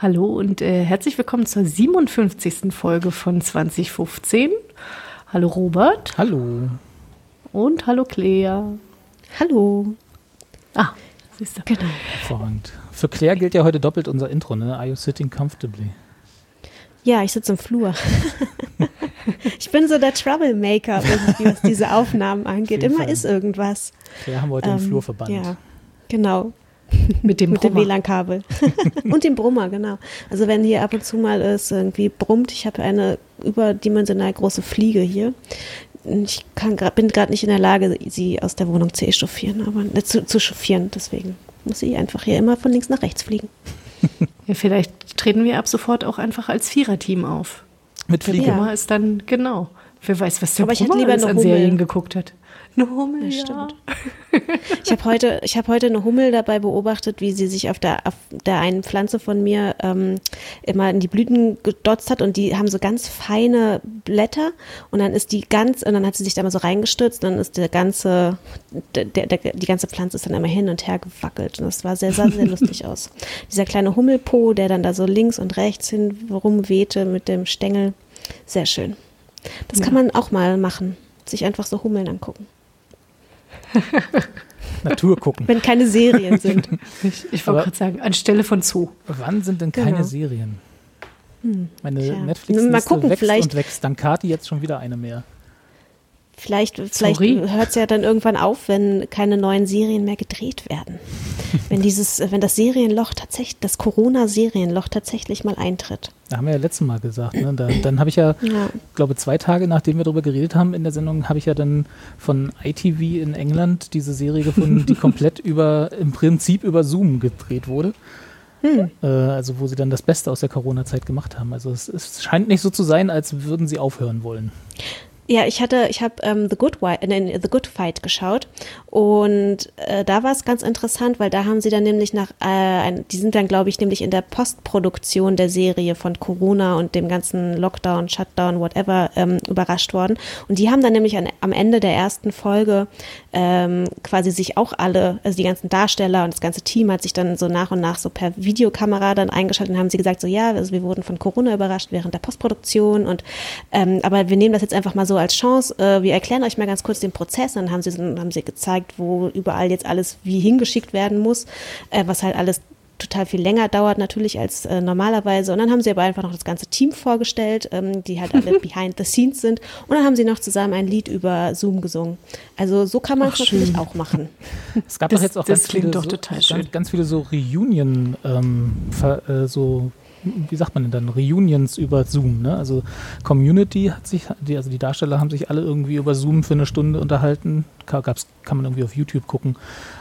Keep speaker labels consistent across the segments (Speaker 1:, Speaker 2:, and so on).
Speaker 1: Hallo und äh, herzlich willkommen zur 57. Folge von 2015. Hallo Robert.
Speaker 2: Hallo.
Speaker 1: Und hallo Claire.
Speaker 3: Hallo.
Speaker 1: Ah, siehst du. Genau.
Speaker 2: Hervorragend. Für Claire gilt ja heute doppelt unser Intro, ne? Are you sitting comfortably?
Speaker 3: Ja, ich sitze im Flur. ich bin so der Troublemaker, irgendwie, was diese Aufnahmen angeht. Immer Fall. ist irgendwas.
Speaker 2: Claire haben wir heute ähm, den Flur verbannt. Ja,
Speaker 3: genau.
Speaker 1: Mit dem,
Speaker 3: Mit dem WLAN-Kabel. und dem Brummer, genau. Also wenn hier ab und zu mal es irgendwie brummt, ich habe eine überdimensional große Fliege hier. Ich kann grad, bin gerade nicht in der Lage, sie aus der Wohnung zu echauffieren, aber äh, zu, zu chauffieren. Deswegen muss sie einfach hier immer von links nach rechts fliegen.
Speaker 1: Ja, vielleicht treten wir ab sofort auch einfach als Viererteam auf.
Speaker 2: Mit Fliege.
Speaker 1: Der Brummer ist dann, genau. Wer weiß, was der aber Brummer alles an Serien geguckt hat.
Speaker 3: Eine Hummel, das stimmt. Ich habe heute, ich habe heute eine Hummel dabei beobachtet, wie sie sich auf der, auf der einen Pflanze von mir ähm, immer in die Blüten gedotzt hat und die haben so ganz feine Blätter und dann ist die ganz, und dann hat sie sich da mal so reingestürzt und dann ist der ganze, der, der, die ganze Pflanze ist dann immer hin und her gewackelt und das war sehr, sah sehr lustig aus. Dieser kleine Hummelpo, der dann da so links und rechts hin rumwehte mit dem Stängel, sehr schön. Das ja. kann man auch mal machen, sich einfach so Hummeln angucken.
Speaker 2: Natur gucken.
Speaker 3: Wenn keine Serien sind.
Speaker 1: Ich, ich wollte gerade sagen, anstelle von Zoo.
Speaker 2: Wann sind denn keine genau. Serien? Hm, Meine Netflix-Liste wächst vielleicht. und wächst. Dann Kati jetzt schon wieder eine mehr.
Speaker 3: Vielleicht, vielleicht hört es ja dann irgendwann auf, wenn keine neuen Serien mehr gedreht werden. wenn dieses, wenn das Serienloch tatsächlich, das Corona-Serienloch tatsächlich mal eintritt.
Speaker 2: Da haben wir ja letztes Mal gesagt. Ne? Da, dann habe ich ja, ja, glaube zwei Tage nachdem wir darüber geredet haben in der Sendung, habe ich ja dann von ITV in England diese Serie gefunden, die komplett über, im Prinzip über Zoom gedreht wurde. Hm. Äh, also wo sie dann das Beste aus der Corona-Zeit gemacht haben. Also es, es scheint nicht so zu sein, als würden sie aufhören wollen.
Speaker 3: Ja, ich hatte, ich habe ähm, The Good Fight, äh, The Good Fight geschaut. Und äh, da war es ganz interessant, weil da haben sie dann nämlich nach, äh, ein, die sind dann, glaube ich, nämlich in der Postproduktion der Serie von Corona und dem ganzen Lockdown, Shutdown, whatever ähm, überrascht worden. Und die haben dann nämlich an, am Ende der ersten Folge ähm, quasi sich auch alle, also die ganzen Darsteller und das ganze Team hat sich dann so nach und nach so per Videokamera dann eingeschaltet und haben sie gesagt so ja, also wir wurden von Corona überrascht während der Postproduktion und ähm, aber wir nehmen das jetzt einfach mal so als Chance, äh, wir erklären euch mal ganz kurz den Prozess. Dann haben sie, haben sie gezeigt, wo überall jetzt alles wie hingeschickt werden muss, äh, was halt alles total viel länger dauert natürlich als äh, normalerweise. Und dann haben sie aber einfach noch das ganze Team vorgestellt, ähm, die halt alle behind the scenes sind. Und dann haben sie noch zusammen ein Lied über Zoom gesungen. Also so kann man es natürlich auch machen.
Speaker 2: Es gab das, doch jetzt auch ganz viele, so, ganz, ganz, viele so Reunion, ähm, äh, so wie sagt man denn dann, Reunions über Zoom. Ne? Also Community hat sich, die, also die Darsteller haben sich alle irgendwie über Zoom für eine Stunde unterhalten. Gab's, kann man irgendwie auf YouTube gucken.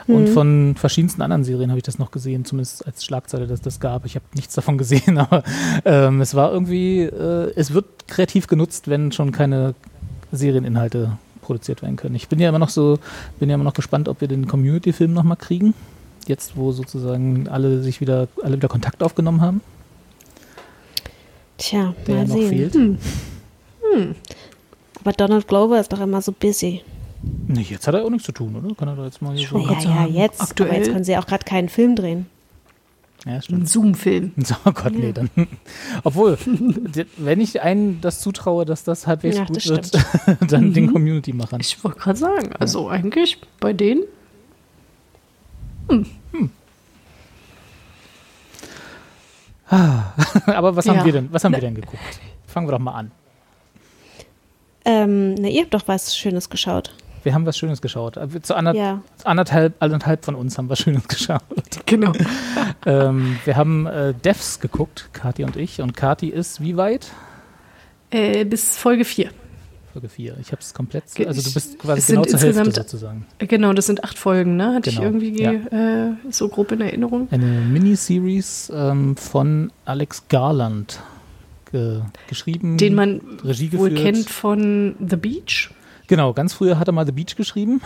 Speaker 2: Mhm. Und von verschiedensten anderen Serien habe ich das noch gesehen, zumindest als Schlagzeile, dass das gab. Ich habe nichts davon gesehen, aber ähm, es war irgendwie, äh, es wird kreativ genutzt, wenn schon keine Serieninhalte produziert werden können. Ich bin ja immer noch so, bin ja immer noch gespannt, ob wir den Community-Film nochmal kriegen. Jetzt, wo sozusagen alle sich wieder, alle wieder Kontakt aufgenommen haben.
Speaker 3: Tja, der mal sehen. fehlt. Hm. Hm. Aber Donald Glover ist doch immer so busy.
Speaker 2: Nee, jetzt hat er auch nichts zu tun, oder? Kann er da jetzt mal hier
Speaker 3: so Ja, ja, jetzt. Aktuell. Aber jetzt können sie auch gerade keinen Film drehen.
Speaker 1: Ja, stimmt. Ein Zoom-Film.
Speaker 2: Oh Gott, nee, dann. Obwohl, wenn ich einen das zutraue, dass das halbwegs ja, gut das wird, dann mhm. den Community-Machern.
Speaker 1: Ich wollte gerade sagen, also ja. eigentlich bei denen.
Speaker 2: Hm. Hm. Ah, aber was ja. haben wir denn, was haben wir denn geguckt? Fangen wir doch mal an.
Speaker 3: Ähm, ne, ihr habt doch was Schönes geschaut.
Speaker 2: Wir haben was Schönes geschaut. Äh, zu ander ja. anderthalb, anderthalb von uns haben was Schönes geschaut.
Speaker 1: Genau.
Speaker 2: ähm, wir haben äh, Devs geguckt, Kati und ich. Und Kati ist wie weit?
Speaker 1: Äh, bis Folge 4.
Speaker 2: Folge 4. Ich habe es komplett, also du bist quasi genau zur Hälfte sozusagen.
Speaker 1: Genau, das sind acht Folgen, ne? Hatte genau. ich irgendwie ja. äh, so grob in Erinnerung.
Speaker 2: Eine Miniseries ähm, von Alex Garland ge geschrieben.
Speaker 1: Den man Regie wohl kennt von The Beach.
Speaker 2: Genau, ganz früher hat er mal The Beach geschrieben.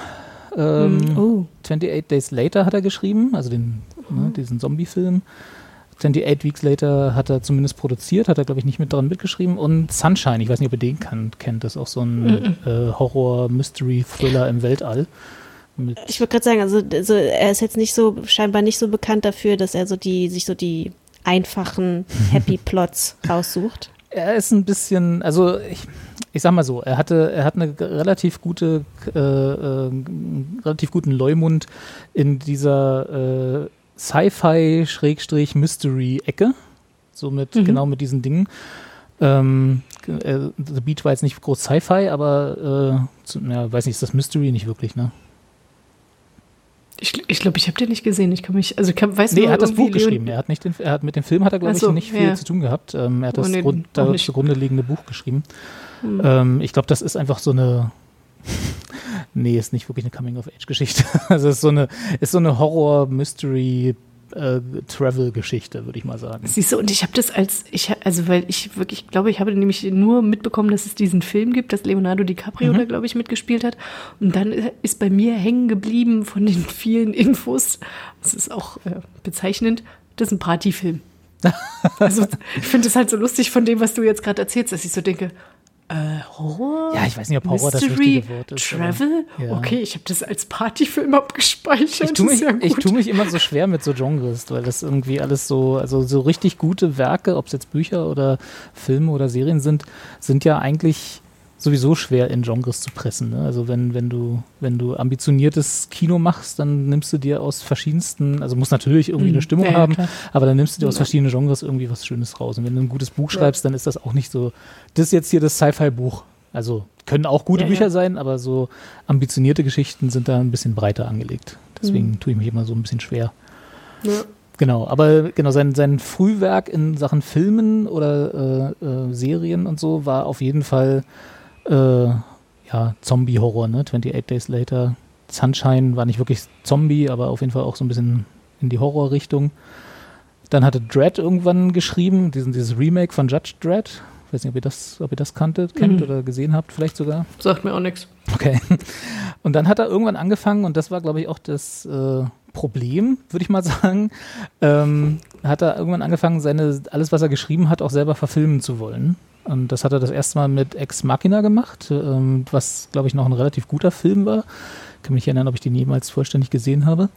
Speaker 2: Ähm, oh. 28 Days Later hat er geschrieben, also den, oh. ne, diesen Zombie-Film. 28 Weeks Later hat er zumindest produziert, hat er, glaube ich, nicht mit dran mitgeschrieben. Und Sunshine, ich weiß nicht, ob ihr den kann, kennt, das ist auch so ein -mm. äh, Horror-Mystery-Thriller im Weltall.
Speaker 3: ich würde gerade sagen, also, also er ist jetzt nicht so, scheinbar nicht so bekannt dafür, dass er so die, sich so die einfachen Happy Plots raussucht.
Speaker 2: Er ist ein bisschen, also ich, ich sag mal so, er hatte, er hat eine relativ gute, äh, äh, relativ guten Leumund in dieser äh, Sci-Fi-Mystery-Ecke. So mit, mhm. genau mit diesen Dingen. Ähm, äh, The Beach war jetzt nicht groß Sci-Fi, aber äh, zu, ja, weiß nicht, ist das Mystery nicht wirklich, ne?
Speaker 1: Ich glaube, ich, glaub, ich habe den nicht gesehen. Ich kann mich, also kann, weiß
Speaker 2: nee, er hat das Buch Leon geschrieben. Er hat nicht den, er hat mit dem Film hat er glaube so, ich nicht viel ja. zu tun gehabt. Ähm, er hat das oh, nee, Grund, zugrunde liegende Buch geschrieben. Hm. Ähm, ich glaube, das ist einfach so eine Nee, ist nicht wirklich eine Coming-of-Age-Geschichte. Also ist so eine, ist so eine Horror-Mystery- äh, Travel-Geschichte, würde ich mal sagen.
Speaker 1: Siehst du, und ich habe das als, ich, also weil ich wirklich glaube, ich habe nämlich nur mitbekommen, dass es diesen Film gibt, dass Leonardo DiCaprio mhm. da, glaube ich, mitgespielt hat. Und dann ist bei mir hängen geblieben von den vielen Infos, das ist auch äh, bezeichnend, das ist ein Partyfilm. also ich finde es halt so lustig von dem, was du jetzt gerade erzählst, dass ich so denke, äh, Horror?
Speaker 2: Ja, ich weiß nicht, ob Horror Mystery, das richtige Wort ist.
Speaker 1: Travel? Ja. Okay, ich habe das als Partyfilm abgespeichert.
Speaker 2: Ich tue mich, ja tu mich immer so schwer mit so Genres, weil das irgendwie alles so, also so richtig gute Werke, ob es jetzt Bücher oder Filme oder Serien sind, sind ja eigentlich sowieso schwer in Genres zu pressen. Ne? Also wenn, wenn du, wenn du ambitioniertes Kino machst, dann nimmst du dir aus verschiedensten, also muss natürlich irgendwie eine mhm. Stimmung ja, haben, klar. aber dann nimmst du dir aus verschiedenen Genres irgendwie was Schönes raus. Und wenn du ein gutes Buch schreibst, dann ist das auch nicht so, das ist jetzt hier das Sci-Fi-Buch. Also können auch gute ja, Bücher ja. sein, aber so ambitionierte Geschichten sind da ein bisschen breiter angelegt. Deswegen mhm. tue ich mich immer so ein bisschen schwer. Ja. Genau, aber genau, sein, sein Frühwerk in Sachen Filmen oder äh, äh, Serien und so war auf jeden Fall äh, ja, Zombie-Horror, ne? 28 Days Later. Sunshine war nicht wirklich Zombie, aber auf jeden Fall auch so ein bisschen in die Horrorrichtung. Dann hatte Dread irgendwann geschrieben, diesen, dieses Remake von Judge Dread. Ich weiß nicht, ob ihr das, ob ihr das kanntet, kennt mhm. oder gesehen habt, vielleicht sogar.
Speaker 1: Sagt mir auch nichts.
Speaker 2: Okay. Und dann hat er irgendwann angefangen, und das war, glaube ich, auch das äh, Problem, würde ich mal sagen, ähm, hat er irgendwann angefangen, seine, alles, was er geschrieben hat, auch selber verfilmen zu wollen. Und das hat er das erste Mal mit Ex Machina gemacht, ähm, was, glaube ich, noch ein relativ guter Film war. Ich kann mich nicht erinnern, ob ich den jemals vollständig gesehen habe.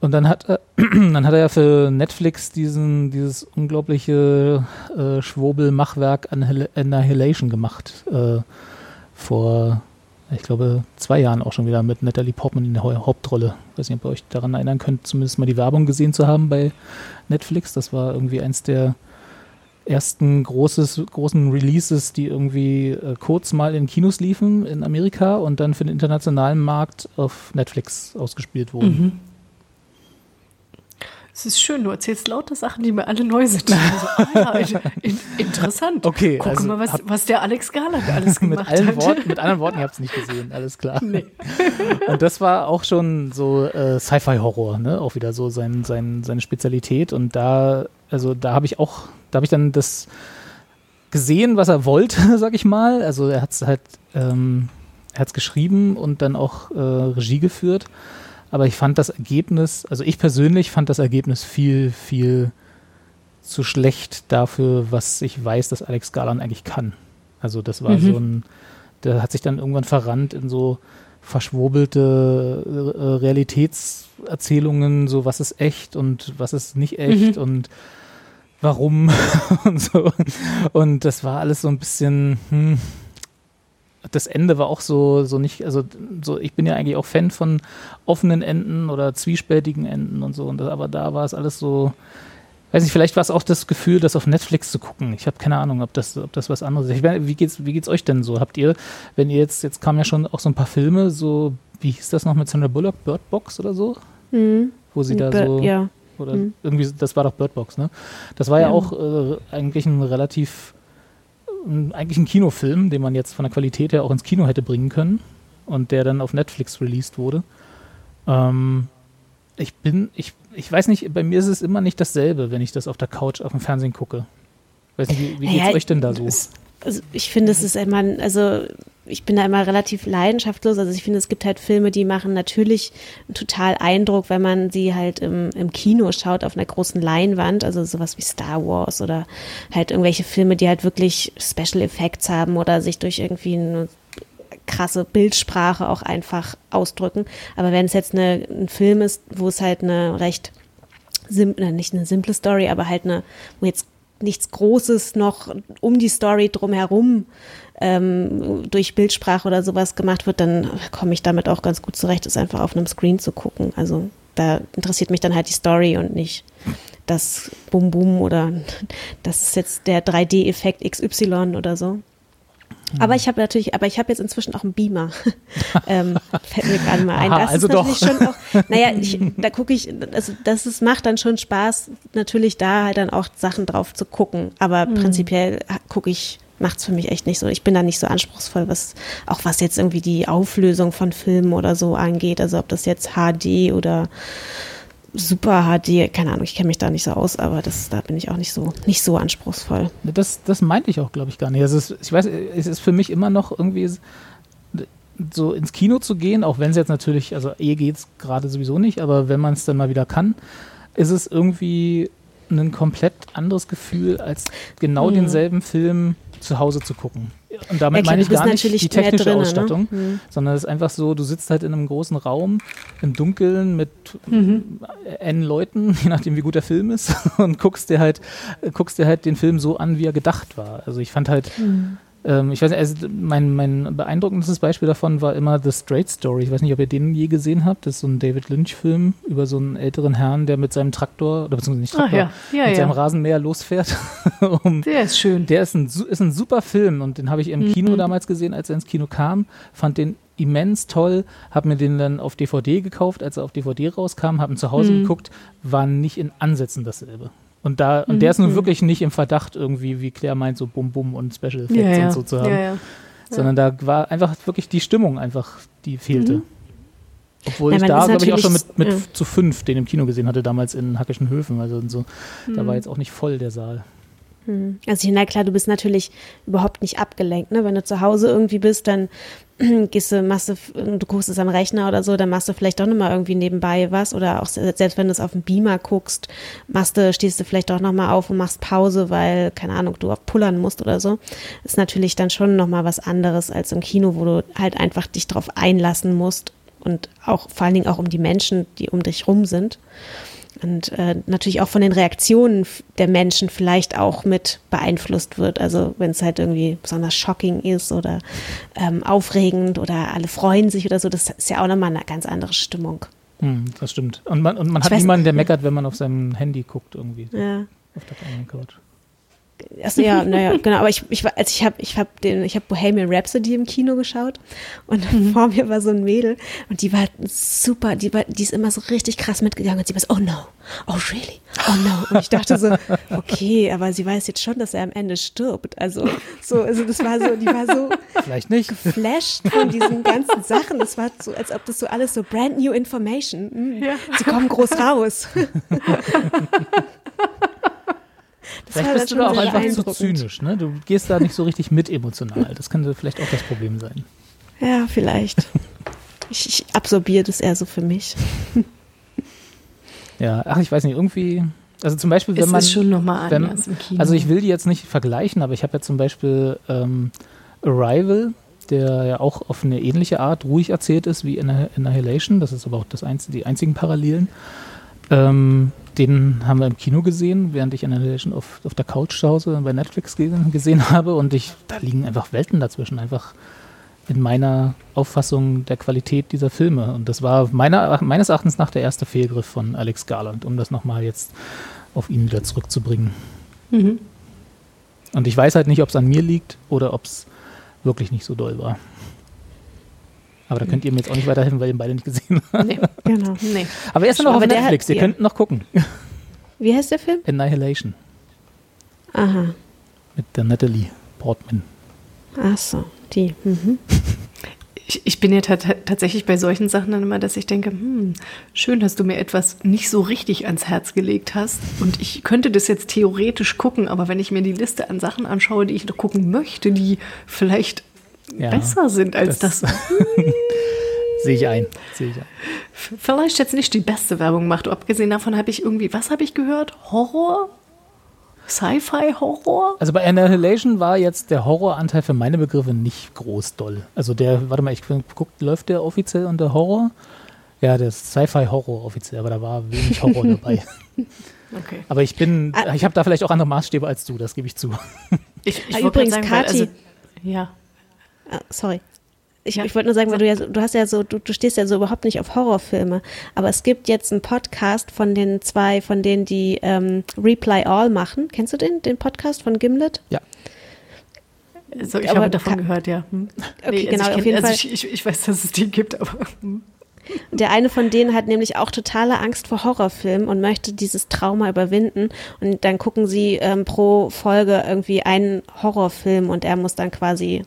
Speaker 2: Und dann hat er, dann hat er ja für Netflix diesen, dieses unglaubliche äh, Schwurbel-Machwerk Annihilation gemacht. Äh, vor, ich glaube, zwei Jahren auch schon wieder mit Natalie Portman in der Hauptrolle. Ich weiß nicht, ob ihr euch daran erinnern könnt, zumindest mal die Werbung gesehen zu haben bei Netflix. Das war irgendwie eins der ersten großes, großen Releases, die irgendwie äh, kurz mal in Kinos liefen in Amerika und dann für den internationalen Markt auf Netflix ausgespielt wurden. Mhm.
Speaker 1: Es ist schön, du erzählst lauter Sachen, die mir alle neu sind. Also, ah, ja, in, interessant.
Speaker 2: Okay.
Speaker 1: Guck also, mal, was, was der Alex Garland alles gemacht
Speaker 2: mit allen
Speaker 1: hat.
Speaker 2: Worten, mit anderen Worten, ihr habt es nicht gesehen, alles klar. Nee. Und das war auch schon so äh, Sci-Fi-Horror, ne? Auch wieder so sein, sein, seine Spezialität. Und da, also da habe ich auch da habe ich dann das gesehen, was er wollte, sag ich mal. Also er hat es halt, ähm, er hat es geschrieben und dann auch äh, Regie geführt. Aber ich fand das Ergebnis, also ich persönlich fand das Ergebnis viel, viel zu schlecht dafür, was ich weiß, dass Alex Garland eigentlich kann. Also das war mhm. so ein, der hat sich dann irgendwann verrannt in so verschwurbelte äh, Realitätserzählungen, so was ist echt und was ist nicht echt mhm. und warum und so. Und das war alles so ein bisschen, hm, das Ende war auch so, so nicht, also so, ich bin ja eigentlich auch Fan von offenen Enden oder zwiespältigen Enden und so, und das, aber da war es alles so, weiß nicht, vielleicht war es auch das Gefühl, das auf Netflix zu gucken. Ich habe keine Ahnung, ob das, ob das was anderes ist. Ich, wie geht's, wie geht's euch denn so? Habt ihr, wenn ihr jetzt, jetzt kamen ja schon auch so ein paar Filme, so, wie hieß das noch mit Sandra Bullock, Bird Box oder so? Mhm. Wo sie da so.
Speaker 3: Ja
Speaker 2: oder mhm. irgendwie, das war doch Bird Box, ne? Das war ja, ja auch äh, eigentlich ein relativ eigentlich ein Kinofilm, den man jetzt von der Qualität her auch ins Kino hätte bringen können und der dann auf Netflix released wurde. Ähm, ich bin, ich, ich weiß nicht, bei mir ist es immer nicht dasselbe, wenn ich das auf der Couch auf dem Fernsehen gucke. Ich weiß nicht, wie, wie geht's ja, euch denn da so?
Speaker 3: also ich finde, es ist immer, also ich bin da immer relativ leidenschaftslos. Also ich finde, es gibt halt Filme, die machen natürlich total Eindruck, wenn man sie halt im, im Kino schaut auf einer großen Leinwand. Also sowas wie Star Wars oder halt irgendwelche Filme, die halt wirklich Special Effects haben oder sich durch irgendwie eine krasse Bildsprache auch einfach ausdrücken. Aber wenn es jetzt eine, ein Film ist, wo es halt eine recht simple, nicht eine simple Story, aber halt eine, wo jetzt nichts Großes noch um die Story drumherum ähm, durch Bildsprache oder sowas gemacht wird, dann komme ich damit auch ganz gut zurecht, es einfach auf einem Screen zu gucken. Also da interessiert mich dann halt die Story und nicht das Bum Bum oder das ist jetzt der 3D-Effekt XY oder so. Aber ich habe natürlich, aber ich habe jetzt inzwischen auch einen Beamer. ähm, fällt mir gerade mal ein.
Speaker 2: Aha, das also ist natürlich doch. schon
Speaker 3: auch, naja, ich, da gucke ich, also das ist, macht dann schon Spaß, natürlich da halt dann auch Sachen drauf zu gucken. Aber mhm. prinzipiell gucke ich, macht es für mich echt nicht so. Ich bin da nicht so anspruchsvoll, was, auch was jetzt irgendwie die Auflösung von Filmen oder so angeht. Also ob das jetzt HD oder super HD, keine Ahnung, ich kenne mich da nicht so aus, aber das, da bin ich auch nicht so, nicht so anspruchsvoll.
Speaker 2: Das, das meinte ich auch, glaube ich, gar nicht. Also es, ich weiß, es ist für mich immer noch irgendwie so ins Kino zu gehen, auch wenn es jetzt natürlich, also eh geht es gerade sowieso nicht, aber wenn man es dann mal wieder kann, ist es irgendwie ein komplett anderes Gefühl, als genau mhm. denselben Film zu Hause zu gucken. Und damit ja, meine ich gar nicht die technische drin, ne? Ausstattung, ne? mhm. sondern es ist einfach so, du sitzt halt in einem großen Raum im Dunkeln mit mhm. N Leuten, je nachdem wie gut der Film ist, und guckst dir halt, guckst dir halt den Film so an, wie er gedacht war. Also ich fand halt, mhm. Ähm, ich weiß nicht, also mein, mein beeindruckendes Beispiel davon war immer The Straight Story. Ich weiß nicht, ob ihr den je gesehen habt. Das ist so ein David Lynch-Film über so einen älteren Herrn, der mit seinem Traktor, oder beziehungsweise nicht Traktor, ja. Ja, mit ja. seinem Rasenmäher losfährt.
Speaker 1: um, der ist schön.
Speaker 2: Der ist ein, ist ein super Film und den habe ich im mhm. Kino damals gesehen, als er ins Kino kam. Fand den immens toll, habe mir den dann auf DVD gekauft, als er auf DVD rauskam, habe ihn zu Hause mhm. geguckt, war nicht in Ansätzen dasselbe. Und da, und der ist nun mhm. wirklich nicht im Verdacht, irgendwie, wie Claire meint, so Bum Bum und Special Effects ja, ja. und so zu haben. Ja, Sondern da war einfach wirklich die Stimmung einfach, die fehlte. Mhm. Obwohl ich da, glaube ich, auch schon mit, mit zu fünf den im Kino gesehen hatte, damals in Hackischen Höfen. Also so, mhm. da war jetzt auch nicht voll der Saal.
Speaker 3: Mhm. Also, na klar, du bist natürlich überhaupt nicht abgelenkt. Ne? Wenn du zu Hause irgendwie bist, dann gehst du, machst du, du guckst es am Rechner oder so, dann machst du vielleicht doch nochmal irgendwie nebenbei was oder auch selbst wenn du es auf dem Beamer guckst, machst du, stehst du vielleicht doch nochmal auf und machst Pause, weil, keine Ahnung, du auf pullern musst oder so. Ist natürlich dann schon nochmal was anderes als im Kino, wo du halt einfach dich drauf einlassen musst und auch vor allen Dingen auch um die Menschen, die um dich rum sind und äh, natürlich auch von den Reaktionen der Menschen vielleicht auch mit beeinflusst wird. Also wenn es halt irgendwie besonders shocking ist oder ähm, aufregend oder alle freuen sich oder so, das ist ja auch nochmal eine ganz andere Stimmung.
Speaker 2: Hm, das stimmt. Und man, und man hat niemanden, der meckert, wenn man auf seinem Handy guckt irgendwie.
Speaker 3: Ja.
Speaker 2: Auf der Couch.
Speaker 3: Also ja, naja, genau. Aber ich, ich, also ich habe ich hab den, ich habe Bohemian Rhapsody im Kino geschaut und mhm. vor mir war so ein Mädel und die war super, die war, die ist immer so richtig krass mitgegangen und sie war so, oh no, oh really, oh no. Und ich dachte so, okay, aber sie weiß jetzt schon, dass er am Ende stirbt. Also so, also das war so, die war so
Speaker 2: vielleicht nicht
Speaker 3: geflasht von diesen ganzen Sachen. Das war so, als ob das so alles so brand new information. Mhm. Ja. Sie kommen groß raus.
Speaker 2: Das vielleicht bist du da auch einfach zu zynisch, ne? Du gehst da nicht so richtig mit emotional. Das könnte vielleicht auch das Problem sein.
Speaker 3: Ja, vielleicht. ich, ich absorbiere das eher so für mich.
Speaker 2: ja, ach, ich weiß nicht, irgendwie. Also zum Beispiel, wenn
Speaker 1: es
Speaker 2: man.
Speaker 1: Ist schon nochmal anders
Speaker 2: wenn, im Kino. Also ich will die jetzt nicht vergleichen, aber ich habe ja zum Beispiel ähm, Arrival, der ja auch auf eine ähnliche Art ruhig erzählt ist wie Annihilation. Das ist aber auch das einz die einzigen Parallelen. Ähm, den haben wir im Kino gesehen, während ich Annihilation auf, auf der Couch zu Hause bei Netflix gesehen, gesehen habe. Und ich, da liegen einfach Welten dazwischen, einfach in meiner Auffassung der Qualität dieser Filme. Und das war meiner, meines Erachtens nach der erste Fehlgriff von Alex Garland, um das nochmal jetzt auf ihn wieder zurückzubringen. Mhm. Und ich weiß halt nicht, ob es an mir liegt oder ob es wirklich nicht so doll war. Aber da könnt ihr mir jetzt auch nicht weiterhelfen, weil ihr ihn beide nicht gesehen habt. Nee, genau. Nee. Aber er ist noch auf Netflix, hat, ihr ja. könnt noch gucken.
Speaker 3: Wie heißt der Film?
Speaker 2: Annihilation.
Speaker 3: Aha.
Speaker 2: Mit der Natalie. Portman.
Speaker 3: Ach so, die. Mhm.
Speaker 1: Ich, ich, bin ja tatsächlich bei solchen Sachen dann immer, dass ich denke, hm, schön, dass du mir etwas nicht so richtig ans Herz gelegt hast. Und ich könnte das jetzt theoretisch gucken, aber wenn ich mir die Liste an Sachen anschaue, die ich noch gucken möchte, die vielleicht ja, besser sind als das. das.
Speaker 2: Sehe ich ein. Sehe ich ein.
Speaker 1: Vielleicht jetzt nicht die beste Werbung macht. Abgesehen davon habe ich irgendwie, was habe ich gehört? Horror? Sci-Fi-Horror?
Speaker 2: Also bei Annihilation war jetzt der Horroranteil für meine Begriffe nicht groß doll. Also der, warte mal, ich guckt, läuft der offiziell unter Horror? Ja, der ist Sci-Fi-Horror offiziell, aber da war wenig Horror dabei. Okay. Aber ich bin, ah. ich habe da vielleicht auch andere Maßstäbe als du, das gebe ich zu.
Speaker 3: Ich, ich ah, übrigens, sagen, Kati, also, ja. Ah, sorry. Ich, ja. ich wollte nur sagen, weil du ja, du hast ja so, du, du stehst ja so überhaupt nicht auf Horrorfilme. Aber es gibt jetzt einen Podcast von den zwei, von denen die ähm, Reply All machen. Kennst du den, den Podcast von Gimlet?
Speaker 2: Ja.
Speaker 1: So, ich aber habe davon gehört, ja. Hm.
Speaker 3: Okay, nee, genau, also auf jeden also Fall.
Speaker 1: Ich, ich, ich, weiß, dass es die gibt, aber. Hm.
Speaker 3: Der eine von denen hat nämlich auch totale Angst vor Horrorfilmen und möchte dieses Trauma überwinden. Und dann gucken sie ähm, pro Folge irgendwie einen Horrorfilm und er muss dann quasi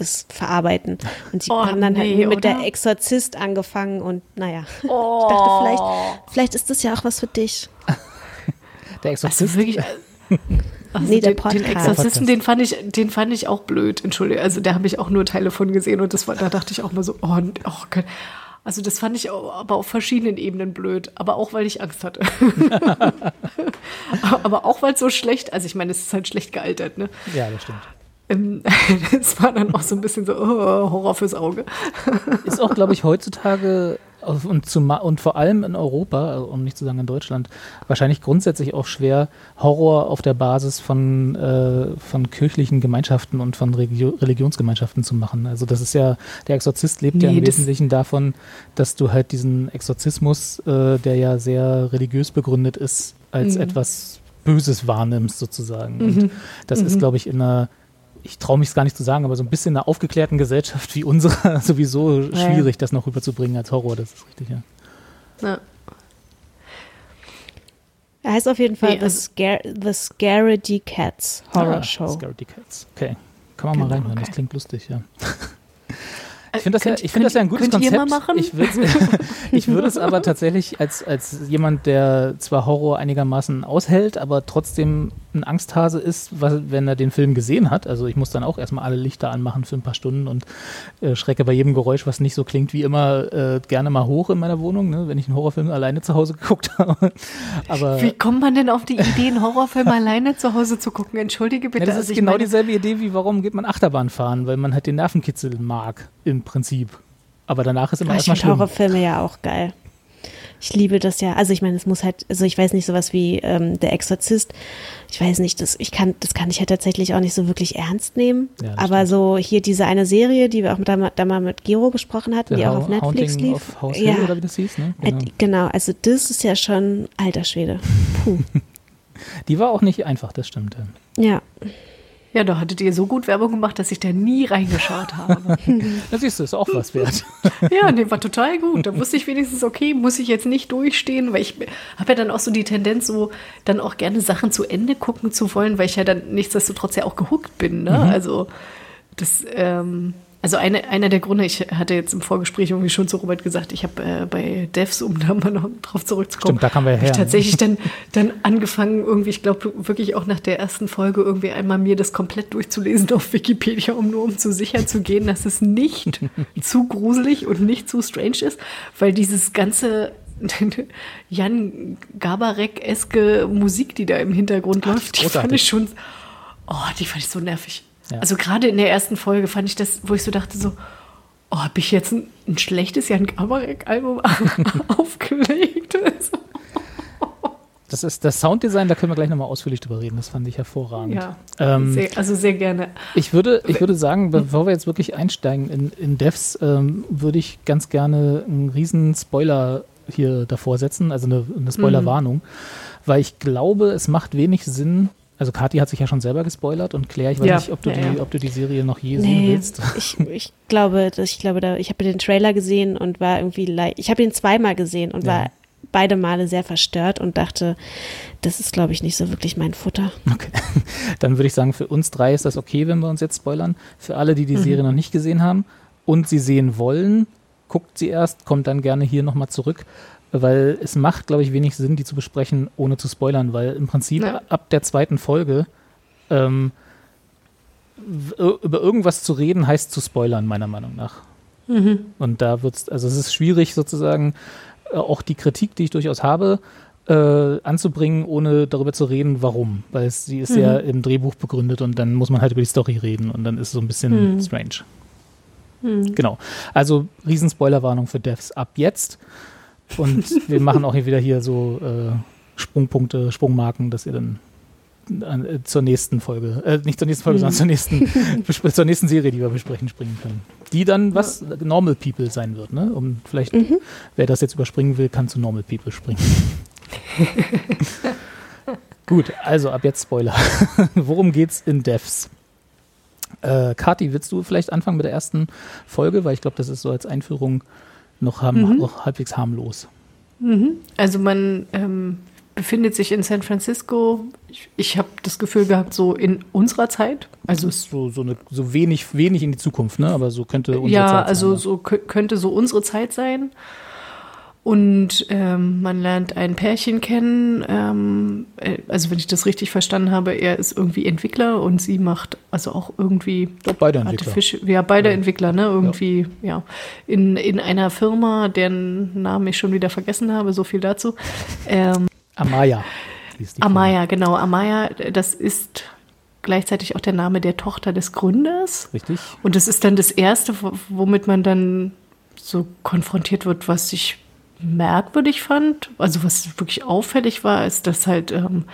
Speaker 3: das verarbeiten. Und sie oh, haben dann halt nee, halt mit oder? der Exorzist angefangen und naja, oh. ich dachte, vielleicht, vielleicht ist das ja auch was für dich.
Speaker 2: der Exorzist? Also wirklich,
Speaker 1: also nee, der den, den Exorzisten, den fand ich, den fand ich auch blöd, entschuldige. Also da habe ich auch nur Teile von gesehen und das war, da dachte ich auch mal so, oh, oh Gott. Also das fand ich aber auf verschiedenen Ebenen blöd, aber auch weil ich Angst hatte. aber auch weil es so schlecht, also ich meine, es ist halt schlecht gealtert, ne?
Speaker 2: Ja, das stimmt.
Speaker 1: Es war dann auch so ein bisschen so oh, Horror fürs Auge.
Speaker 2: Ist auch, glaube ich, heutzutage und, zum, und vor allem in Europa, also um nicht zu sagen in Deutschland, wahrscheinlich grundsätzlich auch schwer, Horror auf der Basis von, äh, von kirchlichen Gemeinschaften und von Regio Religionsgemeinschaften zu machen. Also das ist ja, der Exorzist lebt nee, ja im Wesentlichen davon, dass du halt diesen Exorzismus, äh, der ja sehr religiös begründet ist, als mhm. etwas Böses wahrnimmst sozusagen. Und mhm. das mhm. ist, glaube ich, in einer ich traue mich es gar nicht zu sagen, aber so ein bisschen in einer aufgeklärten Gesellschaft wie unsere sowieso ja, schwierig, ja. das noch rüberzubringen als Horror, das ist richtig, ja. ja.
Speaker 3: Er heißt auf jeden Fall nee, The, Scare, The Scaredy Cats Horror ah, Show.
Speaker 2: Scaredy Cats, okay. Kann man genau, mal reinhören, okay. das klingt lustig, ja. Ich finde das, ja, ich find das ja ein gutes Konzept. Ich, ich würde es aber tatsächlich als, als jemand, der zwar Horror einigermaßen aushält, aber trotzdem ein Angsthase ist, was, wenn er den Film gesehen hat. Also ich muss dann auch erstmal alle Lichter anmachen für ein paar Stunden und äh, schrecke bei jedem Geräusch, was nicht so klingt wie immer, äh, gerne mal hoch in meiner Wohnung, ne, wenn ich einen Horrorfilm alleine zu Hause geguckt habe. aber,
Speaker 1: wie kommt man denn auf die Idee, einen Horrorfilm alleine zu Hause zu gucken? Entschuldige bitte.
Speaker 2: Ja, das ist also genau dieselbe Idee wie warum geht man Achterbahn fahren, weil man halt den Nervenkitzel mag im Prinzip. Aber danach ist immer erstmal schlimm.
Speaker 3: Horrorfilme ja auch geil. Ich liebe das ja. Also ich meine, es muss halt, also ich weiß nicht, sowas wie ähm, Der Exorzist. Ich weiß nicht, das, ich kann, das kann ich ja tatsächlich auch nicht so wirklich ernst nehmen. Ja, Aber stimmt. so hier diese eine Serie, die wir auch da, da mal mit Gero gesprochen hatten, The die auch auf Netflix Haunting lief.
Speaker 2: Of House ja. Hill, oder wie das hieß, ne?
Speaker 3: Genau. Äh, genau, also das ist ja schon alter Schwede. Puh.
Speaker 2: die war auch nicht einfach, das stimmt.
Speaker 3: Ja.
Speaker 1: Ja, da hattet ihr so gut Werbung gemacht, dass ich da nie reingeschaut habe.
Speaker 2: das siehst du, ist auch was wert.
Speaker 1: ja, nee, war total gut. Da wusste ich wenigstens, okay, muss ich jetzt nicht durchstehen, weil ich habe ja dann auch so die Tendenz, so dann auch gerne Sachen zu Ende gucken zu wollen, weil ich ja dann nichtsdestotrotz ja auch gehuckt bin. Ne? Mhm. Also das, ähm, also eine, einer der Gründe, ich hatte jetzt im Vorgespräch irgendwie schon zu Robert gesagt, ich habe äh, bei Devs, um da mal noch drauf zurückzukommen,
Speaker 2: Stimmt, da kamen wir her,
Speaker 1: ich ne? tatsächlich dann, dann angefangen, irgendwie, ich glaube wirklich auch nach der ersten Folge irgendwie einmal mir das komplett durchzulesen auf Wikipedia, um nur um zu sicher zu gehen, dass es nicht zu gruselig und nicht zu strange ist, weil dieses ganze Jan Gabarek-eske Musik, die da im Hintergrund Ach, läuft, die fand ich schon, oh, die fand ich so nervig. Ja. Also gerade in der ersten Folge fand ich das, wo ich so dachte, so, oh, habe ich jetzt ein, ein schlechtes Jan Gabarek-Album aufgelegt?
Speaker 2: Das ist das Sounddesign, da können wir gleich nochmal ausführlich drüber reden. Das fand ich hervorragend.
Speaker 1: Ja, ähm, sehr, also sehr gerne.
Speaker 2: Ich würde, ich würde sagen, bevor wir jetzt wirklich einsteigen in, in Devs, ähm, würde ich ganz gerne einen riesen Spoiler hier davor setzen, also eine, eine Spoilerwarnung, mhm. weil ich glaube, es macht wenig Sinn, also Kathi hat sich ja schon selber gespoilert und Claire, ich weiß ja. nicht, ob du, ja, die, ob du die Serie noch je nee, sehen willst.
Speaker 3: Ich, ich glaube, ich glaube, da, ich habe den Trailer gesehen und war irgendwie, ich habe ihn zweimal gesehen und war beide Male sehr verstört und dachte, das ist, glaube ich, nicht so wirklich mein Futter.
Speaker 2: Okay. Dann würde ich sagen, für uns drei ist das okay, wenn wir uns jetzt spoilern. Für alle, die die mhm. Serie noch nicht gesehen haben und sie sehen wollen, guckt sie erst, kommt dann gerne hier nochmal zurück. Weil es macht, glaube ich, wenig Sinn, die zu besprechen, ohne zu spoilern, weil im Prinzip ja. ab der zweiten Folge ähm, über irgendwas zu reden, heißt zu spoilern, meiner Meinung nach. Mhm. Und da wird es, also es ist schwierig sozusagen, äh, auch die Kritik, die ich durchaus habe, äh, anzubringen, ohne darüber zu reden, warum. Weil es, sie ist mhm. ja im Drehbuch begründet und dann muss man halt über die Story reden und dann ist es so ein bisschen mhm. strange. Mhm. Genau. Also Riesenspoilerwarnung für Devs ab jetzt. Und wir machen auch wieder hier so äh, Sprungpunkte, Sprungmarken, dass ihr dann äh, zur nächsten Folge, äh, nicht zur nächsten Folge, sondern zur nächsten, zur nächsten Serie, die wir besprechen, springen können. Die dann was. Normal People sein wird, ne? Um vielleicht, mhm. wer das jetzt überspringen will, kann zu Normal People springen. Gut, also ab jetzt Spoiler. Worum geht's in Devs? Äh, Kati, willst du vielleicht anfangen mit der ersten Folge? Weil ich glaube, das ist so als Einführung noch, haben, mhm. noch halbwegs harmlos.
Speaker 1: Mhm. Also man ähm, befindet sich in San Francisco. Ich, ich habe das Gefühl gehabt, so in unserer Zeit.
Speaker 2: Also so, so, eine, so wenig, wenig in die Zukunft, ne? Aber so könnte
Speaker 1: unsere ja, Zeit sein. Ja, also so könnte so unsere Zeit sein. Und ähm, man lernt ein Pärchen kennen. Ähm, äh, also wenn ich das richtig verstanden habe, er ist irgendwie Entwickler und sie macht also auch irgendwie.
Speaker 2: Doch, beide Entwickler.
Speaker 1: Ja, beide ja. Entwickler, ne? Irgendwie, ja. ja. In, in einer Firma, deren Namen ich schon wieder vergessen habe, so viel dazu. Ähm,
Speaker 2: Amaya.
Speaker 1: Amaya, genau. Amaya, das ist gleichzeitig auch der Name der Tochter des Gründers.
Speaker 2: Richtig.
Speaker 1: Und das ist dann das Erste, womit man dann so konfrontiert wird, was ich merkwürdig fand. Also was wirklich auffällig war, ist, dass halt ähm,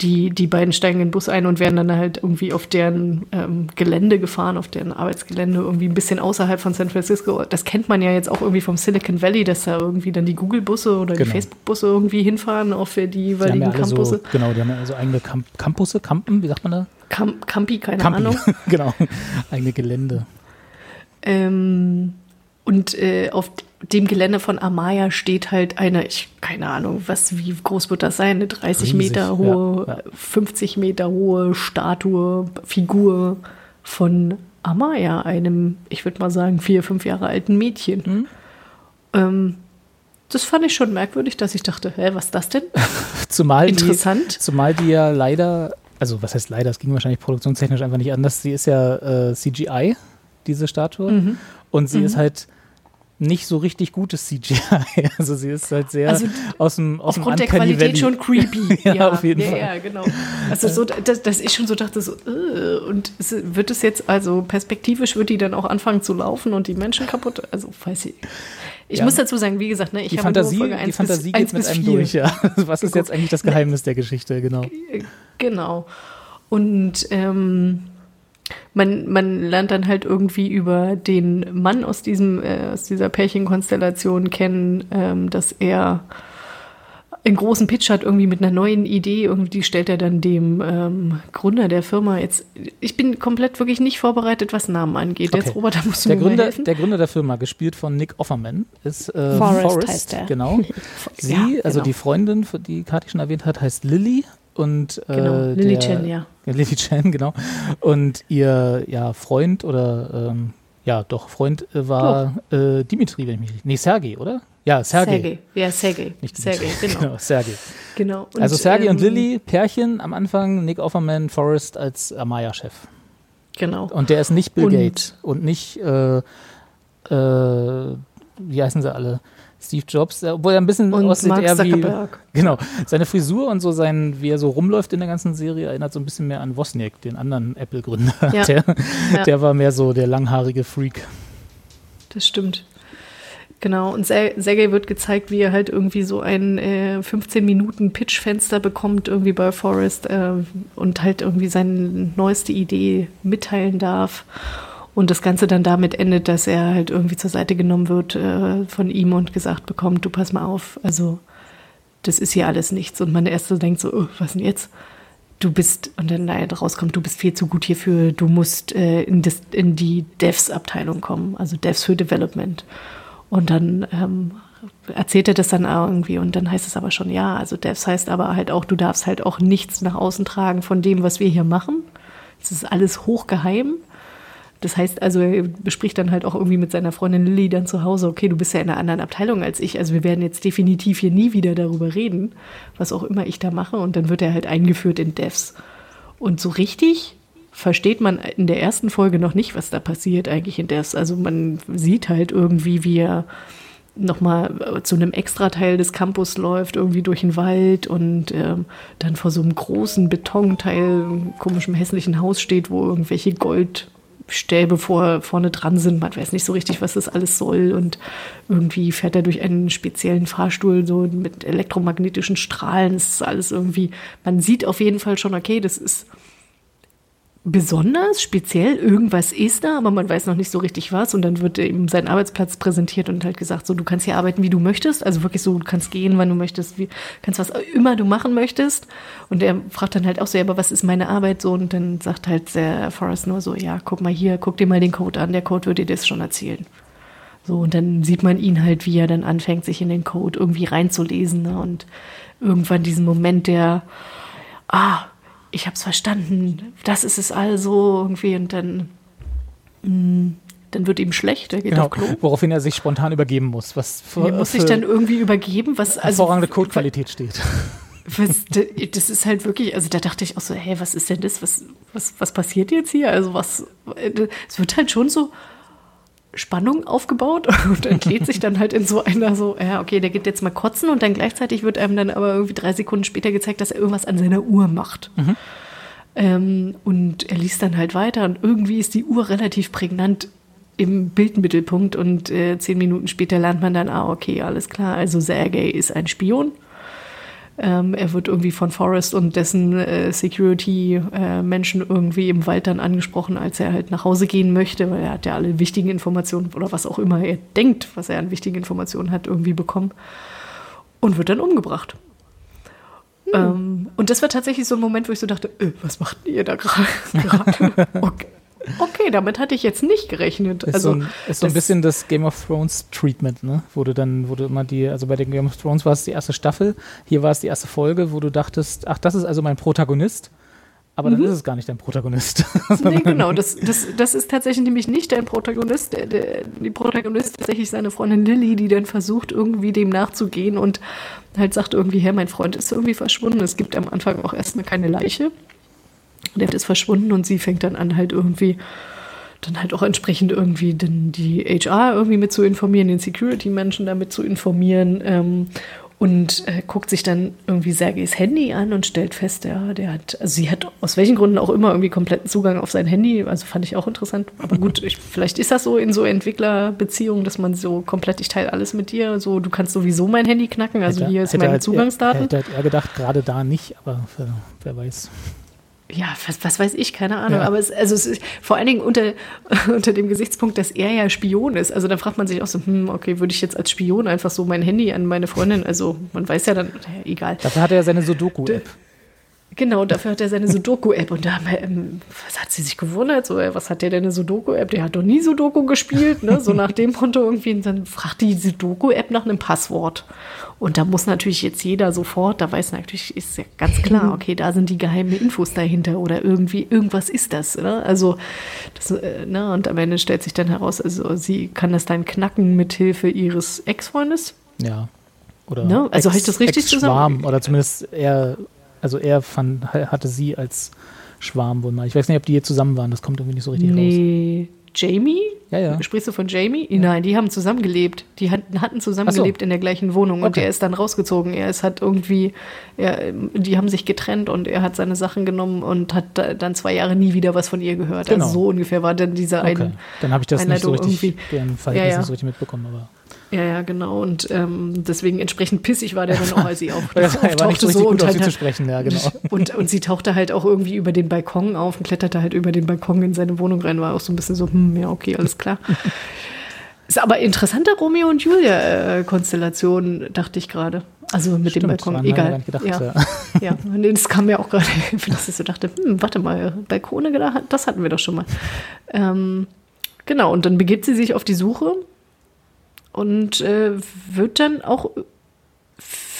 Speaker 1: die, die beiden steigen in den Bus ein und werden dann halt irgendwie auf deren ähm, Gelände gefahren, auf deren Arbeitsgelände, irgendwie ein bisschen außerhalb von San Francisco. Das kennt man ja jetzt auch irgendwie vom Silicon Valley, dass da irgendwie dann die Google-Busse oder genau. die Facebook-Busse irgendwie hinfahren auf die jeweiligen ja Campusse.
Speaker 2: So, genau, die haben ja also eigene Camp Campusse, Campen, wie sagt man da?
Speaker 1: Camp Campi, keine Campi. Ahnung.
Speaker 2: genau, eigene Gelände.
Speaker 1: Ähm, und äh, auf dem Gelände von Amaya steht halt eine, ich keine Ahnung, was, wie groß wird das sein? Eine 30 Riesig, Meter hohe, ja, ja. 50 Meter hohe Statue, Figur von Amaya, einem, ich würde mal sagen, vier, fünf Jahre alten Mädchen. Mhm. Ähm, das fand ich schon merkwürdig, dass ich dachte, hä, was ist das denn?
Speaker 2: zumal Interessant. Die, zumal die ja leider, also was heißt leider, es ging wahrscheinlich produktionstechnisch einfach nicht anders. Sie ist ja äh, CGI, diese Statue. Mhm. Und sie mhm. ist halt nicht so richtig gutes CGI. Also sie ist halt sehr also, aus dem aus
Speaker 1: Aufgrund dem der Qualität Valley. schon creepy.
Speaker 2: ja, ja, auf jeden
Speaker 1: ja,
Speaker 2: Fall.
Speaker 1: Ja, genau. Also so, dass, dass, ich schon so dachte, so, äh, und wird es jetzt, also perspektivisch wird die dann auch anfangen zu laufen und die Menschen kaputt, also weiß ich. Ich ja. muss dazu sagen, wie gesagt, ne, ich
Speaker 2: die habe Fantasie, nur Folge die Fantasie bis, geht mit einem durch, ja. Was ist jetzt eigentlich das Geheimnis der Geschichte, genau.
Speaker 1: Genau. Und ähm, man, man lernt dann halt irgendwie über den Mann aus, diesem, äh, aus dieser Pärchenkonstellation kennen, ähm, dass er einen großen Pitch hat, irgendwie mit einer neuen Idee. Irgendwie stellt er dann dem ähm, Gründer der Firma jetzt. Ich bin komplett wirklich nicht vorbereitet, was Namen angeht. Okay. Jetzt, Robert, da musst du
Speaker 2: der
Speaker 1: mir
Speaker 2: Gründer,
Speaker 1: helfen.
Speaker 2: Der Gründer der Firma, gespielt von Nick Offerman, ist
Speaker 3: äh, Forrest, Forrest heißt er.
Speaker 2: Genau. Sie, ja, also genau. die Freundin, die Kathi schon erwähnt hat, heißt Lily und äh,
Speaker 1: genau, Lily der, Chen, ja.
Speaker 2: ja. Lily Chen, genau. Und ihr ja, Freund oder ähm, ja, doch, Freund äh, war äh, Dimitri, wenn ich mich richtig. Nee, Sergei, oder? Ja, Sergei. Sergei.
Speaker 1: Ja, Sergei.
Speaker 2: Nicht Sergei, genau. genau Sergei.
Speaker 1: Genau.
Speaker 2: Und, also Sergei ähm, und Lily, Pärchen am Anfang, Nick Offerman, Forrest als Amaya-Chef.
Speaker 1: Genau.
Speaker 2: Und der ist nicht Bill und, Gates und nicht, äh, äh, wie heißen sie alle? Steve Jobs, obwohl er ein bisschen
Speaker 1: und aussieht Mark eher wie
Speaker 2: genau seine Frisur und so sein, wie er so rumläuft in der ganzen Serie, erinnert so ein bisschen mehr an Wozniak, den anderen Apple-Gründer. Ja. Der, ja. der war mehr so der langhaarige Freak.
Speaker 1: Das stimmt. Genau, und Sergei wird gezeigt, wie er halt irgendwie so ein äh, 15 Minuten Pitch-Fenster bekommt, irgendwie bei Forrest äh, und halt irgendwie seine neueste Idee mitteilen darf. Und das Ganze dann damit endet, dass er halt irgendwie zur Seite genommen wird äh, von ihm und gesagt bekommt, du pass mal auf, also das ist hier alles nichts. Und man erst so denkt so, oh, was denn jetzt? Du bist, und dann rauskommt, du bist viel zu gut hierfür, du musst äh, in, in, die Devs-Abteilung kommen, also Devs für Development. Und dann ähm, erzählt er das dann irgendwie und dann heißt es aber schon, ja, also das heißt aber halt auch, du darfst halt auch nichts nach außen tragen von dem, was wir hier machen. Es ist alles hochgeheim. Das heißt also, er bespricht dann halt auch irgendwie mit seiner Freundin Lilly dann zu Hause, okay, du bist ja in einer anderen Abteilung als ich, also wir werden jetzt definitiv hier nie wieder darüber reden, was auch immer ich da mache. Und dann wird er halt eingeführt in Devs. Und so richtig versteht man in der ersten Folge noch nicht, was da passiert eigentlich in Devs. Also man sieht halt irgendwie, wie er nochmal zu einem Extrateil des Campus läuft, irgendwie durch den Wald und ähm, dann vor so einem großen Betonteil, komischem hässlichen Haus steht, wo irgendwelche Gold Stäbe vor, vorne dran sind. Man weiß nicht so richtig, was das alles soll. Und irgendwie fährt er durch einen speziellen Fahrstuhl so mit elektromagnetischen Strahlen. Es ist alles irgendwie, man sieht auf jeden Fall schon, okay, das ist besonders, speziell, irgendwas ist da, aber man weiß noch nicht so richtig was. Und dann wird ihm sein Arbeitsplatz präsentiert und halt gesagt, so, du kannst hier arbeiten, wie du möchtest. Also wirklich so, du kannst gehen, wann du möchtest, wie, kannst was immer du machen möchtest. Und er fragt dann halt auch so, ja, aber was ist meine Arbeit so? Und dann sagt halt der Forrest nur so, ja, guck mal hier, guck dir mal den Code an, der Code würde dir das schon erzählen. So, und dann sieht man ihn halt, wie er dann anfängt, sich in den Code irgendwie reinzulesen. Ne? Und irgendwann diesen Moment der, ah, ich habe es verstanden, das ist es also irgendwie und dann, mh, mm, dann wird ihm schlecht, er geht genau, auf Klo.
Speaker 2: Woraufhin er sich spontan übergeben muss. Was
Speaker 1: für, er muss sich dann irgendwie übergeben, was
Speaker 2: also hervorragende Codequalität steht.
Speaker 1: Was, das ist halt wirklich, also da dachte ich auch so, hey, was ist denn das? Was, was, was passiert jetzt hier? Also was, es wird halt schon so, Spannung aufgebaut und entlädt sich dann halt in so einer so, ja, okay, der geht jetzt mal kotzen und dann gleichzeitig wird einem dann aber irgendwie drei Sekunden später gezeigt, dass er irgendwas an seiner Uhr macht. Mhm. Ähm, und er liest dann halt weiter und irgendwie ist die Uhr relativ prägnant im Bildmittelpunkt und äh, zehn Minuten später lernt man dann, ah, okay, alles klar, also Sergei ist ein Spion ähm, er wird irgendwie von Forrest und dessen äh, Security-Menschen äh, irgendwie im Wald dann angesprochen, als er halt nach Hause gehen möchte, weil er hat ja alle wichtigen Informationen oder was auch immer er denkt, was er an wichtigen Informationen hat, irgendwie bekommen und wird dann umgebracht. Hm. Ähm, und das war tatsächlich so ein Moment, wo ich so dachte, äh, was macht ihr da gerade? okay. Okay, damit hatte ich jetzt nicht gerechnet.
Speaker 2: Ist
Speaker 1: also
Speaker 2: so ein, ist so ein bisschen das Game of Thrones Treatment, ne? Wo du dann, wo du immer die, also bei den Game of Thrones war es die erste Staffel, hier war es die erste Folge, wo du dachtest, ach, das ist also mein Protagonist. Aber mhm. dann ist es gar nicht dein Protagonist.
Speaker 1: nee, genau, das, das, das ist tatsächlich nämlich nicht dein Protagonist. Der, der, die Protagonist ist tatsächlich seine Freundin Lilly, die dann versucht, irgendwie dem nachzugehen und halt sagt irgendwie, hey, mein Freund ist irgendwie verschwunden. Es gibt am Anfang auch erstmal keine Leiche. Der ist verschwunden und sie fängt dann an, halt irgendwie dann halt auch entsprechend irgendwie den, die HR irgendwie mit zu informieren, den Security-Menschen damit zu informieren ähm, und äh, guckt sich dann irgendwie Sergejs Handy an und stellt fest, ja, der hat, also sie hat aus welchen Gründen auch immer irgendwie kompletten Zugang auf sein Handy, also fand ich auch interessant. Aber gut, ich, vielleicht ist das so in so Entwicklerbeziehungen, dass man so komplett, ich teile alles mit dir, so du kannst sowieso mein Handy knacken, also hätte, hier ist meine halt, Zugangsdaten.
Speaker 2: Hätte er gedacht, gerade da nicht, aber wer weiß
Speaker 1: ja, was, was weiß ich, keine Ahnung. Ja. Aber es, also es ist vor allen Dingen unter, unter dem Gesichtspunkt, dass er ja Spion ist. Also da fragt man sich auch so, hm, okay, würde ich jetzt als Spion einfach so mein Handy an meine Freundin, also man weiß ja dann, egal.
Speaker 2: Dafür hat er ja seine Sudoku-App.
Speaker 1: Genau, dafür hat er seine Sudoku-App. Und da ähm, was hat sie sich gewundert? So, was hat der denn eine Sudoku-App? Der hat doch nie Sudoku gespielt, ne? So nach dem Motto irgendwie. Und dann fragt die Sudoku-App nach einem Passwort. Und da muss natürlich jetzt jeder sofort, da weiß natürlich, ist ja ganz klar, okay, da sind die geheimen Infos dahinter oder irgendwie, irgendwas ist das. Ne? Also, das, äh, ne? Und am Ende stellt sich dann heraus, also sie kann das dann knacken mit Hilfe ihres Ex-Freundes.
Speaker 2: Ja. Oder
Speaker 1: ne? Also habe ich das richtig zusammen?
Speaker 2: Oder zumindest eher also er fand, hatte sie als Schwarm wohl mal. Ich weiß nicht, ob die hier zusammen waren, das kommt irgendwie nicht so richtig nee. raus.
Speaker 1: Jamie?
Speaker 2: Ja, ja.
Speaker 1: Sprichst du von Jamie? Ja. Nein, die haben zusammengelebt. Die hatten zusammengelebt so. in der gleichen Wohnung okay. und er ist dann rausgezogen. Er ist halt irgendwie, er, die haben sich getrennt und er hat seine Sachen genommen und hat dann zwei Jahre nie wieder was von ihr gehört. Also genau. Also so ungefähr war dann diese okay.
Speaker 2: eine. Dann habe ich das Einleitung nicht so richtig, deren Verhältnis ja, ja. nicht so richtig mitbekommen, aber.
Speaker 1: Ja, ja, genau. Und ähm, deswegen entsprechend pissig war der dann auch, als sie auch
Speaker 2: ja, auftauchte so, so und halt, zu sprechen, ja, genau.
Speaker 1: Und, und sie tauchte halt auch irgendwie über den Balkon auf und kletterte halt über den Balkon in seine Wohnung rein, war auch so ein bisschen so, hm, ja, okay, alles klar. Ist aber interessante Romeo und Julia-Konstellation, dachte ich gerade. Also mit Stimmt, dem Balkon, egal. Gedacht, ja. ja. ja, das kam mir auch gerade, dass ich so dachte, hm, warte mal, Balkone, das hatten wir doch schon mal. Ähm, genau, und dann begibt sie sich auf die Suche und äh, wird dann auch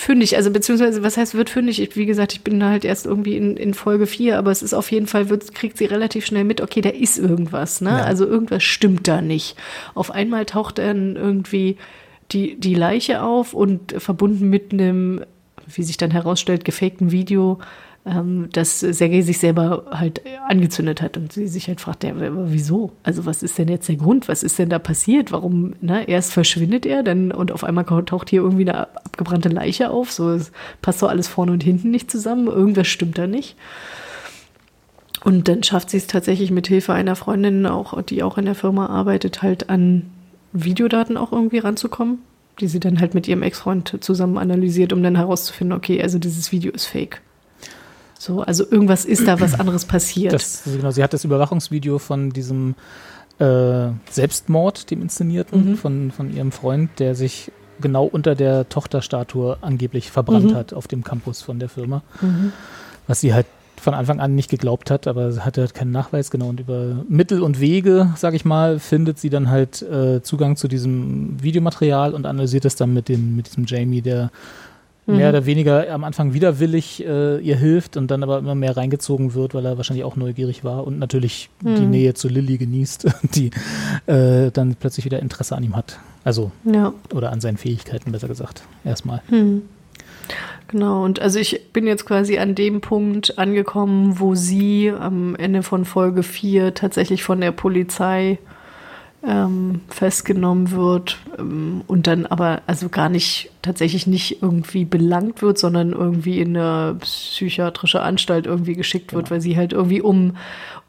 Speaker 1: fündig, also beziehungsweise, was heißt wird fündig? Ich, wie gesagt, ich bin halt erst irgendwie in, in Folge 4, aber es ist auf jeden Fall, wird, kriegt sie relativ schnell mit, okay, da ist irgendwas, ne? Ja. Also irgendwas stimmt da nicht. Auf einmal taucht dann irgendwie die, die Leiche auf und verbunden mit einem, wie sich dann herausstellt, gefakten Video dass Sergei sich selber halt angezündet hat und sie sich halt fragt, ja, wieso? Also was ist denn jetzt der Grund? Was ist denn da passiert? Warum, ne? Erst verschwindet er, dann und auf einmal taucht hier irgendwie eine abgebrannte Leiche auf. So es passt so alles vorne und hinten nicht zusammen. Irgendwas stimmt da nicht. Und dann schafft sie es tatsächlich mit Hilfe einer Freundin, auch, die auch in der Firma arbeitet, halt an Videodaten auch irgendwie ranzukommen, die sie dann halt mit ihrem Ex-Freund zusammen analysiert, um dann herauszufinden, okay, also dieses Video ist fake. So, also irgendwas ist da was anderes passiert.
Speaker 2: Das, genau, sie hat das Überwachungsvideo von diesem äh, Selbstmord, dem inszenierten, mhm. von, von ihrem Freund, der sich genau unter der Tochterstatue angeblich verbrannt mhm. hat auf dem Campus von der Firma. Mhm. Was sie halt von Anfang an nicht geglaubt hat, aber sie hatte halt keinen Nachweis, genau. Und über Mittel und Wege, sag ich mal, findet sie dann halt äh, Zugang zu diesem Videomaterial und analysiert es dann mit, dem, mit diesem Jamie, der mhm. mehr oder weniger am Anfang widerwillig äh, ihr hilft und dann aber immer mehr reingezogen wird, weil er wahrscheinlich auch neugierig war und natürlich mhm. die Nähe zu Lilly genießt, die äh, dann plötzlich wieder Interesse an ihm hat. Also, ja. oder an seinen Fähigkeiten, besser gesagt, erstmal. Mhm.
Speaker 1: Genau, und also ich bin jetzt quasi an dem Punkt angekommen, wo sie am Ende von Folge 4 tatsächlich von der Polizei ähm, festgenommen wird ähm, und dann aber also gar nicht tatsächlich nicht irgendwie belangt wird, sondern irgendwie in eine psychiatrische Anstalt irgendwie geschickt genau. wird, weil sie halt irgendwie um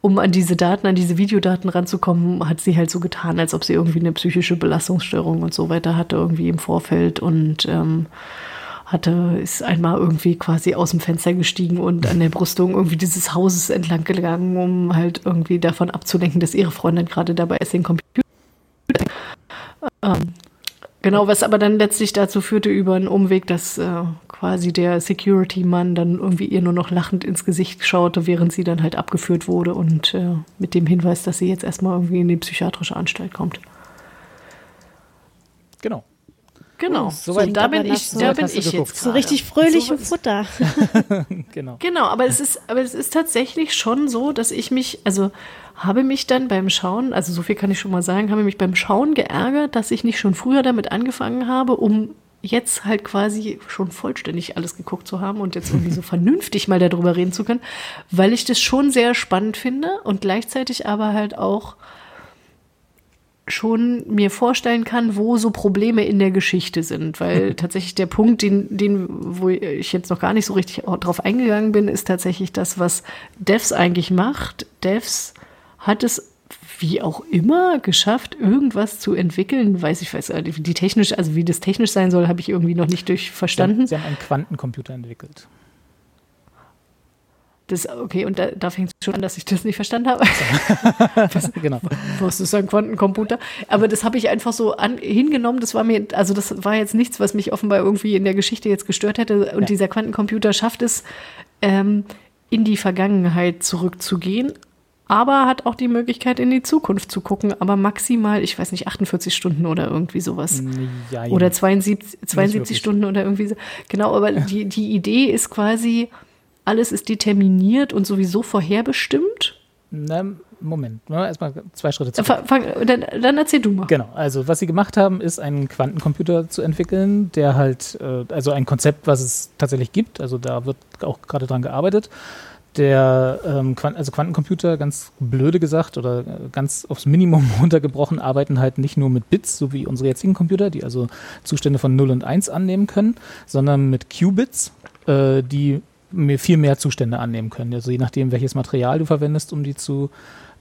Speaker 1: um an diese Daten, an diese Videodaten ranzukommen, hat sie halt so getan, als ob sie irgendwie eine psychische Belastungsstörung und so weiter hatte irgendwie im Vorfeld und ähm, hatte, ist einmal irgendwie quasi aus dem Fenster gestiegen und an der Brüstung irgendwie dieses Hauses entlang gegangen, um halt irgendwie davon abzulenken, dass ihre Freundin gerade dabei ist, den Computer ähm, genau, was aber dann letztlich dazu führte über einen Umweg, dass äh, quasi der Security-Mann dann irgendwie ihr nur noch lachend ins Gesicht schaute, während sie dann halt abgeführt wurde und äh, mit dem Hinweis, dass sie jetzt erstmal irgendwie in die psychiatrische Anstalt kommt.
Speaker 2: Genau.
Speaker 1: Genau. Oh, so, da bin ich, so da bin ich jetzt.
Speaker 3: So richtig fröhlich so, im Futter.
Speaker 1: genau. Genau, aber es ist, aber es ist tatsächlich schon so, dass ich mich, also habe mich dann beim Schauen, also so viel kann ich schon mal sagen, habe mich beim Schauen geärgert, dass ich nicht schon früher damit angefangen habe, um jetzt halt quasi schon vollständig alles geguckt zu haben und jetzt irgendwie so vernünftig mal darüber reden zu können, weil ich das schon sehr spannend finde und gleichzeitig aber halt auch schon mir vorstellen kann, wo so Probleme in der Geschichte sind, weil tatsächlich der Punkt, den, den, wo ich jetzt noch gar nicht so richtig drauf eingegangen bin, ist tatsächlich das, was Devs eigentlich macht. Devs hat es wie auch immer geschafft, irgendwas zu entwickeln. Weiß ich, weiß, die technisch, also wie das technisch sein soll, habe ich irgendwie noch nicht durch verstanden.
Speaker 2: Sie haben einen Quantencomputer entwickelt.
Speaker 1: Das, okay, und da, da fängt es schon an, dass ich das nicht verstanden habe. was, genau. Was ist ein Quantencomputer? Aber das habe ich einfach so an, hingenommen. Das war mir, also das war jetzt nichts, was mich offenbar irgendwie in der Geschichte jetzt gestört hätte. Und ja. dieser Quantencomputer schafft es, ähm, in die Vergangenheit zurückzugehen, aber hat auch die Möglichkeit, in die Zukunft zu gucken, aber maximal, ich weiß nicht, 48 Stunden oder irgendwie sowas. Ja, oder 72, 72 Stunden oder irgendwie so. Genau, aber ja. die, die Idee ist quasi, alles ist determiniert und sowieso vorherbestimmt.
Speaker 2: Na, Moment, ne, erstmal zwei Schritte
Speaker 1: zurück. Fang, dann, dann, erzähl du mal.
Speaker 2: Genau, also was sie gemacht haben, ist einen Quantencomputer zu entwickeln, der halt, äh, also ein Konzept, was es tatsächlich gibt, also da wird auch gerade dran gearbeitet der ähm, Quant also Quantencomputer, ganz blöde gesagt oder äh, ganz aufs Minimum runtergebrochen, arbeiten halt nicht nur mit Bits, so wie unsere jetzigen Computer, die also Zustände von 0 und 1 annehmen können, sondern mit Qubits, äh, die mir viel mehr Zustände annehmen können. Also je nachdem, welches Material du verwendest, um die zu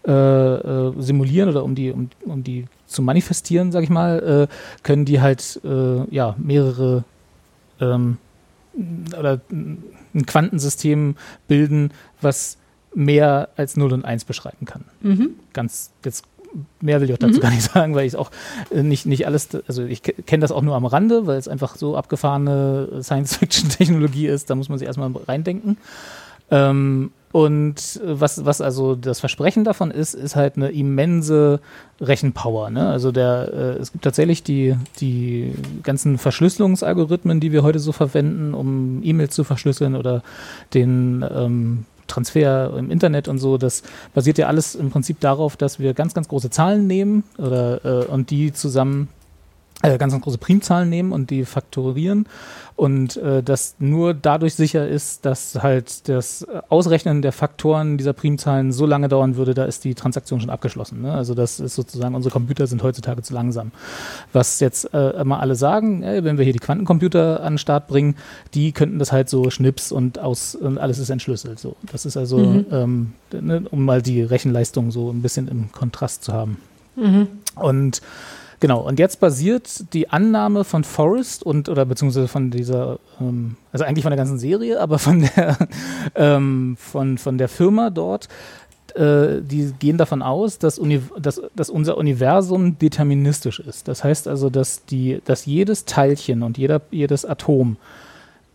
Speaker 2: äh, äh, simulieren oder um die, um, um die zu manifestieren, sag ich mal, äh, können die halt äh, ja mehrere ähm, oder ein Quantensystem bilden, was mehr als 0 und 1 beschreiben kann. Mhm. Ganz jetzt mehr will ich auch dazu mhm. gar nicht sagen, weil ich auch äh, nicht, nicht alles, also ich kenne das auch nur am Rande, weil es einfach so abgefahrene Science-Fiction-Technologie ist, da muss man sich erstmal reindenken. Ähm, Und was, was also das Versprechen davon ist, ist halt eine immense Rechenpower. Ne? Also der, äh, es gibt tatsächlich die, die ganzen Verschlüsselungsalgorithmen, die wir heute so verwenden, um E-Mails zu verschlüsseln oder den ähm, Transfer im Internet und so, das basiert ja alles im Prinzip darauf, dass wir ganz, ganz große Zahlen nehmen oder, äh, und die zusammen äh, ganz, ganz große Primzahlen nehmen und die faktorieren und äh, das nur dadurch sicher ist, dass halt das Ausrechnen der Faktoren dieser Primzahlen so lange dauern würde, da ist die Transaktion schon abgeschlossen. Ne? Also das ist sozusagen, unsere Computer sind heutzutage zu langsam. Was jetzt äh, immer alle sagen, ey, wenn wir hier die Quantencomputer an den Start bringen, die könnten das halt so schnips und aus und alles ist entschlüsselt. So, das ist also, mhm. ähm, ne, um mal die Rechenleistung so ein bisschen im Kontrast zu haben. Mhm. Und Genau, und jetzt basiert die Annahme von Forrest und oder beziehungsweise von dieser, ähm, also eigentlich von der ganzen Serie, aber von der ähm, von, von der Firma dort, äh, die gehen davon aus, dass, dass, dass unser Universum deterministisch ist. Das heißt also, dass die, dass jedes Teilchen und jeder, jedes Atom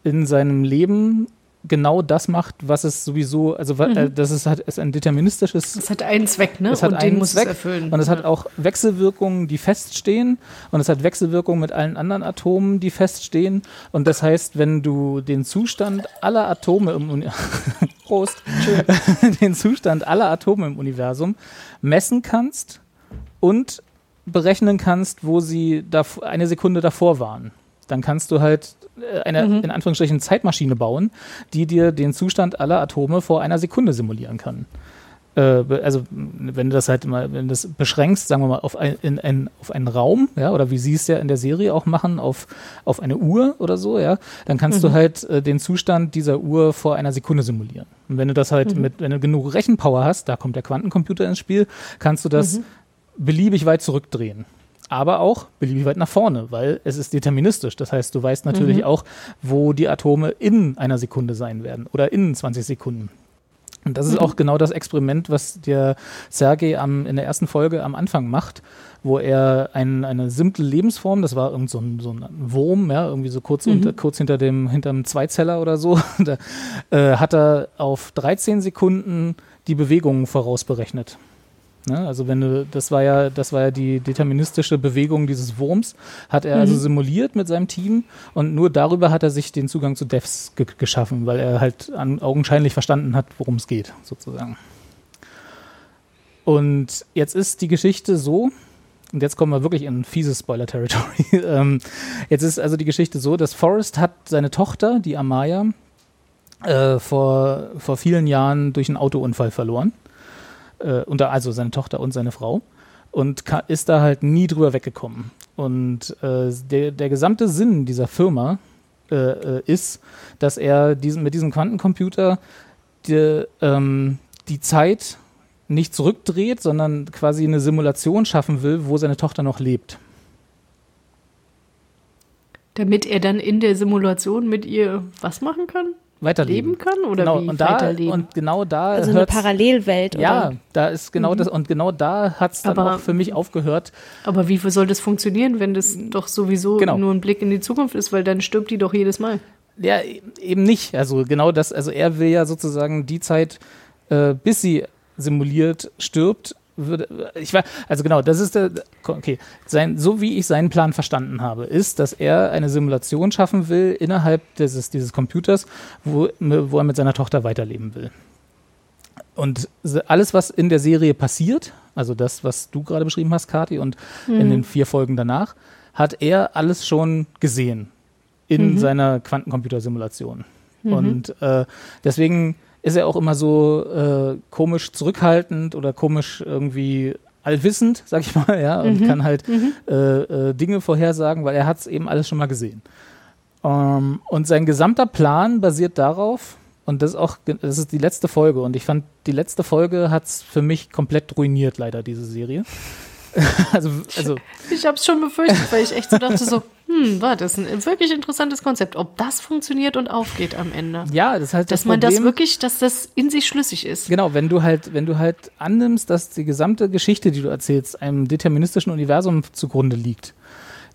Speaker 2: in seinem Leben genau das macht, was es sowieso, also äh, mhm. das ist halt ist ein deterministisches.
Speaker 1: Es hat einen Zweck, ne?
Speaker 2: Es hat und einen muss Zweck es erfüllen. Und es ja. hat auch Wechselwirkungen, die feststehen. Und es hat Wechselwirkungen mit allen anderen Atomen, die feststehen. Und das heißt, wenn du den Zustand aller Atome im Universum Prost, den Zustand aller Atome im Universum messen kannst und berechnen kannst, wo sie da eine Sekunde davor waren dann kannst du halt äh, eine mhm. in Anführungsstrichen Zeitmaschine bauen, die dir den Zustand aller Atome vor einer Sekunde simulieren kann. Äh, also wenn du das halt mal, wenn du das beschränkst, sagen wir mal, auf, ein, in, ein, auf einen Raum, ja, oder wie sie es ja in der Serie auch machen, auf, auf eine Uhr oder so, ja, dann kannst mhm. du halt äh, den Zustand dieser Uhr vor einer Sekunde simulieren. Und wenn du das halt mhm. mit, wenn du genug Rechenpower hast, da kommt der Quantencomputer ins Spiel, kannst du das mhm. beliebig weit zurückdrehen aber auch beliebig weit nach vorne, weil es ist deterministisch. Das heißt, du weißt natürlich mhm. auch, wo die Atome in einer Sekunde sein werden oder in 20 Sekunden. Und das ist mhm. auch genau das Experiment, was der Sergei am, in der ersten Folge am Anfang macht, wo er ein, eine simple Lebensform, das war irgend so ein, so ein Wurm, ja, irgendwie so kurz, mhm. unter, kurz hinter dem, hinterm Zweizeller oder so, da äh, hat er auf 13 Sekunden die Bewegungen vorausberechnet. Ne? Also wenn du, das war ja, das war ja die deterministische Bewegung dieses Wurms, hat er also mhm. also simuliert mit seinem Team und nur darüber hat er sich den Zugang zu Devs ge geschaffen, weil er halt an, augenscheinlich verstanden hat, worum es geht, sozusagen. Und jetzt ist die Geschichte so, und jetzt kommen wir wirklich in fieses Spoiler-Territory. ähm, jetzt ist also die Geschichte so, dass Forrest hat seine Tochter, die Amaya, äh, vor, vor vielen Jahren durch einen Autounfall verloren äh, unter, also seine Tochter und seine Frau und ist da halt nie drüber weggekommen. Und äh, der, der gesamte Sinn dieser Firma äh, äh, ist, dass er diesen, mit diesem Quantencomputer die, ähm, die Zeit nicht zurückdreht, sondern quasi eine Simulation schaffen will, wo seine Tochter noch lebt.
Speaker 1: Damit er dann in der Simulation mit ihr was machen kann?
Speaker 2: Weiterleben
Speaker 1: leben kann oder
Speaker 2: genau,
Speaker 1: wie
Speaker 2: und da, weiterleben? Und genau da
Speaker 3: also eine Parallelwelt
Speaker 2: oder? Ja, da ist genau mhm. das und genau da hat es dann aber, auch für mich aufgehört.
Speaker 1: Aber wie soll das funktionieren, wenn das doch sowieso genau. nur ein Blick in die Zukunft ist, weil dann stirbt die doch jedes Mal.
Speaker 2: Ja, eben nicht. Also genau das, also er will ja sozusagen die Zeit, äh, bis sie simuliert stirbt, würde, ich war, also genau, das ist der, okay, sein, so wie ich seinen Plan verstanden habe, ist, dass er eine Simulation schaffen will innerhalb dieses, dieses Computers, wo, wo er mit seiner Tochter weiterleben will. Und alles, was in der Serie passiert, also das, was du gerade beschrieben hast, Kati, und mhm. in den vier Folgen danach, hat er alles schon gesehen in mhm. seiner Quantencomputersimulation. Mhm. Und äh, deswegen ist er auch immer so äh, komisch zurückhaltend oder komisch irgendwie allwissend, sag ich mal, ja, und mhm. kann halt mhm. äh, äh, Dinge vorhersagen, weil er hat es eben alles schon mal gesehen. Ähm, und sein gesamter Plan basiert darauf, und das ist auch, das ist die letzte Folge, und ich fand, die letzte Folge hat es für mich komplett ruiniert, leider, diese Serie.
Speaker 1: also, also. Ich habe es schon befürchtet, weil ich echt so dachte so, hm, war das ein wirklich interessantes Konzept, ob das funktioniert und aufgeht am Ende.
Speaker 2: Ja, das heißt,
Speaker 1: dass das man Problem, das wirklich, dass das in sich schlüssig ist.
Speaker 2: Genau, wenn du halt, wenn du halt annimmst, dass die gesamte Geschichte, die du erzählst, einem deterministischen Universum zugrunde liegt,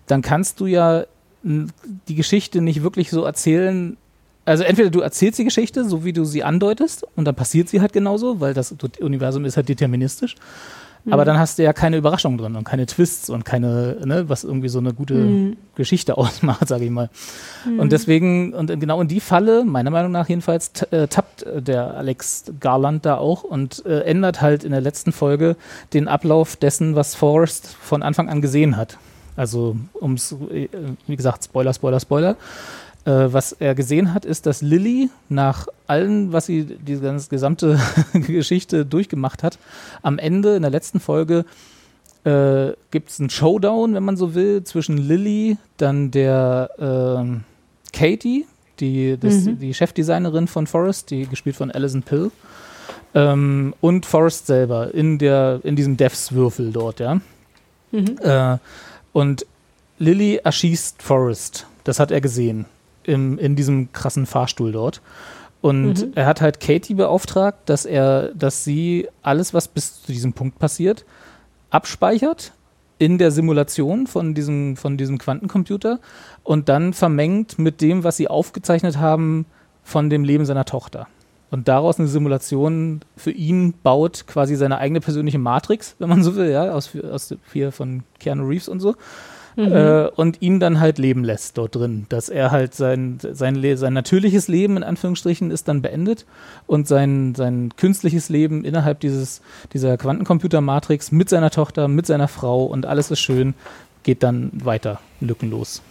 Speaker 2: dann kannst du ja die Geschichte nicht wirklich so erzählen, also entweder du erzählst die Geschichte, so wie du sie andeutest, und dann passiert sie halt genauso, weil das Universum ist halt deterministisch. Aber mhm. dann hast du ja keine Überraschung drin und keine Twists und keine, ne, was irgendwie so eine gute mhm. Geschichte ausmacht, sage ich mal. Mhm. Und deswegen, und genau in die Falle, meiner Meinung nach jedenfalls, äh, tappt der Alex Garland da auch und äh, ändert halt in der letzten Folge den Ablauf dessen, was Forrest von Anfang an gesehen hat. Also, ums, äh, wie gesagt, Spoiler, Spoiler, Spoiler. Äh, was er gesehen hat, ist, dass Lilly nach allem, was sie die ganze gesamte Geschichte durchgemacht hat, am Ende in der letzten Folge äh, gibt es einen Showdown, wenn man so will, zwischen Lilly, dann der äh, Katie, die, das, mhm. die Chefdesignerin von Forrest, die gespielt von Alison Pill, ähm, und Forrest selber in, der, in diesem Devs-Würfel dort, ja. Mhm. Äh, und Lilly erschießt Forrest. Das hat er gesehen im, in diesem krassen Fahrstuhl dort. Und mhm. er hat halt Katie beauftragt, dass er, dass sie alles, was bis zu diesem Punkt passiert, abspeichert in der Simulation von diesem, von diesem Quantencomputer und dann vermengt mit dem, was sie aufgezeichnet haben von dem Leben seiner Tochter. Und daraus eine Simulation für ihn baut, quasi seine eigene persönliche Matrix, wenn man so will, ja, aus, aus hier von Keanu Reeves und so mhm. äh, und ihn dann halt leben lässt dort drin. Dass er halt sein, sein, sein natürliches Leben in Anführungsstrichen ist dann beendet und sein, sein künstliches Leben innerhalb dieses, dieser Quantencomputer-Matrix mit seiner Tochter, mit seiner Frau und alles ist schön, geht dann weiter, lückenlos.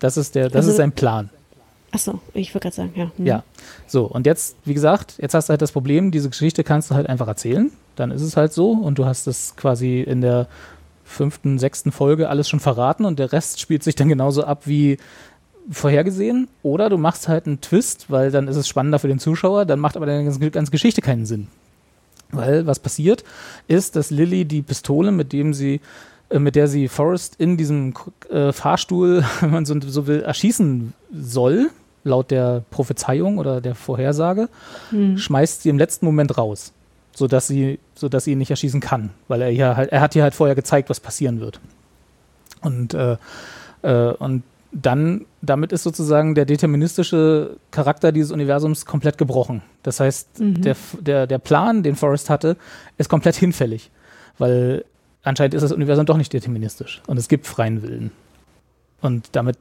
Speaker 2: Das ist der, das also, ist sein Plan.
Speaker 3: Achso, ich würde gerade sagen, ja.
Speaker 2: Hm. Ja, so, und jetzt, wie gesagt, jetzt hast du halt das Problem, diese Geschichte kannst du halt einfach erzählen. Dann ist es halt so und du hast es quasi in der fünften, sechsten Folge alles schon verraten und der Rest spielt sich dann genauso ab wie vorhergesehen. Oder du machst halt einen Twist, weil dann ist es spannender für den Zuschauer, dann macht aber deine ganze, Geschichte keinen Sinn. Weil was passiert, ist, dass Lilly die Pistole, mit dem sie äh, mit der sie Forrest in diesem äh, Fahrstuhl, wenn man so, so, will, erschießen soll, laut der Prophezeiung oder der Vorhersage, mhm. schmeißt sie im letzten Moment raus sodass sie, sodass sie ihn nicht erschießen kann, weil er ja halt, er hat ihr halt vorher gezeigt, was passieren wird. Und, äh, äh, und dann, damit ist sozusagen der deterministische Charakter dieses Universums komplett gebrochen. Das heißt, mhm. der, der, der Plan, den Forrest hatte, ist komplett hinfällig, weil anscheinend ist das Universum doch nicht deterministisch und es gibt freien Willen. Und damit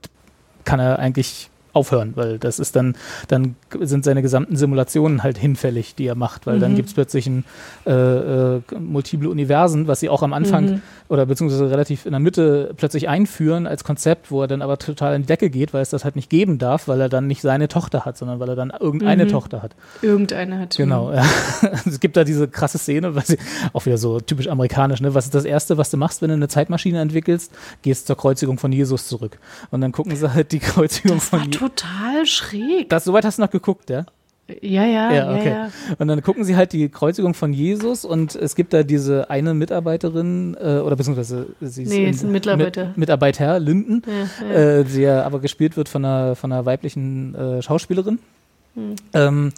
Speaker 2: kann er eigentlich aufhören, weil das ist dann, dann sind seine gesamten Simulationen halt hinfällig, die er macht, weil mhm. dann gibt es plötzlich ein äh, äh, multiple Universen, was sie auch am Anfang mhm. oder beziehungsweise relativ in der Mitte plötzlich einführen als Konzept, wo er dann aber total in die Decke geht, weil es das halt nicht geben darf, weil er dann nicht seine Tochter hat, sondern weil er dann irgendeine mhm. Tochter hat.
Speaker 1: Irgendeine hat.
Speaker 2: Genau. Ja. es gibt da diese krasse Szene, was auch wieder so typisch amerikanisch, ne? Was ist das Erste, was du machst, wenn du eine Zeitmaschine entwickelst? Gehst zur Kreuzigung von Jesus zurück. Und dann gucken sie halt die Kreuzigung
Speaker 1: das
Speaker 2: von Jesus
Speaker 1: total schräg.
Speaker 2: Das, soweit hast du noch geguckt, ja?
Speaker 1: Ja, ja, ja, okay. Ja, ja.
Speaker 2: Und dann gucken sie halt die Kreuzigung von Jesus und es gibt da diese eine Mitarbeiterin, äh, oder beziehungsweise sie ist,
Speaker 1: nee, ist ein Mitarbeiter.
Speaker 2: Mit, Mitarbeiter, Linden, ja, äh, der aber gespielt wird von einer, von einer weiblichen äh, Schauspielerin. Hm. Ähm,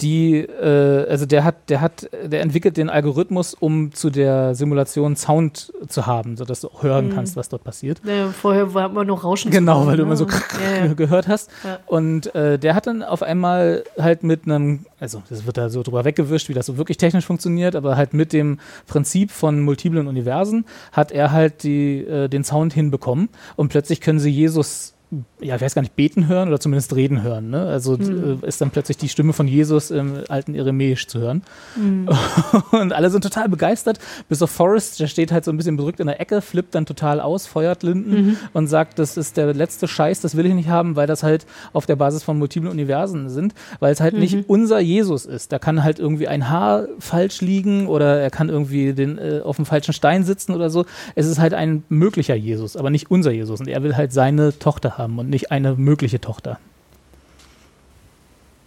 Speaker 2: die, äh, also der hat, der hat, der entwickelt den Algorithmus, um zu der Simulation Sound zu haben, sodass du auch hören mhm. kannst, was dort passiert.
Speaker 1: Ja, vorher war immer noch Rauschen.
Speaker 2: Genau, weil du immer so ja, ja. gehört hast. Und äh, der hat dann auf einmal halt mit einem, also das wird da so drüber weggewischt, wie das so wirklich technisch funktioniert, aber halt mit dem Prinzip von multiplen Universen hat er halt die, äh, den Sound hinbekommen und plötzlich können sie Jesus ja, ich weiß gar nicht, beten hören oder zumindest reden hören. Ne? Also mhm. ist dann plötzlich die Stimme von Jesus im alten Eremäisch zu hören. Mhm. Und alle sind total begeistert, bis auf Forrest, der steht halt so ein bisschen bedrückt in der Ecke, flippt dann total aus, feuert Linden mhm. und sagt, das ist der letzte Scheiß, das will ich nicht haben, weil das halt auf der Basis von multiplen Universen sind, weil es halt nicht mhm. unser Jesus ist. Da kann halt irgendwie ein Haar falsch liegen oder er kann irgendwie den, äh, auf dem falschen Stein sitzen oder so. Es ist halt ein möglicher Jesus, aber nicht unser Jesus. Und er will halt seine Tochter haben und nicht eine mögliche Tochter.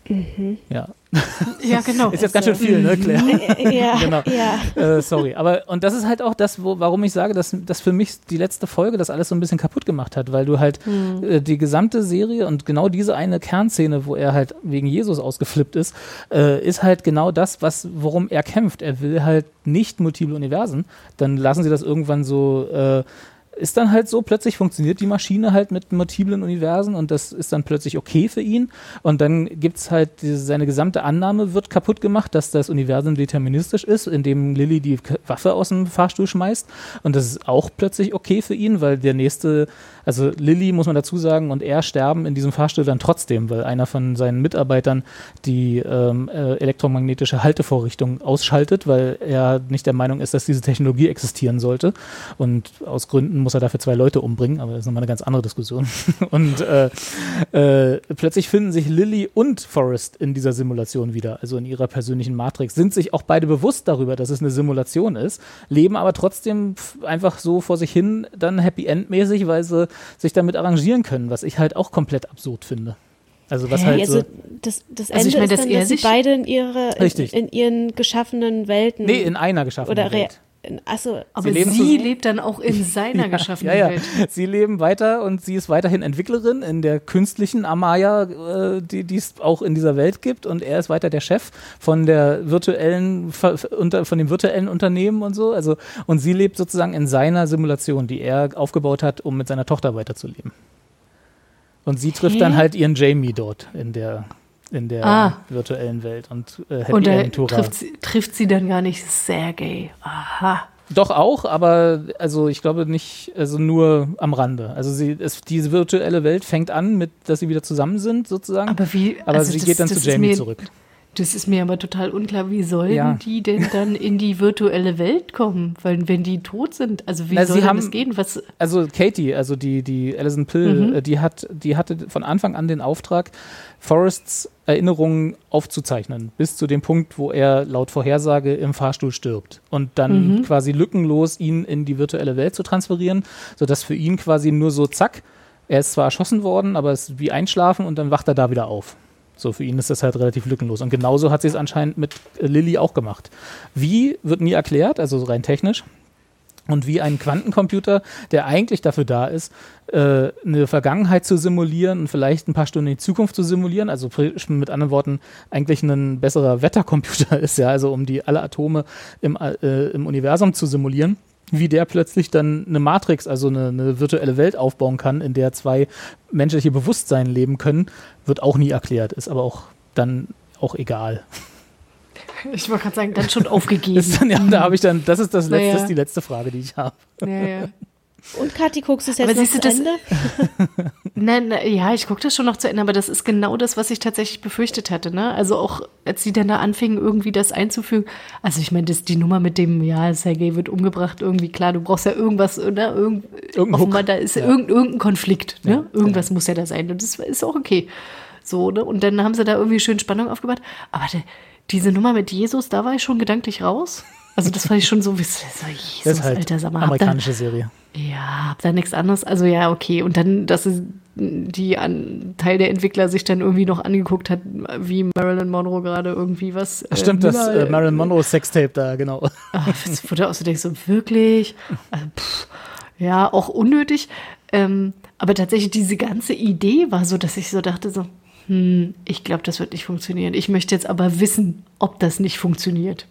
Speaker 2: Mhm. Ja.
Speaker 1: Ja, genau.
Speaker 2: ist jetzt ganz schön viel, ne, Claire?
Speaker 3: Ja, genau. ja.
Speaker 2: Äh, sorry. Aber, und das ist halt auch das, wo, warum ich sage, dass, dass für mich die letzte Folge das alles so ein bisschen kaputt gemacht hat, weil du halt mhm. äh, die gesamte Serie und genau diese eine Kernszene, wo er halt wegen Jesus ausgeflippt ist, äh, ist halt genau das, was, worum er kämpft. Er will halt nicht multiple Universen. Dann lassen sie das irgendwann so, äh, ist dann halt so, plötzlich funktioniert die Maschine halt mit multiplen Universen und das ist dann plötzlich okay für ihn. Und dann gibt es halt diese, seine gesamte Annahme wird kaputt gemacht, dass das Universum deterministisch ist, indem Lilly die Waffe aus dem Fahrstuhl schmeißt. Und das ist auch plötzlich okay für ihn, weil der nächste also Lilly, muss man dazu sagen, und er sterben in diesem Fahrstuhl dann trotzdem, weil einer von seinen Mitarbeitern die ähm, äh, elektromagnetische Haltevorrichtung ausschaltet, weil er nicht der Meinung ist, dass diese Technologie existieren sollte. Und aus Gründen muss er dafür zwei Leute umbringen, aber das ist nochmal eine ganz andere Diskussion. und äh, äh, plötzlich finden sich Lilly und Forrest in dieser Simulation wieder, also in ihrer persönlichen Matrix, sind sich auch beide bewusst darüber, dass es eine Simulation ist, leben aber trotzdem einfach so vor sich hin, dann Happy End mäßig, weil sie sich damit arrangieren können, was ich halt auch komplett absurd finde. Also was halt
Speaker 3: also
Speaker 2: so
Speaker 3: das, das
Speaker 1: Also
Speaker 3: Ende
Speaker 1: ich meine,
Speaker 3: ist
Speaker 1: dass
Speaker 3: dann,
Speaker 1: er
Speaker 3: dass sie beide in ihre in, in ihren geschaffenen Welten
Speaker 2: Nee, in einer geschaffenen Welt.
Speaker 3: Achso,
Speaker 1: Aber sie
Speaker 2: zu-
Speaker 1: lebt dann auch in seiner geschaffenen
Speaker 2: Ja, ja.
Speaker 1: Welt.
Speaker 2: Sie leben weiter und sie ist weiterhin Entwicklerin in der künstlichen Amaya, äh, die es auch in dieser Welt gibt. Und er ist weiter der Chef von der virtuellen, von dem virtuellen Unternehmen und so. Also, und sie lebt sozusagen in seiner Simulation, die er aufgebaut hat, um mit seiner Tochter weiterzuleben. Und sie trifft
Speaker 1: Hä?
Speaker 2: dann halt ihren Jamie dort in der, in der
Speaker 1: Ah.
Speaker 2: virtuellen Welt und äh, Happy
Speaker 1: Und da trifft sie, trifft sie dann gar nicht Sergei. Aha.
Speaker 2: Doch auch, aber also ich glaube nicht, also nur am Rande. Also sie, es, diese virtuelle Welt fängt an mit, dass sie wieder zusammen sind sozusagen.
Speaker 1: Aber wie?
Speaker 2: aber
Speaker 1: also
Speaker 2: sie
Speaker 1: das-
Speaker 2: geht dann zu Jamie zurück.
Speaker 1: Das ist mir aber total unklar. Wie sollen
Speaker 2: Ja.
Speaker 1: die denn dann in die virtuelle Welt kommen? Weil wenn die tot sind, also wie
Speaker 2: Na,
Speaker 1: soll
Speaker 2: haben-
Speaker 1: das gehen? Was?
Speaker 2: Also Katie, also die, die Alison Pill,
Speaker 1: Mhm.
Speaker 2: äh, die hat, die hatte von Anfang an den Auftrag, Forrests Erinnerungen aufzuzeichnen, bis zu dem Punkt, wo er laut Vorhersage im Fahrstuhl stirbt. Und dann
Speaker 1: Mhm.
Speaker 2: quasi lückenlos ihn in die virtuelle Welt zu transferieren, sodass für ihn quasi nur so zack, er ist zwar erschossen worden, aber es ist wie einschlafen und dann wacht er da wieder auf. So, für ihn ist das halt relativ lückenlos. Und genauso hat sie es anscheinend mit äh, Lilly auch gemacht. Wie, wird nie erklärt, also rein technisch. Und wie ein Quantencomputer, der eigentlich dafür da ist, äh, eine Vergangenheit zu simulieren und vielleicht ein paar Stunden in die Zukunft zu simulieren, also mit anderen Worten eigentlich ein besserer Wettercomputer ist, ja, also um die alle Atome im, äh, im Universum zu simulieren, wie der plötzlich dann eine Matrix, also eine, eine virtuelle Welt aufbauen kann, in der zwei menschliche Bewusstsein leben können, wird auch nie erklärt, ist aber auch dann auch egal.
Speaker 1: Ich wollte gerade sagen, dann schon aufgegeben.
Speaker 2: Ja, da habe ich dann, das ist das letzte,
Speaker 1: Naja.
Speaker 2: die letzte Frage, die ich habe.
Speaker 1: ja, ja.
Speaker 3: Und Kathi, guckst du es jetzt
Speaker 1: Aber
Speaker 3: noch zu
Speaker 1: das-
Speaker 3: Ende?
Speaker 1: Nein, na, ja, ich gucke das schon noch zu Ende, aber das ist genau das, was ich tatsächlich befürchtet hatte. Ne? Also auch, als sie dann da anfingen, irgendwie das einzufügen. Also ich meine, das die Nummer mit dem, ja, Sergei wird umgebracht, irgendwie klar, du brauchst ja irgendwas, oder? Irgend,
Speaker 2: Irgendein
Speaker 1: offenbar,
Speaker 2: Hook.
Speaker 1: da ist
Speaker 2: Ja.
Speaker 1: irgendein, irgendein Konflikt. Ne?
Speaker 2: Ja,
Speaker 1: Irgendwas muss ja da sein und das ist auch okay. So, ne? Und dann haben sie da irgendwie schön Spannung aufgebaut. Aber de, diese Nummer mit Jesus, da war ich schon gedanklich raus. Also das fand ich schon so, wie so, Jesus,
Speaker 2: Das ist halt
Speaker 1: Alter, sag mal, habt ihr-
Speaker 2: amerikanische Serie.
Speaker 1: Ja, hab da nichts anderes. Also ja, okay. Und dann, dass es die an, Teil der Entwickler sich dann irgendwie noch angeguckt hat, wie Marilyn Monroe gerade irgendwie was.
Speaker 2: Ach, Stimmt, das äh, Marilyn Monroe Sextape da, genau.
Speaker 1: Das wurde auch so, denkst du, wirklich? Also, pff, ja, auch unnötig. Ähm, aber tatsächlich diese ganze Idee war so, dass ich so dachte, so, hm, ich glaube, das wird nicht funktionieren. Ich möchte jetzt aber wissen, ob das nicht funktioniert.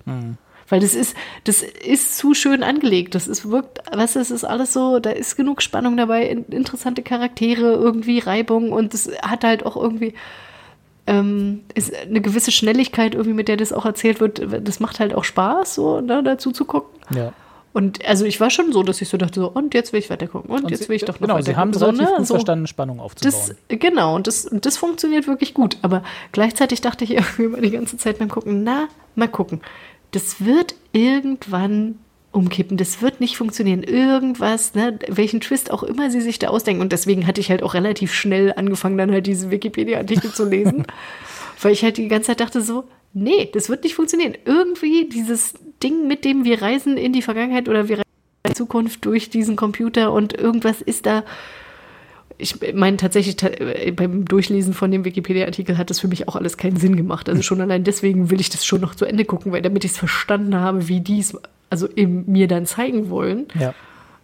Speaker 1: Weil das ist, das ist zu schön angelegt. Das ist, wirkt, weißt du, es ist alles so, da ist genug Spannung dabei, in, interessante Charaktere, irgendwie Reibung und es hat halt auch irgendwie, ähm, ist eine gewisse Schnelligkeit irgendwie, mit der das auch erzählt wird. Das macht halt auch Spaß, so, ne, dazu zu gucken.
Speaker 2: Ja.
Speaker 1: Und also ich war schon so, dass ich so dachte, so, und jetzt will ich weiter gucken und,
Speaker 2: Und
Speaker 1: jetzt will ich doch noch
Speaker 2: Genau,
Speaker 1: weiter
Speaker 2: sie haben
Speaker 1: so, ne?
Speaker 2: gut
Speaker 1: so.
Speaker 2: verstanden, Spannung aufzubauen.
Speaker 1: Das, genau, und das, und das funktioniert wirklich gut. Aber gleichzeitig dachte ich irgendwie immer die ganze Zeit beim Gucken, na, mal gucken. Das wird irgendwann umkippen. Das wird nicht funktionieren. Irgendwas, ne, welchen Twist auch immer sie sich da ausdenken. Und deswegen hatte ich halt auch relativ schnell angefangen, dann halt diese Wikipedia-Artikel zu lesen. Weil ich halt die ganze Zeit dachte so, nee, das wird nicht funktionieren. Irgendwie dieses Ding, mit dem wir reisen in die Vergangenheit oder wir reisen in die Zukunft durch diesen Computer und irgendwas ist da ich meine tatsächlich ta- äh, beim Durchlesen von dem Wikipedia-Artikel hat das für mich auch alles keinen Sinn gemacht. Also schon allein deswegen will ich das schon noch zu Ende gucken, weil damit ich es verstanden habe, wie die es also mir dann zeigen wollen.
Speaker 2: ja.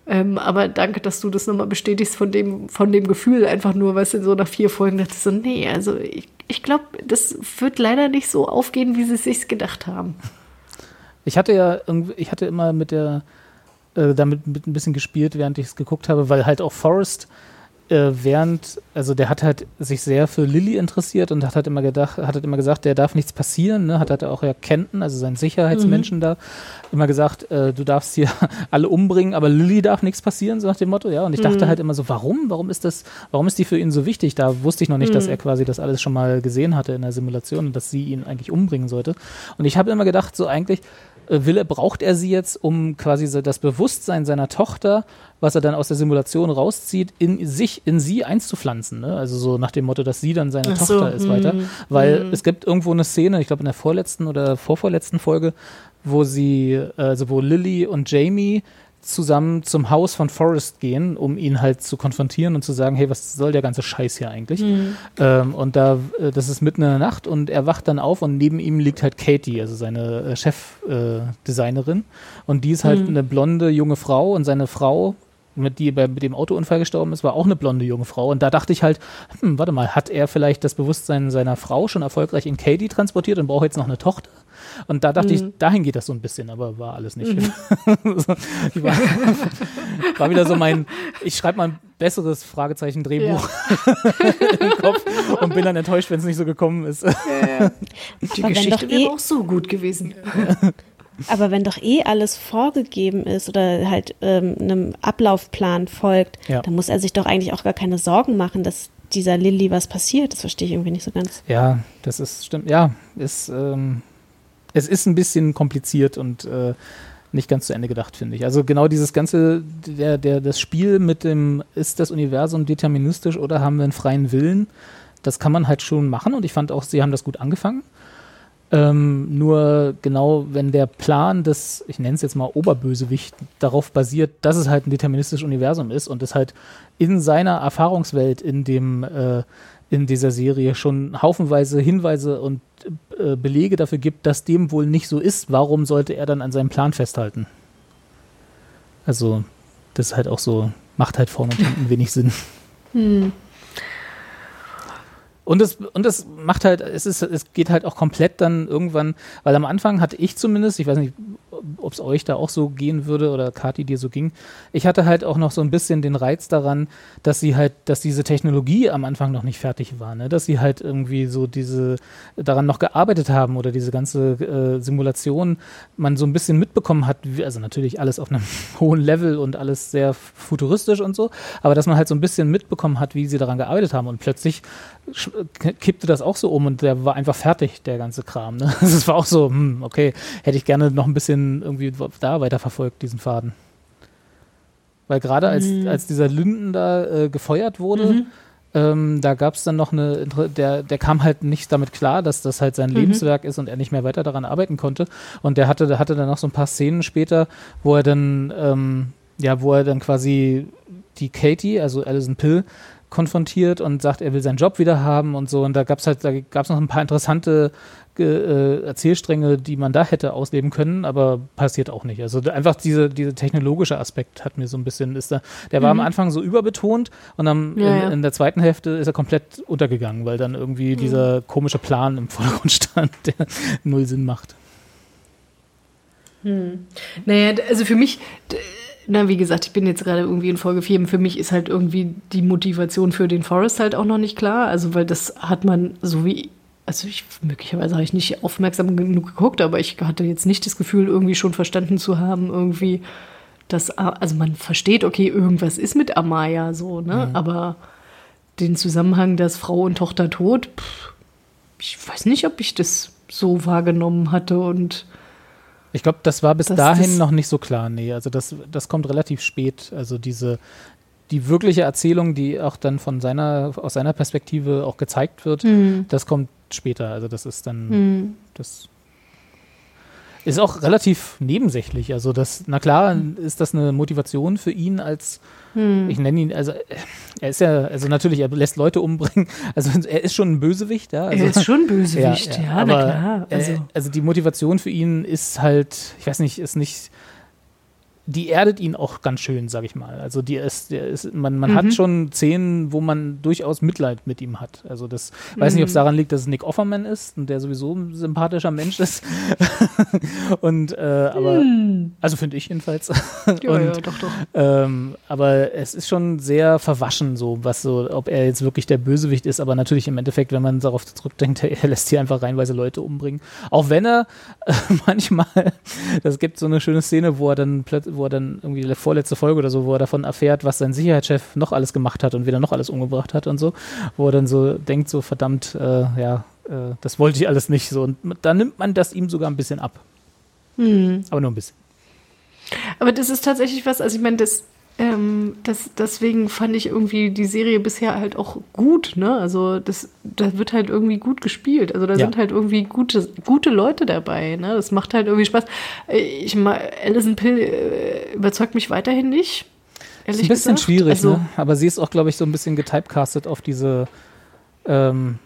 Speaker 1: Ähm, aber danke, dass du das nochmal bestätigst von dem, von dem Gefühl, einfach nur, was in so nach vier Folgen dachte ich so, nee, also ich, ich glaube, das wird leider nicht so aufgehen, wie sie es sich gedacht haben.
Speaker 2: Ich hatte ja irgendwie, ich hatte immer mit der äh, damit mit ein bisschen gespielt, während ich es geguckt habe, weil halt auch Forrest äh, während, also der hat halt sich sehr für Lilly interessiert und hat halt immer gedacht, hat halt immer gesagt, der darf nichts passieren, ne? hat halt auch ja Kenton, also seinen Sicherheitsmenschen mhm. da, immer gesagt, äh, du darfst hier alle umbringen, aber Lilly darf nichts passieren, so nach dem Motto, ja. Und ich mhm. dachte halt immer so, warum? Warum ist das, warum ist die für ihn so wichtig? Da wusste ich noch nicht, mhm. dass er quasi das alles schon mal gesehen hatte in der Simulation und dass sie ihn eigentlich umbringen sollte. Und ich habe immer gedacht, so eigentlich, äh, will er, braucht er sie jetzt, um quasi so das Bewusstsein seiner Tochter, was er dann aus der Simulation rauszieht, in sich, in sie einzupflanzen. Ne? Also so nach dem Motto, dass sie dann seine Ach Tochter so, ist weiter. Mm, Weil mm. es gibt irgendwo eine Szene, ich glaube in der vorletzten oder vorvorletzten Folge, wo sie, also wo Lily und Jamie zusammen zum Haus von Forrest gehen, um ihn halt zu konfrontieren und zu sagen, hey, was soll der ganze Scheiß hier eigentlich? Mhm. Ähm, und da, äh, das ist mitten in der Nacht und er wacht dann auf und neben ihm liegt halt Katie, also seine äh, Chefdesignerin. Äh, und die ist halt mhm. eine blonde junge Frau und seine Frau mit die bei mit dem Autounfall gestorben ist, war auch eine blonde junge Frau. Und da dachte ich halt, hm, warte mal, hat er vielleicht das Bewusstsein seiner Frau schon erfolgreich in Katie transportiert und braucht jetzt noch eine Tochter? Und da dachte mhm. ich, dahin geht das so ein bisschen, aber war alles nicht. Mhm. war, war, wieder so mein, ich schreibe mal ein besseres Fragezeichen Drehbuch ja. im Kopf und bin dann enttäuscht, wenn es nicht so gekommen ist. Ja,
Speaker 1: ja. Die aber Geschichte wäre eh auch so gut gewesen.
Speaker 3: Aber wenn doch eh alles vorgegeben ist oder halt ähm, einem Ablaufplan folgt, ja. dann muss er sich doch eigentlich auch gar keine Sorgen machen, dass dieser Lilly was passiert. Das verstehe ich irgendwie nicht so ganz.
Speaker 2: Ja, das ist stimmt. Ja, ist ähm, es ist ein bisschen kompliziert und äh, nicht ganz zu Ende gedacht, finde ich. Also genau dieses ganze, der, der, das Spiel mit dem, ist das Universum deterministisch oder haben wir einen freien Willen? Das kann man halt schon machen und ich fand auch, sie haben das gut angefangen. Ähm, nur genau, wenn der Plan des, ich nenne es jetzt mal Oberbösewicht, darauf basiert, dass es halt ein deterministisches Universum ist und es halt in seiner Erfahrungswelt in dem äh, in dieser Serie schon haufenweise Hinweise und äh, Belege dafür gibt, dass dem wohl nicht so ist, warum sollte er dann an seinem Plan festhalten? Also, das ist halt auch so, macht halt vorne und hinten wenig Sinn. Hm. Und es, und es macht halt, es ist, es geht halt auch komplett dann irgendwann, weil am Anfang hatte ich zumindest, ich weiß nicht, ob es euch da auch so gehen würde oder Kati dir so ging. Ich hatte halt auch noch so ein bisschen den Reiz daran, dass sie halt, dass diese Technologie am Anfang noch nicht fertig war, ne? dass sie halt irgendwie so diese daran noch gearbeitet haben oder diese ganze äh, Simulation man so ein bisschen mitbekommen hat, wie, also natürlich alles auf einem hohen Level und alles sehr futuristisch und so, aber dass man halt so ein bisschen mitbekommen hat, wie sie daran gearbeitet haben und plötzlich kippte das auch so um und der war einfach fertig, der ganze Kram. Ne? War auch so, hm, okay, hätte ich gerne noch ein bisschen irgendwie da weiterverfolgt, diesen Faden. Weil gerade als, mhm. als dieser Lünden da äh, gefeuert wurde, mhm. ähm, da gab es dann noch eine, der, der kam halt nicht damit klar, dass das halt sein mhm. Lebenswerk ist und er nicht mehr weiter daran arbeiten konnte. Und der hatte, der hatte dann noch so ein paar Szenen später, wo er dann, ähm, ja, wo er dann quasi die Katie, also Alison Pill, konfrontiert und sagt, er will seinen Job wieder haben und so. Und da gab es halt, da gab es noch ein paar interessante äh, Erzählstränge, die man da hätte ausleben können, aber passiert auch nicht. Also einfach diese, diese technologische Aspekt hat mir so ein bisschen, ist da, der war mhm. am Anfang so überbetont und dann ja, in, ja. in, der zweiten Hälfte ist er komplett untergegangen, weil dann irgendwie mhm. dieser komische Plan im Vordergrund stand, der null Sinn macht.
Speaker 1: Hm. Naja, also für mich, na, wie gesagt, ich bin jetzt gerade irgendwie in Folge 4. Für mich ist halt irgendwie die Motivation für den Forest halt auch noch nicht klar. Also, weil das hat man so wie, also ich, möglicherweise habe ich nicht aufmerksam genug geguckt, aber ich hatte jetzt nicht das Gefühl, irgendwie schon verstanden zu haben, irgendwie, dass, also man versteht, okay, irgendwas ist mit Amaya so, ne? Mhm. Aber den Zusammenhang, dass Frau und Tochter tot, pff, ich weiß nicht, ob ich das so wahrgenommen hatte und
Speaker 2: ich glaube, das war bis das, dahin das noch nicht so klar. Nee, also das, das kommt relativ spät. Also diese, die wirkliche Erzählung, die auch dann von seiner, aus seiner Perspektive auch gezeigt wird, mhm. das kommt später. Also das ist dann, mhm. das ist auch relativ nebensächlich. Also das, na klar, ist das eine Motivation für ihn als, hm. ich nenne ihn, also er ist ja, also natürlich, er lässt Leute umbringen. Also er ist schon ein Bösewicht, ja. Also,
Speaker 1: er ist schon ein Bösewicht, ja, ja, ja na klar.
Speaker 2: Also. also die Motivation für ihn ist halt, ich weiß nicht, ist nicht die erdet ihn auch ganz schön, sag ich mal. Also die ist, der ist, man, man mhm. hat schon Szenen, wo man durchaus Mitleid mit ihm hat. Also das mhm. weiß nicht, ob es mhm. daran liegt, dass es Nick Offerman ist und der sowieso ein sympathischer Mensch ist. und äh, aber mhm. also finde ich jedenfalls. ja, und, ja, doch, doch. Ähm, aber es ist schon sehr verwaschen, so was so, ob er jetzt wirklich der Bösewicht ist. Aber natürlich im Endeffekt, wenn man darauf zurückdenkt, er lässt hier einfach reinweise Leute umbringen. Auch wenn er äh, manchmal, das gibt so eine schöne Szene, wo er dann plötzlich wo er dann irgendwie die vorletzte Folge oder so, wo er davon erfährt, was sein Sicherheitschef noch alles gemacht hat und wieder noch alles umgebracht hat und so, wo er dann so denkt, so verdammt, äh, ja, äh, das wollte ich alles nicht so. Und da nimmt man das ihm sogar ein bisschen ab. Hm. Aber nur ein bisschen.
Speaker 1: Aber das ist tatsächlich was, also ich meine, das ähm, das, deswegen fand ich irgendwie die Serie bisher halt auch gut, ne? Also das, das wird halt irgendwie gut gespielt. Also da ja. sind halt irgendwie gute, gute Leute dabei, ne? Das macht halt irgendwie Spaß. Ich mal, Alison Pill äh, überzeugt mich weiterhin nicht.
Speaker 2: Ist ein bisschen gesagt. schwierig, also, ne? Aber sie ist auch, glaube ich, so ein bisschen getypecastet auf diese ähm,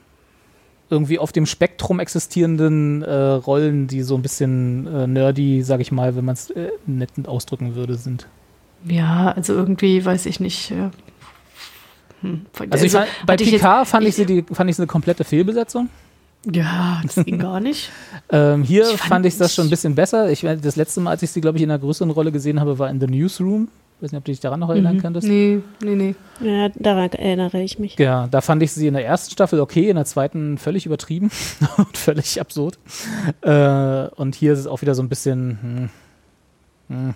Speaker 2: irgendwie auf dem Spektrum existierenden äh, Rollen, die so ein bisschen äh, nerdy, sag ich mal, wenn man es äh, nett ausdrücken würde, sind.
Speaker 1: Ja, also irgendwie weiß ich nicht.
Speaker 2: Hm. Also, ich fand, bei Picard fand ich, sie die, fand ich sie eine komplette Fehlbesetzung.
Speaker 1: Ja, das ging gar nicht.
Speaker 2: ähm, hier ich fand, fand ich das schon ein bisschen besser. Ich, das letzte Mal, als ich sie, glaube ich, in einer größeren Rolle gesehen habe, war in The Newsroom. Ich weiß nicht, ob du dich daran noch erinnern mhm. könntest.
Speaker 1: Nee, nee, nee.
Speaker 3: Ja, daran erinnere ich mich.
Speaker 2: Ja, da fand ich sie in der ersten Staffel okay, in der zweiten völlig übertrieben und völlig absurd. Äh, und hier ist es auch wieder so ein bisschen. Hm,
Speaker 3: hm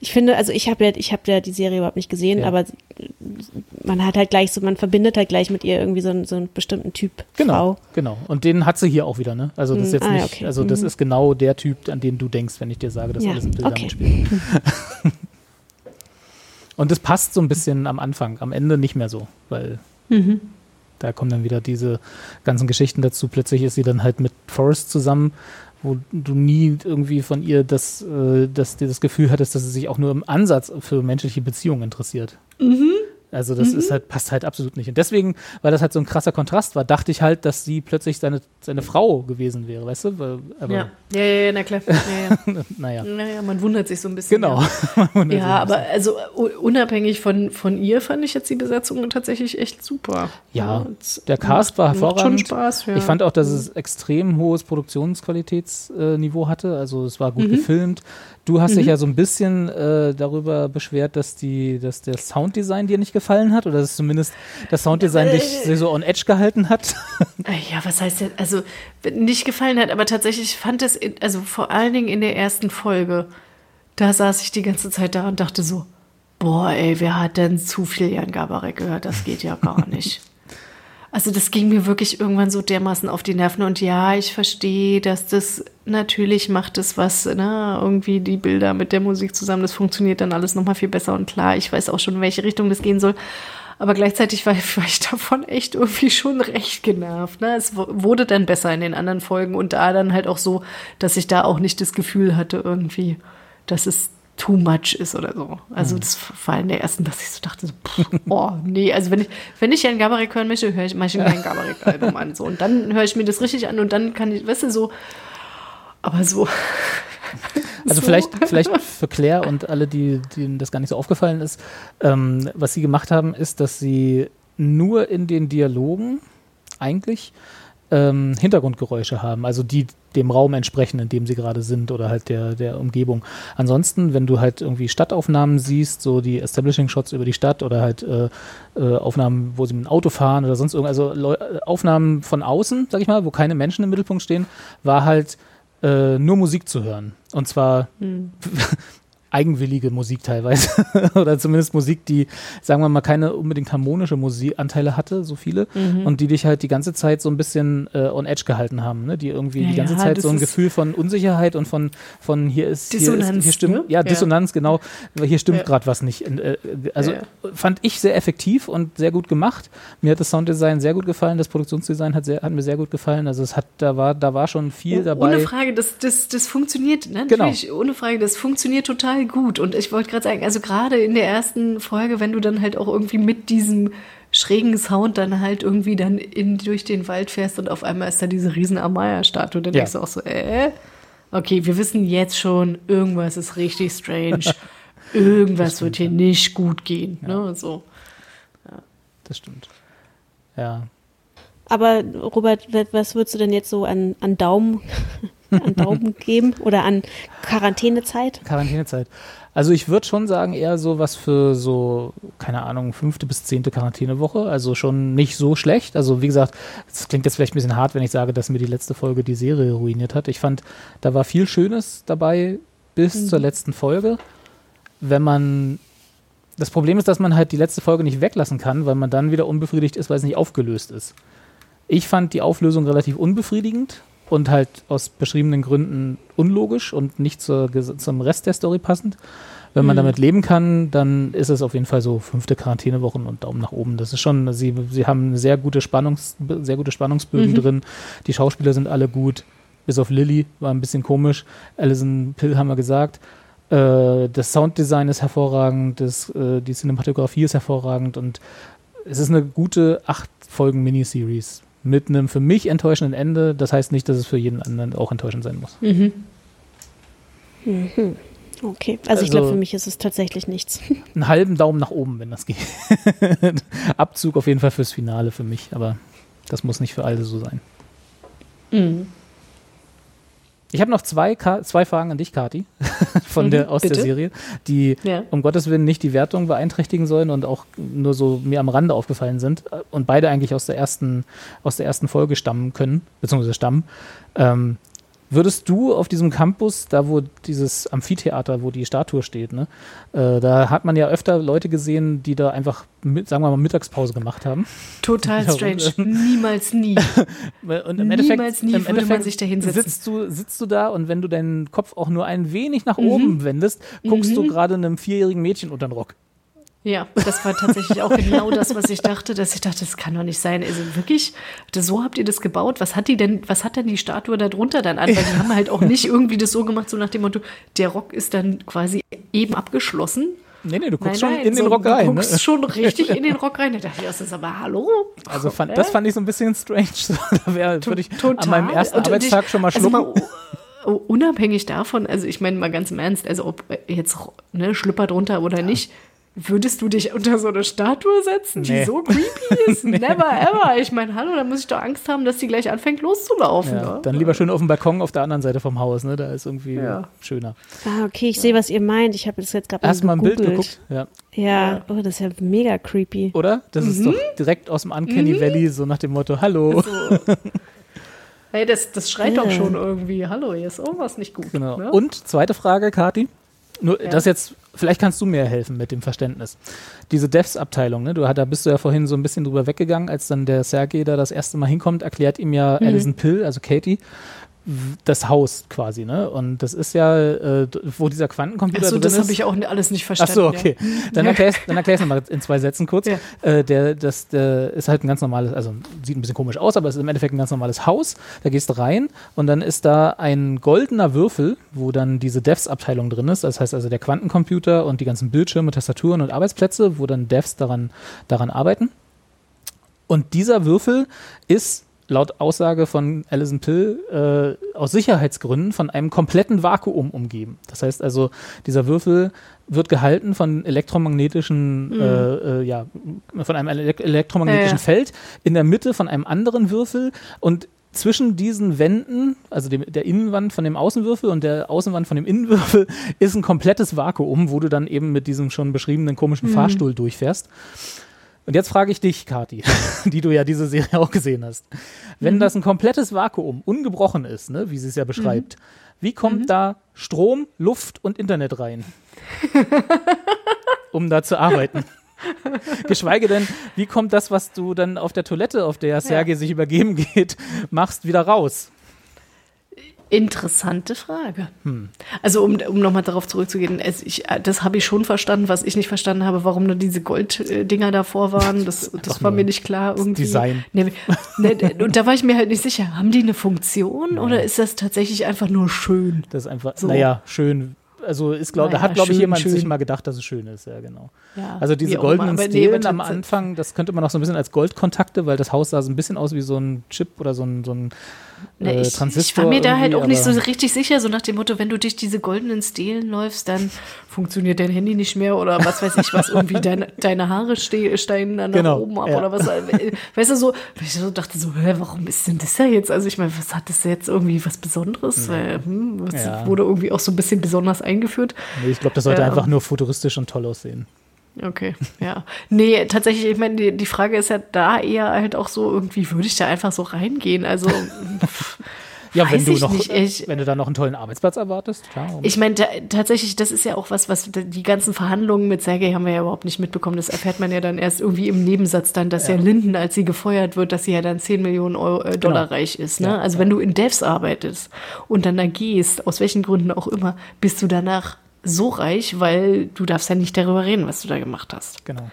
Speaker 3: ich finde, also ich habe ja, ich habe ja die Serie überhaupt nicht gesehen, ja. aber man hat halt gleich so, man verbindet halt gleich mit ihr irgendwie so einen, so einen bestimmten Typ
Speaker 2: genau,
Speaker 3: Frau.
Speaker 2: Genau. Und den hat sie hier auch wieder, ne? Also das ist hm, jetzt ah, nicht, okay. also das mhm. ist genau der Typ, an den du denkst, wenn ich dir sage, dass ja. alles im Bild okay. spielt. Und das passt so ein bisschen am Anfang, am Ende nicht mehr so, weil mhm. da kommen dann wieder diese ganzen Geschichten dazu. Plötzlich ist sie dann halt mit Forrest zusammen wo du nie irgendwie von ihr das, äh, das, das Gefühl hattest, dass sie sich auch nur im Ansatz für menschliche Beziehungen interessiert. Mhm. Also das mhm. ist halt, passt halt absolut nicht. Und deswegen, weil das halt so ein krasser Kontrast war, dachte ich halt, dass sie plötzlich seine, seine Frau gewesen wäre, weißt du?
Speaker 1: Aber ja. ja, ja, na klar. Ja, ja. naja. naja, man wundert sich so ein bisschen.
Speaker 2: Genau.
Speaker 1: Ja, ja aber also unabhängig von, von ihr fand ich jetzt die Besetzung tatsächlich echt super.
Speaker 2: Ja, der Cast macht, war hervorragend. Schon Spaß, ja. Ich fand auch, dass es extrem hohes Produktionsqualitätsniveau hatte. Also es war gut mhm. gefilmt. Du hast mhm. dich ja so ein bisschen äh, darüber beschwert, dass, die, dass der Sounddesign dir nicht gefallen hat oder dass zumindest das Sounddesign äh, dich so on edge gehalten hat.
Speaker 1: Äh, ja, was heißt denn? Also nicht gefallen hat, aber tatsächlich fand es, in, also vor allen Dingen in der ersten Folge, da saß ich die ganze Zeit da und dachte so, boah, ey, wer hat denn zu viel Jan Gabarek gehört? Das geht ja gar nicht. Also das ging mir wirklich irgendwann so dermaßen auf die Nerven. Und ja, ich verstehe, dass das natürlich macht es was, ne, irgendwie die Bilder mit der Musik zusammen, das funktioniert dann alles nochmal viel besser und klar. Ich weiß auch schon, in welche Richtung das gehen soll. Aber gleichzeitig war, war ich davon echt irgendwie schon recht genervt. Ne? Es wurde dann besser in den anderen Folgen und da dann halt auch so, dass ich da auch nicht das Gefühl hatte, irgendwie, dass es too much ist oder so. Also mhm. das war in der ersten, dass ich so dachte, so, pff, oh nee, also wenn ich, wenn ich Jan Gabarek hören möchte, höre ich manchmal ein Gabarek-Album an. So. Und dann höre ich mir das richtig an und dann kann ich, weißt du, so, aber so.
Speaker 2: Also so. vielleicht, vielleicht für Claire und alle, die, denen das gar nicht so aufgefallen ist, ähm, was sie gemacht haben, ist, dass sie nur in den Dialogen eigentlich ähm, Hintergrundgeräusche haben, also die dem Raum entsprechen, in dem sie gerade sind oder halt der, der Umgebung. Ansonsten, wenn du halt irgendwie Stadtaufnahmen siehst, so die Establishing Shots über die Stadt oder halt äh, äh, Aufnahmen, wo sie mit dem Auto fahren oder sonst irgendwas, also Leu Aufnahmen von außen, sag ich mal, wo keine Menschen im Mittelpunkt stehen, war halt äh, nur Musik zu hören. Und zwar hm. eigenwillige Musik teilweise. Oder zumindest Musik, die, sagen wir mal, keine unbedingt harmonische Musikanteile hatte, so viele. Mhm. Und die dich halt die ganze Zeit so ein bisschen äh, on edge gehalten haben. Ne? Die irgendwie ja, die ganze ja, Zeit so ein Gefühl von Unsicherheit und von, von hier ist.
Speaker 1: Dissonanz.
Speaker 2: Hier, ist, hier stimmt,
Speaker 1: ne?
Speaker 2: Ja, Dissonanz, genau. Hier stimmt ja. gerade was nicht. Äh, also fand ich sehr effektiv und sehr gut gemacht. Mir hat das Sounddesign sehr gut gefallen. Das Produktionsdesign hat, sehr, hat mir sehr gut gefallen. Also es hat, da war, da war schon viel oh, dabei.
Speaker 1: Ohne Frage, das, das, das funktioniert. Ne? Genau. ohne Frage, das funktioniert total gut. Und ich wollte gerade sagen, also gerade in der ersten Folge, wenn du dann halt auch irgendwie mit diesem schrägen Sound dann halt irgendwie dann in, durch den Wald fährst und auf einmal ist da diese riesen Amaya-Statue, dann ja. denkst du auch so, äh, okay, wir wissen jetzt schon, irgendwas ist richtig strange. irgendwas stimmt, wird hier ja. nicht gut gehen. Ja. Ne? So.
Speaker 2: Ja. Das stimmt. Ja.
Speaker 3: Aber Robert, was würdest du denn jetzt so an, an Daumen, an Daumen geben oder an Quarantänezeit?
Speaker 2: Quarantänezeit. Also ich würde schon sagen, eher so was für so, keine Ahnung, fünfte bis zehnte Quarantänewoche. Also schon nicht so schlecht. Also wie gesagt, es klingt jetzt vielleicht ein bisschen hart, wenn ich sage, dass mir die letzte Folge die Serie ruiniert hat. Ich fand, da war viel Schönes dabei bis mhm. zur letzten Folge. Wenn man das Problem ist, dass man halt die letzte Folge nicht weglassen kann, weil man dann wieder unbefriedigt ist, weil es nicht aufgelöst ist. Ich fand die Auflösung relativ unbefriedigend und halt aus beschriebenen Gründen unlogisch und nicht zur, zum Rest der Story passend. Wenn man mhm. damit leben kann, dann ist es auf jeden Fall so fünfte Quarantänewochen und Daumen nach oben. Das ist schon, sie, sie haben sehr gute, Spannungs, sehr gute Spannungsbögen mhm. drin. Die Schauspieler sind alle gut, bis auf Lilly, war ein bisschen komisch. Alison Pill haben wir gesagt. Äh, das Sounddesign ist hervorragend, das, äh, die Cinematografie ist hervorragend und es ist eine gute acht Folgen Miniseries mit einem für mich enttäuschenden Ende. Das heißt nicht, dass es für jeden anderen auch enttäuschend sein muss.
Speaker 3: Mhm. Mhm. Okay, also, also ich glaube, für mich ist es tatsächlich nichts.
Speaker 2: Einen halben Daumen nach oben, wenn das geht. Abzug auf jeden Fall fürs Finale für mich, aber das muss nicht für alle so sein. Mhm. Ich habe noch zwei, zwei Fragen an dich, Kati, von mhm, der, aus bitte? der Serie, die ja. um Gottes Willen nicht die Wertung beeinträchtigen sollen und auch nur so mir am Rande aufgefallen sind und beide eigentlich aus der ersten, aus der ersten Folge stammen können, beziehungsweise stammen. Ähm, Würdest du auf diesem Campus, da wo dieses Amphitheater, wo die Statue steht, ne, äh, da hat man ja öfter Leute gesehen, die da einfach, mit, sagen wir mal, Mittagspause gemacht haben.
Speaker 1: Total strange. Niemals nie.
Speaker 2: und im Niemals Endeffekt, nie im würde man sich da hinsetzen. Sitzt du, sitzt du da und wenn du deinen Kopf auch nur ein wenig nach mhm. oben wendest, guckst mhm. du gerade einem vierjährigen Mädchen unter den Rock.
Speaker 1: Ja, das war tatsächlich auch genau das, was ich dachte, dass ich dachte, das kann doch nicht sein. Also wirklich, so habt ihr das gebaut? Was hat die denn, was hat denn die Statue da drunter dann an? Weil die haben halt auch nicht irgendwie das so gemacht, so nach dem Motto, der Rock ist dann quasi eben abgeschlossen.
Speaker 2: Nee, nee, du guckst nein, nein, schon in so, den Rock rein.
Speaker 1: Du guckst ne? schon richtig in den Rock rein. Da dachte ich, das ist aber hallo.
Speaker 2: Also fand, das fand ich so ein bisschen strange. da wäre, würde ich Total. an meinem ersten und Arbeitstag ich, schon mal schlucken. Also
Speaker 1: mal, unabhängig davon, also ich meine mal ganz im Ernst, also ob jetzt ne, Schlüpper drunter oder ja. nicht, Würdest du dich unter so eine Statue setzen, die nee. so creepy ist? nee. Never ever. Ich meine, hallo, da muss ich doch Angst haben, dass die gleich anfängt loszulaufen.
Speaker 2: Ja, ne? Dann lieber schön auf dem Balkon auf der anderen Seite vom Haus, ne? Da ist irgendwie ja. schöner.
Speaker 3: Ah, okay, ich ja. sehe, was ihr meint. Ich habe das jetzt gerade
Speaker 2: mal Erst mal ein Bild geguckt. Ja.
Speaker 3: Ja, oh, das ist ja mega creepy.
Speaker 2: Oder? Das mhm. ist doch direkt aus dem Uncanny mhm. Valley, so nach dem Motto, hallo. So.
Speaker 1: Hey, das, das schreit doch schon irgendwie, hallo, hier ist irgendwas nicht gut.
Speaker 2: Genau. Ne? Und zweite Frage, Kati. Nur, das jetzt vielleicht kannst du mir helfen mit dem Verständnis. Diese Devs-Abteilung, ne? du, da bist du ja vorhin so ein bisschen drüber weggegangen, als dann der Sergei da das erste Mal hinkommt, erklärt ihm ja mhm. Alison Pill, also Katie, das Haus quasi, ne? Und das ist ja, äh, wo dieser Quantencomputer
Speaker 1: Ach so,
Speaker 2: drin
Speaker 1: das habe ich auch alles nicht verstanden.
Speaker 2: Ach so, okay. Ja. Dann erklärst dann erklärst du mal in zwei Sätzen kurz. Ja. Äh, der, das der ist halt ein ganz normales, also sieht ein bisschen komisch aus, aber es ist im Endeffekt ein ganz normales Haus. Da gehst du rein und dann ist da ein goldener Würfel, wo dann diese Devs-Abteilung drin ist. Das heißt also der Quantencomputer und die ganzen Bildschirme, Tastaturen und Arbeitsplätze, wo dann Devs daran, daran arbeiten. Und dieser Würfel ist laut Aussage von Alison Pill äh, aus Sicherheitsgründen von einem kompletten Vakuum umgeben. Das heißt also, dieser Würfel wird gehalten von elektromagnetischen, mhm. äh, äh, ja, von einem ele elektromagnetischen ja, ja. Feld in der Mitte von einem anderen Würfel und zwischen diesen Wänden, also dem, der Innenwand von dem Außenwürfel und der Außenwand von dem Innenwürfel, ist ein komplettes Vakuum, wo du dann eben mit diesem schon beschriebenen komischen mhm. Fahrstuhl durchfährst. Und jetzt frage ich dich, Kati, die du ja diese Serie auch gesehen hast. Wenn mhm. das ein komplettes Vakuum, ungebrochen ist, ne, wie sie es ja beschreibt, mhm. wie kommt mhm. da Strom, Luft und Internet rein? um da zu arbeiten. Geschweige denn, wie kommt das, was du dann auf der Toilette, auf der Sergei ja. sich übergeben geht, machst, wieder raus?
Speaker 1: Interessante Frage. Hm. Also um, um nochmal darauf zurückzugehen, es, ich, das habe ich schon verstanden, was ich nicht verstanden habe, warum nur diese Golddinger davor waren. Das, das war mir nicht klar. Irgendwie.
Speaker 2: Design.
Speaker 1: Nee, nee, und da war ich mir halt nicht sicher, haben die eine Funktion ja. oder ist das tatsächlich einfach nur schön?
Speaker 2: Das ist einfach, so. naja, schön. Also ist glaub, naja, da hat, glaube ich, jemand schön. sich mal gedacht, dass es schön ist, ja, genau. Ja, also diese goldenen Stelen nee, am Anfang, das könnte man auch so ein bisschen als Goldkontakte, weil das Haus sah so ein bisschen aus wie so ein Chip oder so ein, so ein äh, ich, Transistor.
Speaker 1: Ich war mir da halt auch nicht so richtig sicher, so nach dem Motto, wenn du durch diese goldenen Stelen läufst, dann funktioniert dein Handy nicht mehr oder was weiß ich was, irgendwie deine, deine Haare steigen dann genau, nach oben ab ja. oder was. Weißt du, so, ich so dachte so, hä, warum ist denn das ja jetzt? Also ich meine, was hat das jetzt irgendwie was Besonderes? Ja. Weil, hm, ja. wurde irgendwie auch so ein bisschen besonders eingeführt.
Speaker 2: Nee, ich glaube, das sollte einfach nur futuristisch und toll aussehen.
Speaker 1: Okay, ja. Nee, tatsächlich, ich meine, die, die Frage ist ja da eher halt auch so, irgendwie würde ich da einfach so reingehen. Also.
Speaker 2: ja, wenn du noch, ich, wenn du da noch einen tollen Arbeitsplatz erwartest, klar.
Speaker 1: Ich meine, tatsächlich, das ist ja auch was, was die ganzen Verhandlungen mit Sergei haben wir ja überhaupt nicht mitbekommen. Das erfährt man ja dann erst irgendwie im Nebensatz dann, dass ja, ja Linden, als sie gefeuert wird, dass sie ja dann 10 Millionen Euro, äh, Dollar genau. reich ist. Ne? Ja, also wenn du in Devs arbeitest und dann da gehst, aus welchen Gründen auch immer, bist du danach so reich, weil du darfst ja nicht darüber reden, was du da gemacht hast.
Speaker 2: Genau.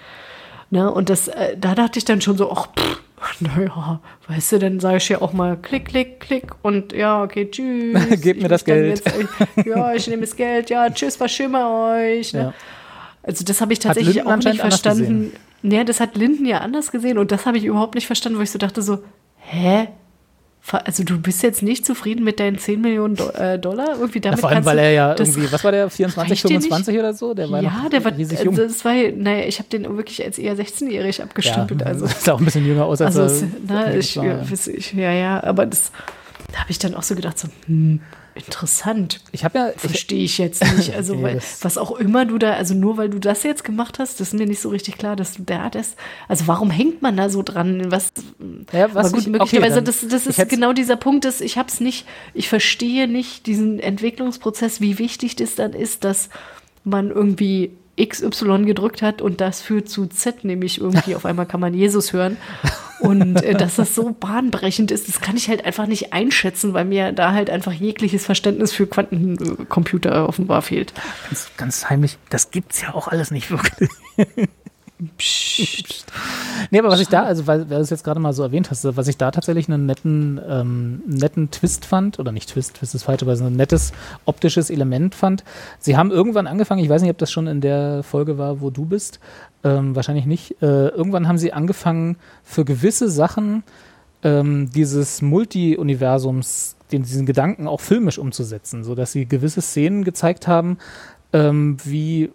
Speaker 1: Ne? Und das, äh, da dachte ich dann schon so, ach, pff, naja, weißt du, dann sage ich ja auch mal klick, klick, klick und ja, okay, tschüss.
Speaker 2: Gib mir das Geld.
Speaker 1: Jetzt, ja, ich nehme das Geld, ja, tschüss, war schön bei euch. Ne? Ja. Also das habe ich tatsächlich auch nicht verstanden. Ja, das hat Linden ja anders gesehen und das habe ich überhaupt nicht verstanden, wo ich so dachte so, hä? Also du bist jetzt nicht zufrieden mit deinen 10 Millionen Do äh, Dollar? Irgendwie damit
Speaker 2: ja, vor allem, weil er ja irgendwie, was war der, 24, 25 oder so? Der war
Speaker 1: ja, der war riesig jung. Das war, naja, ich habe den wirklich als eher 16-jährig abgestempelt. Ja, also
Speaker 2: sah auch ein bisschen jünger aus als
Speaker 1: also, er. Na, ich, war, ja. ich, ja, ja, aber das, da habe ich dann auch so gedacht, so, hm, Interessant.
Speaker 2: Ich habe ja.
Speaker 1: Verstehe ich jetzt nicht. Also, nee, weil, was auch immer du da, also nur weil du das jetzt gemacht hast, das ist mir nicht so richtig klar, dass du da das. Also, warum hängt man da so dran? Was.
Speaker 2: Ja, was
Speaker 1: gut, ich, möglicherweise, okay, das, das ist genau dieser Punkt, dass ich habe es nicht, ich verstehe nicht diesen Entwicklungsprozess, wie wichtig das dann ist, dass man irgendwie XY gedrückt hat und das führt zu Z, nämlich irgendwie auf einmal kann man Jesus hören. Und äh, dass das so bahnbrechend ist, das kann ich halt einfach nicht einschätzen, weil mir da halt einfach jegliches Verständnis für Quantencomputer offenbar fehlt.
Speaker 2: Ganz, ganz heimlich, das gibt's ja auch alles nicht wirklich. Psst. Nee, aber was ich da, also weil, weil du es jetzt gerade mal so erwähnt hast, was ich da tatsächlich einen netten, ähm, netten Twist fand, oder nicht Twist, Twist ist falsch, aber so ein nettes optisches Element fand. Sie haben irgendwann angefangen, ich weiß nicht, ob das schon in der Folge war, wo du bist, ähm, wahrscheinlich nicht. Äh, irgendwann haben sie angefangen, für gewisse Sachen ähm, dieses Multi-Universums, den, diesen Gedanken auch filmisch umzusetzen, sodass sie gewisse Szenen gezeigt haben, ähm, wie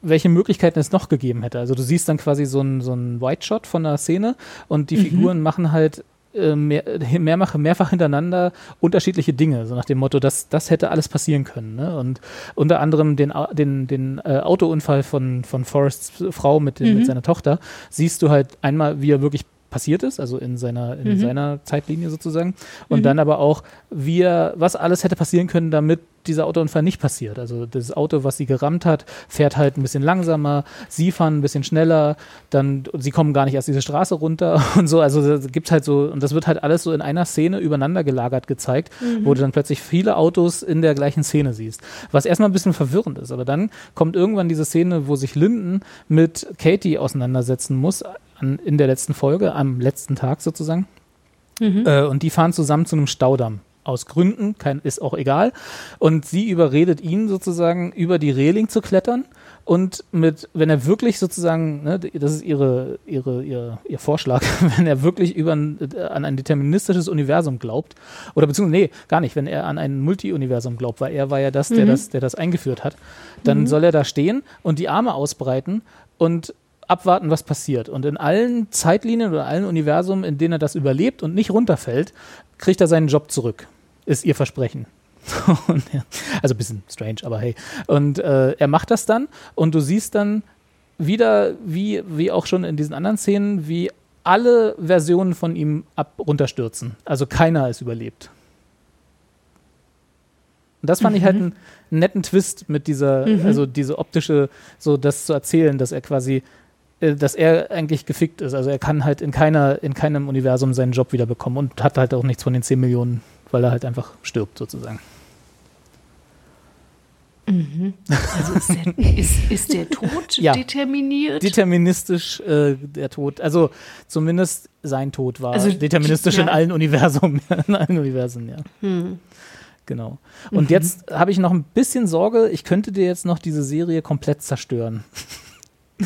Speaker 2: welche Möglichkeiten es noch gegeben hätte. Also du siehst dann quasi so einen so White Shot von der Szene und die mhm. Figuren machen halt äh, mehr, mehrfach, mehrfach hintereinander unterschiedliche Dinge, so nach dem Motto, dass das hätte alles passieren können. Ne? Und unter anderem den, den, den äh, Autounfall von, von Forrests Frau mit, den, mhm. mit seiner Tochter siehst du halt einmal, wie er wirklich passiert ist, also in seiner, in mhm. seiner Zeitlinie sozusagen. Und mhm. dann aber auch, wie er, was alles hätte passieren können, damit dieser Autounfall nicht passiert. Also das Auto, was sie gerammt hat, fährt halt ein bisschen langsamer, sie fahren ein bisschen schneller, dann sie kommen gar nicht erst diese Straße runter und so. Also gibt halt so, und das wird halt alles so in einer Szene übereinander gelagert gezeigt, mhm. wo du dann plötzlich viele Autos in der gleichen Szene siehst. Was erstmal ein bisschen verwirrend ist, aber dann kommt irgendwann diese Szene, wo sich Linden mit Katie auseinandersetzen muss, an, in der letzten Folge, am letzten Tag sozusagen. Mhm. Äh, und die fahren zusammen zu einem Staudamm. Aus Gründen, kein, ist auch egal. Und sie überredet ihn sozusagen, über die Reling zu klettern. Und mit, wenn er wirklich sozusagen, ne, das ist ihre, ihre, ihr, ihr Vorschlag, wenn er wirklich über ein, an ein deterministisches Universum glaubt, oder beziehungsweise, nee, gar nicht, wenn er an ein Multi-Universum glaubt, weil er war ja das, der, mhm. das, der das eingeführt hat, dann mhm. soll er da stehen und die Arme ausbreiten und abwarten, was passiert. Und in allen Zeitlinien oder allen Universen, in denen er das überlebt und nicht runterfällt, kriegt er seinen Job zurück. Ist ihr Versprechen. also ein bisschen strange, aber hey. Und äh, er macht das dann und du siehst dann wieder, wie, wie auch schon in diesen anderen Szenen, wie alle Versionen von ihm ab runterstürzen. Also keiner ist überlebt. Und das fand mhm. ich halt mhm. einen netten Twist mit dieser, mhm. also diese optische, so das zu erzählen, dass er quasi dass er eigentlich gefickt ist. Also er kann halt in keiner, in keinem Universum seinen Job wieder bekommen und hat halt auch nichts von den 10 Millionen, weil er halt einfach stirbt, sozusagen.
Speaker 1: Mhm. Also ist der, ist, ist der Tod ja. determiniert?
Speaker 2: Deterministisch äh, der Tod. Also zumindest sein Tod war also, deterministisch ja. in allen Universen, in allen Universen, ja. Hm. Genau. Und mhm. jetzt habe ich noch ein bisschen Sorge, ich könnte dir jetzt noch diese Serie komplett zerstören.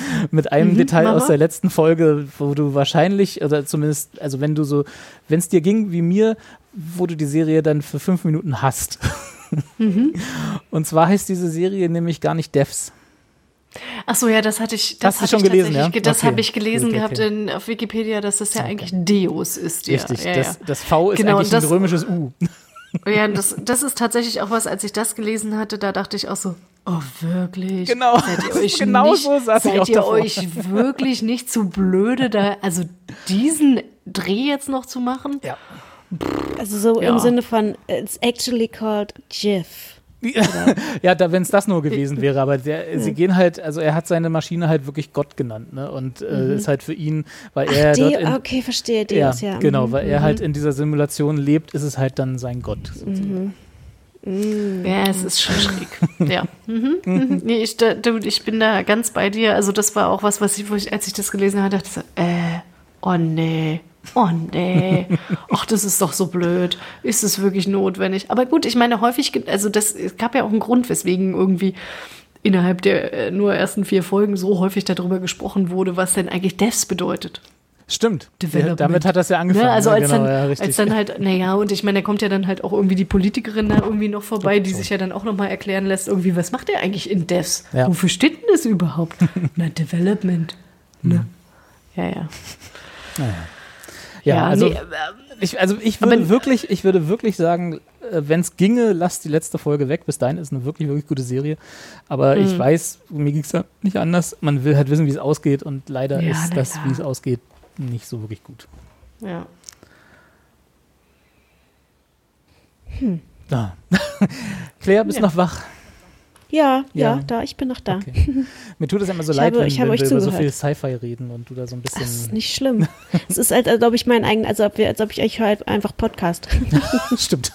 Speaker 2: mit einem mhm, Detail Mama. aus der letzten Folge, wo du wahrscheinlich, oder zumindest, also wenn du so, wenn es dir ging wie mir, wo du die Serie dann für fünf Minuten hast. Mhm. Und zwar heißt diese Serie nämlich gar nicht Devs.
Speaker 1: Ach so, ja, das hatte ich. Das
Speaker 2: Hast du schon gelesen, ja?
Speaker 1: Das okay. habe ich gelesen okay. gehabt in, auf Wikipedia, dass das ja eigentlich Deus ist.
Speaker 2: Ja. Richtig, ja, das, das, V ist genau, eigentlich das, ein römisches U.
Speaker 1: Ja, das, das ist tatsächlich auch was, als ich das gelesen hatte, da dachte ich auch so, oh wirklich?
Speaker 2: Genau,
Speaker 1: seid ihr euch
Speaker 2: genau
Speaker 1: nicht,
Speaker 2: so saß
Speaker 1: seid
Speaker 2: ich auch
Speaker 1: ihr
Speaker 2: davor.
Speaker 1: euch wirklich nicht zu blöde, da, also diesen Dreh jetzt noch zu machen?
Speaker 2: Ja.
Speaker 3: Also so ja. im Sinne von, it's actually called GIF.
Speaker 2: ja, da, wenn es das nur gewesen wäre, aber der, sie gehen halt, also er hat seine Maschine halt wirklich Gott genannt, ne? Und äh, mhm. ist halt für ihn, weil
Speaker 3: Ach,
Speaker 2: er.
Speaker 3: dort in, okay, verstehe, Deus, ja.
Speaker 2: ja. Genau, weil mhm. er halt in dieser Simulation lebt, ist es halt dann sein Gott.
Speaker 1: Mhm. Mhm. Ja, es ist schon schräg. ja. Mhm. Mhm. Nee, ich, da, ich bin da ganz bei dir. Also, das war auch was, was ich, ich als ich das gelesen habe, dachte ich so, äh, oh nee. Oh nee, ach, das ist doch so blöd. Ist es wirklich notwendig? Aber gut, ich meine, häufig, also das es gab ja auch einen Grund, weswegen irgendwie innerhalb der äh, nur ersten vier Folgen so häufig darüber gesprochen wurde, was denn eigentlich Devs bedeutet.
Speaker 2: Stimmt. Ja, damit hat das ja angefangen.
Speaker 1: Ne? Also als, genau, dann, ja, als dann halt, naja, und ich meine, da kommt ja dann halt auch irgendwie die Politikerin da irgendwie noch vorbei, die sich ja dann auch nochmal erklären lässt, irgendwie, was macht der eigentlich in Devs? Ja. Wofür steht denn das überhaupt? Na, Development. Ne? Hm. Ja, ja.
Speaker 2: Naja. Ja, ja also, nee, ich, also ich würde wirklich, ich würde wirklich sagen, äh, wenn es ginge, lass die letzte Folge weg. Bis dahin ist eine wirklich, wirklich gute Serie. Aber mhm. ich weiß, mir ging es ja nicht anders. Man will halt wissen, wie es ausgeht und leider ja, ist das, wie es ausgeht, nicht so wirklich gut.
Speaker 1: Ja.
Speaker 2: Hm. Ah. Claire, bist ja. noch wach?
Speaker 3: Ja, ja, ja, da, ich bin noch da. Okay.
Speaker 2: Mir tut es immer so ich leid, habe, wenn, wenn wir zugehört. über so viel Sci-Fi reden und du da so ein bisschen. Das
Speaker 3: ist nicht schlimm. es ist halt, als ob ich mein eigen, also als ob ich euch halt einfach Podcast.
Speaker 2: Stimmt.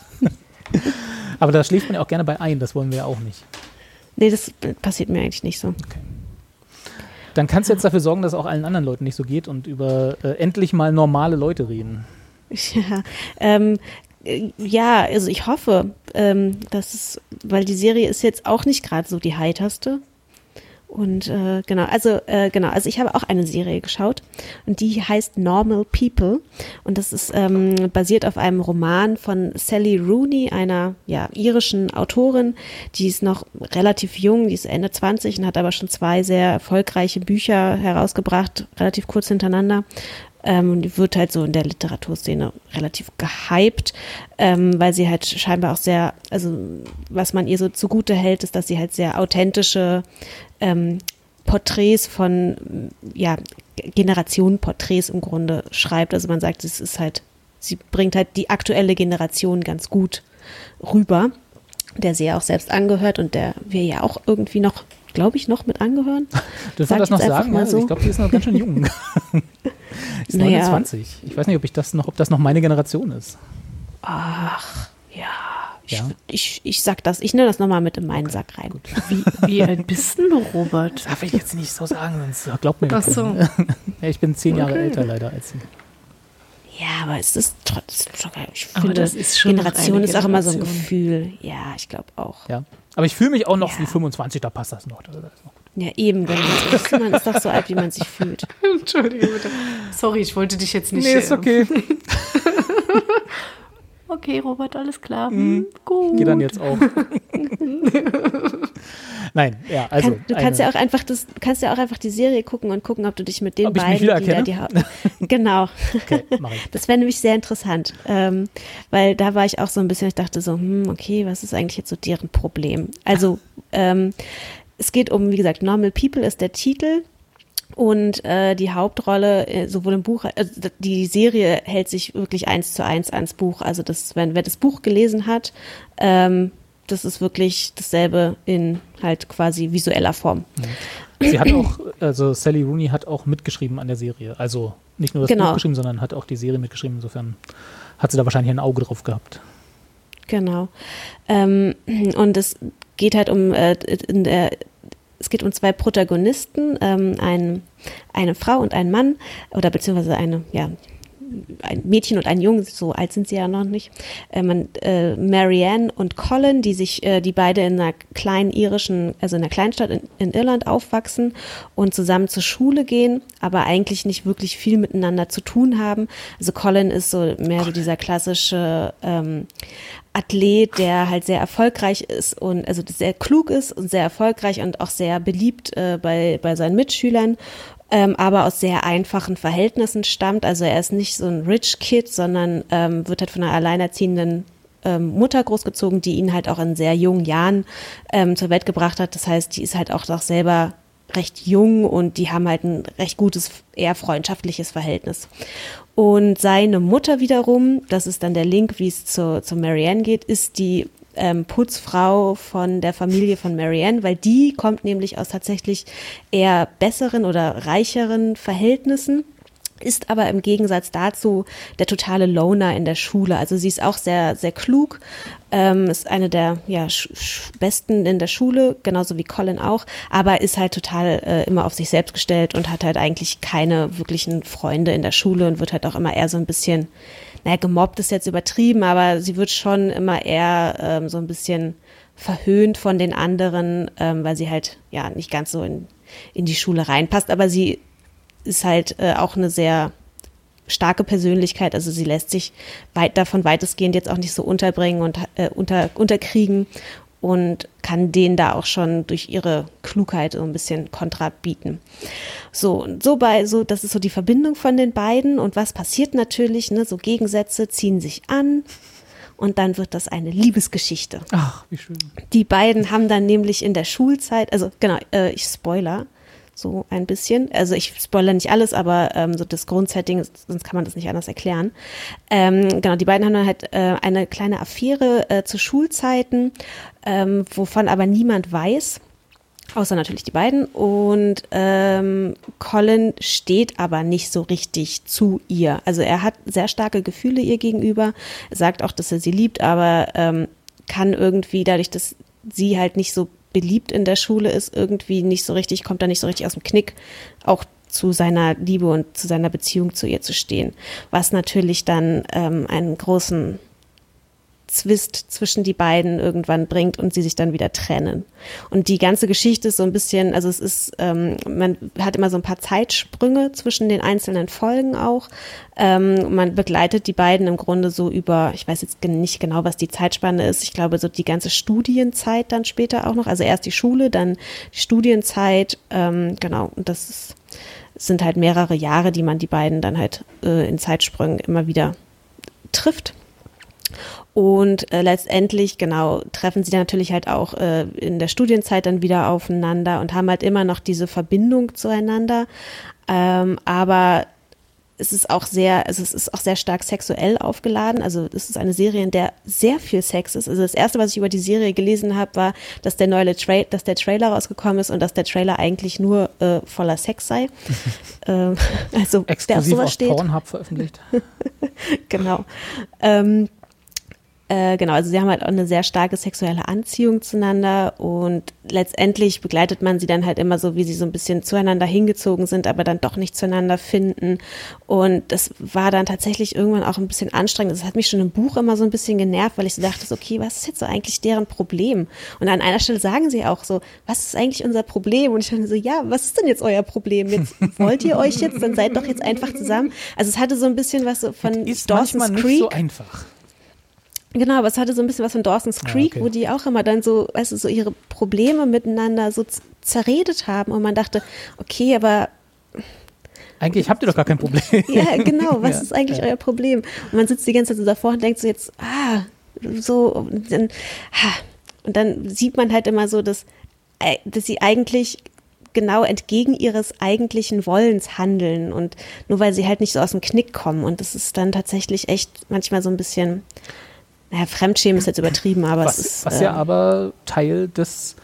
Speaker 2: Aber da schläft man ja auch gerne bei ein, das wollen wir ja auch nicht.
Speaker 3: Nee, das passiert mir eigentlich nicht so.
Speaker 2: Okay. Dann kannst du jetzt dafür sorgen, dass es auch allen anderen Leuten nicht so geht und über äh, endlich mal normale Leute reden.
Speaker 3: Ja, ähm, äh, ja, also ich hoffe, ähm, dass es, weil die Serie ist jetzt auch nicht gerade so die heiterste. Und äh, genau, also äh, genau, also ich habe auch eine Serie geschaut und die heißt Normal People. Und das ist ähm, basiert auf einem Roman von Sally Rooney, einer ja irischen Autorin, die ist noch relativ jung, die ist Ende 20 und hat aber schon zwei sehr erfolgreiche Bücher herausgebracht, relativ kurz hintereinander. Ähm, die wird halt so in der Literaturszene relativ gehypt, ähm, weil sie halt scheinbar auch sehr, also was man ihr so zugute hält, ist, dass sie halt sehr authentische ähm, Porträts von, ja, Generationenporträts im Grunde schreibt. Also man sagt, es ist halt, sie bringt halt die aktuelle Generation ganz gut rüber, der sie ja auch selbst angehört und der wir ja auch irgendwie noch, glaube ich, noch mit angehören.
Speaker 2: Dürfen wir das noch sagen? Ja, so. Ich glaube, die ist noch ganz schön jung. ist naja. 29. Ich weiß nicht, ob ich das noch, ob das noch meine Generation ist.
Speaker 3: Ach, ja. Ich, ja. ich, ich sag das, ich nehme das nochmal mit in meinen okay, Sack rein.
Speaker 1: Wie, wie alt bist du, Robert?
Speaker 2: Das darf ich jetzt nicht so sagen, sonst glaubt mir
Speaker 1: Ach so.
Speaker 2: ich bin zehn okay. Jahre älter leider als sie.
Speaker 3: Ja, aber es ist trotzdem, ich finde, das ist schon Generation ist auch immer so ein Gefühl. Ja, ich glaube auch.
Speaker 2: Ja, aber ich fühle mich auch noch ja. wie 25, da passt das noch. Das ist noch
Speaker 3: ja, eben, wenn man, ist, man ist doch so alt, wie man sich fühlt.
Speaker 1: Entschuldige bitte. Sorry, ich wollte dich jetzt nicht.
Speaker 2: Nee, ist okay.
Speaker 1: okay, Robert, alles klar. Mhm.
Speaker 2: Gut. Geh dann jetzt auch. Nein, ja, also.
Speaker 3: Kann, du kannst ja auch einfach das, kannst ja auch einfach die Serie gucken und gucken, ob du dich mit den ob beiden, die da die haben. Genau. Okay, das wäre nämlich sehr interessant. Ähm, weil da war ich auch so ein bisschen, ich dachte so, hm, okay, was ist eigentlich jetzt so deren Problem? Also, ähm, es geht um, wie gesagt, Normal People ist der Titel. Und äh, die Hauptrolle, äh, sowohl im Buch, also die Serie hält sich wirklich eins zu eins ans Buch. Also das, wenn wer das Buch gelesen hat, ähm, das ist wirklich dasselbe in halt quasi visueller Form.
Speaker 2: Sie hat auch, also Sally Rooney hat auch mitgeschrieben an der Serie. Also nicht nur das genau. Buch geschrieben, sondern hat auch die Serie mitgeschrieben. Insofern hat sie da wahrscheinlich ein Auge drauf gehabt.
Speaker 3: Genau. Ähm, und es geht halt um, äh, in der, es geht um zwei Protagonisten, ähm, ein, eine Frau und ein Mann, oder beziehungsweise eine, ja, ein Mädchen und ein Jungen, so alt sind sie ja noch nicht, äh, man, äh, Marianne und Colin, die sich, äh, die beide in einer kleinen irischen, also in einer Kleinstadt in, in Irland aufwachsen und zusammen zur Schule gehen, aber eigentlich nicht wirklich viel miteinander zu tun haben. Also Colin ist so mehr so dieser klassische ähm, Athlet, der halt sehr erfolgreich ist und also sehr klug ist und sehr erfolgreich und auch sehr beliebt äh, bei, bei seinen Mitschülern ähm, aber aus sehr einfachen Verhältnissen stammt. Also er ist nicht so ein Rich Kid, sondern ähm, wird halt von einer alleinerziehenden ähm, Mutter großgezogen, die ihn halt auch in sehr jungen Jahren ähm, zur Welt gebracht hat. Das heißt, die ist halt auch noch selber recht jung und die haben halt ein recht gutes, eher freundschaftliches Verhältnis. Und seine Mutter wiederum, das ist dann der Link, wie es zu, zu Marianne geht, ist die ähm, Putzfrau von der Familie von Marianne, weil die kommt nämlich aus tatsächlich eher besseren oder reicheren Verhältnissen ist aber im Gegensatz dazu der totale Loner in der Schule. Also sie ist auch sehr, sehr klug, ähm, ist eine der ja, besten in der Schule, genauso wie Colin auch, aber ist halt total äh, immer auf sich selbst gestellt und hat halt eigentlich keine wirklichen Freunde in der Schule und wird halt auch immer eher so ein bisschen naja, gemobbt ist jetzt übertrieben, aber sie wird schon immer eher ähm, so ein bisschen verhöhnt von den anderen, ähm, weil sie halt ja nicht ganz so in, in die Schule reinpasst. Aber sie ist halt äh, auch eine sehr starke Persönlichkeit, also sie lässt sich weit davon weitestgehend jetzt auch nicht so unterbringen und äh, unter, unterkriegen und kann denen da auch schon durch ihre Klugheit so ein bisschen Kontra bieten. So, und so bei, so, das ist so die Verbindung von den beiden und was passiert natürlich, ne, so Gegensätze ziehen sich an und dann wird das eine Liebesgeschichte.
Speaker 2: Ach, wie schön.
Speaker 3: Die beiden haben dann nämlich in der Schulzeit, also genau, äh, ich spoiler, so ein bisschen. Also ich spoilere nicht alles, aber ähm, so das Grundsetting, sonst kann man das nicht anders erklären. Ähm, genau, die beiden haben dann halt äh, eine kleine Affäre äh, zu Schulzeiten, ähm, wovon aber niemand weiß. Außer natürlich die beiden. Und ähm, Colin steht aber nicht so richtig zu ihr. Also er hat sehr starke Gefühle ihr gegenüber. Er sagt auch, dass er sie liebt, aber ähm, kann irgendwie dadurch, dass sie halt nicht so beliebt in der Schule ist, irgendwie nicht so richtig, kommt da nicht so richtig aus dem Knick, auch zu seiner Liebe und zu seiner Beziehung zu ihr zu stehen. Was natürlich dann ähm, einen großen Zwist zwischen die beiden irgendwann bringt und sie sich dann wieder trennen. Und die ganze Geschichte ist so ein bisschen, also es ist, ähm, man hat immer so ein paar Zeitsprünge zwischen den einzelnen Folgen auch. Ähm, man begleitet die beiden im Grunde so über, ich weiß jetzt nicht genau, was die Zeitspanne ist. Ich glaube, so die ganze Studienzeit dann später auch noch. Also erst die Schule, dann die Studienzeit, ähm, genau. Und das ist, sind halt mehrere Jahre, die man die beiden dann halt äh, in Zeitsprüngen immer wieder trifft. Und äh, letztendlich, genau, treffen sie dann natürlich halt auch äh, in der Studienzeit dann wieder aufeinander und haben halt immer noch diese Verbindung zueinander. Ähm, aber es ist auch sehr, also es ist auch sehr stark sexuell aufgeladen. Also es ist eine Serie, in der sehr viel Sex ist. Also das erste, was ich über die Serie gelesen habe, war, dass der neue Tra dass der Trailer rausgekommen ist und dass der Trailer eigentlich nur äh, voller Sex sei. ähm, also
Speaker 2: Exklusiv wer auf sowas auf steht. Pornhub veröffentlicht.
Speaker 3: genau. Ähm, äh, genau, also sie haben halt auch eine sehr starke sexuelle Anziehung zueinander und letztendlich begleitet man sie dann halt immer so, wie sie so ein bisschen zueinander hingezogen sind, aber dann doch nicht zueinander finden. Und das war dann tatsächlich irgendwann auch ein bisschen anstrengend. Das hat mich schon im Buch immer so ein bisschen genervt, weil ich so dachte, okay, was ist jetzt so eigentlich deren Problem? Und an einer Stelle sagen sie auch so, was ist eigentlich unser Problem? Und ich dachte so, ja, was ist denn jetzt euer Problem? Jetzt wollt ihr euch jetzt, dann seid doch jetzt einfach zusammen. Also es hatte so ein bisschen was so von
Speaker 2: ist Dawson's Creek. Nicht so einfach.
Speaker 3: Genau, aber es hatte so ein bisschen was von Dawson's ah, Creek, ah, okay. wo die auch immer dann so, weißt du, so ihre Probleme miteinander so zerredet haben und man dachte, okay, aber
Speaker 2: eigentlich habt ihr doch gar kein Problem.
Speaker 3: ja, genau, was ja, ist eigentlich ja. euer Problem? Und man sitzt die ganze Zeit so davor und denkt so jetzt, ah, so, und dann, und dann sieht man halt immer so, dass, äh, dass sie eigentlich genau entgegen ihres eigentlichen Wollens handeln und nur weil sie halt nicht so aus dem Knick kommen und das ist dann tatsächlich echt manchmal so ein bisschen naja, Fremdschämen ist jetzt übertrieben, aber
Speaker 2: was,
Speaker 3: es ist.
Speaker 2: Was ja äh, aber Teil des,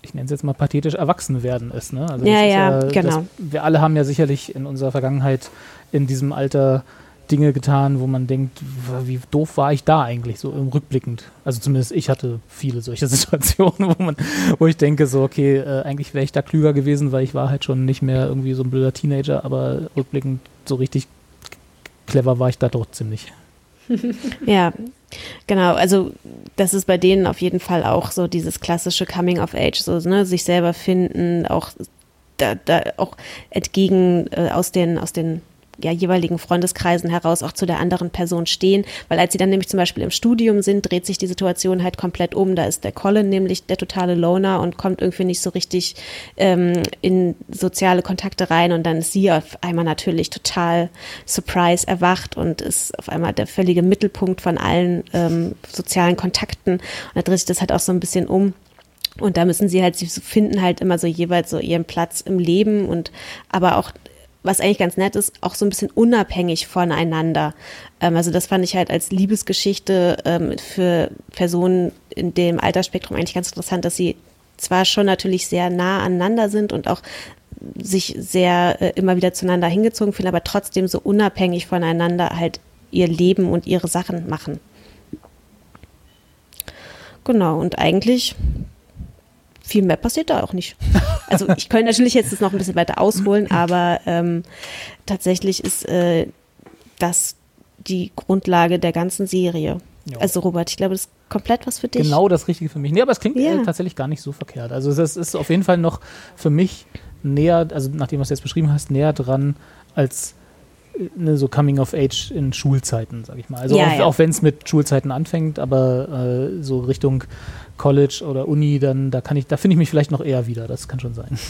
Speaker 2: ich nenne es jetzt mal pathetisch, Erwachsenwerden ist. Ne?
Speaker 3: Also ja, ja, ja, genau. Das,
Speaker 2: wir alle haben ja sicherlich in unserer Vergangenheit in diesem Alter Dinge getan, wo man denkt, wie doof war ich da eigentlich, so im Rückblickend. Also zumindest ich hatte viele solche Situationen, wo man, wo ich denke, so, okay, äh, eigentlich wäre ich da klüger gewesen, weil ich war halt schon nicht mehr irgendwie so ein blöder Teenager, aber rückblickend so richtig clever war ich da trotzdem nicht.
Speaker 3: ja, genau. Also das ist bei denen auf jeden Fall auch so dieses klassische Coming of Age, so ne, sich selber finden, auch da, da auch entgegen äh, aus den aus den ja, jeweiligen Freundeskreisen heraus auch zu der anderen Person stehen, weil als sie dann nämlich zum Beispiel im Studium sind, dreht sich die Situation halt komplett um. Da ist der Colin nämlich der totale Loner und kommt irgendwie nicht so richtig ähm, in soziale Kontakte rein und dann ist sie auf einmal natürlich total surprise erwacht und ist auf einmal der völlige Mittelpunkt von allen ähm, sozialen Kontakten und da dreht sich das halt auch so ein bisschen um. Und da müssen sie halt, sie finden halt immer so jeweils so ihren Platz im Leben und aber auch was eigentlich ganz nett ist, auch so ein bisschen unabhängig voneinander. Ähm, also das fand ich halt als Liebesgeschichte ähm, für Personen in dem Altersspektrum eigentlich ganz interessant, dass sie zwar schon natürlich sehr nah aneinander sind und auch sich sehr äh, immer wieder zueinander hingezogen fühlen, aber trotzdem so unabhängig voneinander halt ihr Leben und ihre Sachen machen. Genau, und eigentlich viel mehr passiert da auch nicht. Also ich könnte natürlich jetzt das noch ein bisschen weiter ausholen, aber ähm, tatsächlich ist äh, das die Grundlage der ganzen Serie. Ja. Also Robert, ich glaube, das ist komplett was für dich.
Speaker 2: Genau das Richtige für mich. Nee, aber es klingt ja. äh, tatsächlich gar nicht so verkehrt. Also das ist auf jeden Fall noch für mich näher, also nachdem was du jetzt beschrieben hast, näher dran als äh, ne, so Coming of Age in Schulzeiten, sag ich mal. Also ja, auch, auch wenn es mit Schulzeiten anfängt, aber äh, so Richtung College oder Uni, dann da kann ich, da finde ich mich vielleicht noch eher wieder. Das kann schon sein.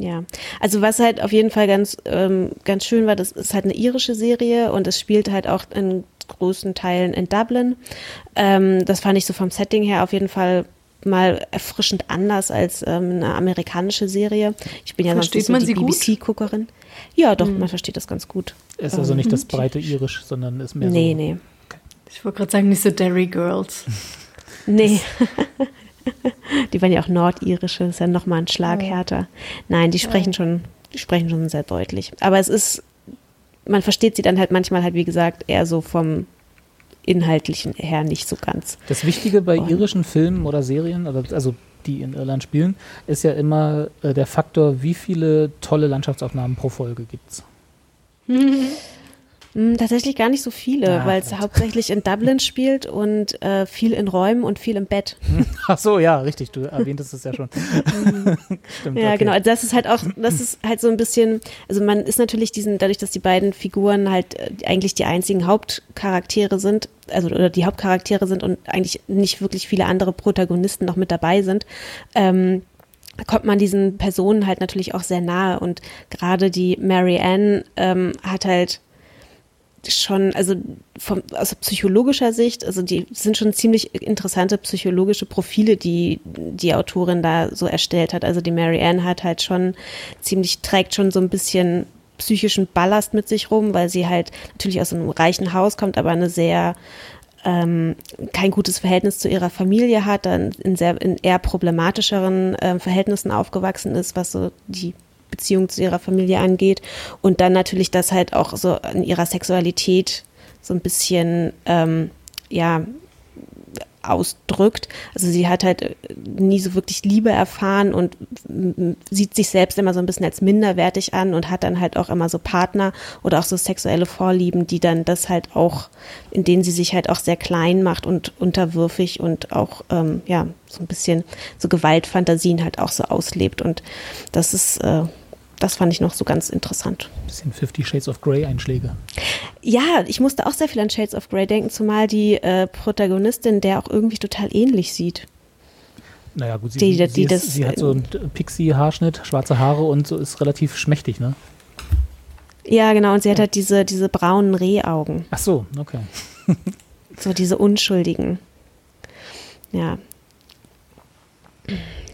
Speaker 3: Ja, also was halt auf jeden Fall ganz, ähm, ganz schön war, das ist halt eine irische Serie und es spielt halt auch in großen Teilen in Dublin. Ähm, das fand ich so vom Setting her auf jeden Fall mal erfrischend anders als ähm, eine amerikanische Serie. Ich bin ja
Speaker 1: Versteht sonst
Speaker 3: so die BBC-Guckerin. Ja, doch, mhm. man versteht das ganz gut.
Speaker 2: Ist also nicht das breite Irisch, sondern ist mehr
Speaker 3: nee,
Speaker 2: so.
Speaker 3: Nee, nee.
Speaker 1: Okay. Ich wollte gerade sagen, nicht so Derry Girls.
Speaker 3: Nee. die waren ja auch nordirische, ist ja nochmal ein Schlag härter. Nein, die sprechen schon, die sprechen schon sehr deutlich. Aber es ist, man versteht sie dann halt manchmal halt, wie gesagt, eher so vom Inhaltlichen her nicht so ganz.
Speaker 2: Das Wichtige bei Und irischen Filmen oder Serien, also die in Irland spielen, ist ja immer äh, der Faktor, wie viele tolle Landschaftsaufnahmen pro Folge gibt es.
Speaker 3: Hm, tatsächlich gar nicht so viele, ah, weil es hauptsächlich in Dublin spielt und äh, viel in Räumen und viel im Bett.
Speaker 2: Ach so, ja, richtig. Du erwähntest es ja schon.
Speaker 3: Stimmt, ja, okay. genau. Also das ist halt auch, das ist halt so ein bisschen, also man ist natürlich diesen, dadurch, dass die beiden Figuren halt äh, eigentlich die einzigen Hauptcharaktere sind, also oder die Hauptcharaktere sind und eigentlich nicht wirklich viele andere Protagonisten noch mit dabei sind, ähm, kommt man diesen Personen halt natürlich auch sehr nahe und gerade die Mary Ann ähm, hat halt schon, also vom, aus psychologischer Sicht, also die sind schon ziemlich interessante psychologische Profile, die die Autorin da so erstellt hat. Also die Mary Ann hat halt schon ziemlich, trägt schon so ein bisschen psychischen Ballast mit sich rum, weil sie halt natürlich aus einem reichen Haus kommt, aber eine sehr ähm, kein gutes Verhältnis zu ihrer Familie hat, dann in sehr in eher problematischeren äh, Verhältnissen aufgewachsen ist, was so die Beziehung zu ihrer Familie angeht und dann natürlich das halt auch so in ihrer Sexualität so ein bisschen ähm, ja ausdrückt. Also sie hat halt äh, nie so wirklich Liebe erfahren und sieht sich selbst immer so ein bisschen als minderwertig an und hat dann halt auch immer so Partner oder auch so sexuelle Vorlieben, die dann das halt auch, in denen sie sich halt auch sehr klein macht und unterwürfig und auch ähm, ja so ein bisschen so Gewaltfantasien halt auch so auslebt und das ist äh, das fand ich noch so ganz interessant.
Speaker 2: Bisschen Fifty Shades of Grey Einschläge.
Speaker 3: Ja, ich musste auch sehr viel an Shades of Grey denken, zumal die äh, Protagonistin der auch irgendwie total ähnlich sieht.
Speaker 2: Naja, gut, sie, die, die, sie, ist, sie hat so einen Pixie-Haarschnitt, schwarze Haare und so ist relativ schmächtig, ne?
Speaker 3: Ja, genau, und sie hat halt diese, diese braunen Rehaugen.
Speaker 2: Ach so, okay.
Speaker 3: so diese unschuldigen. Ja.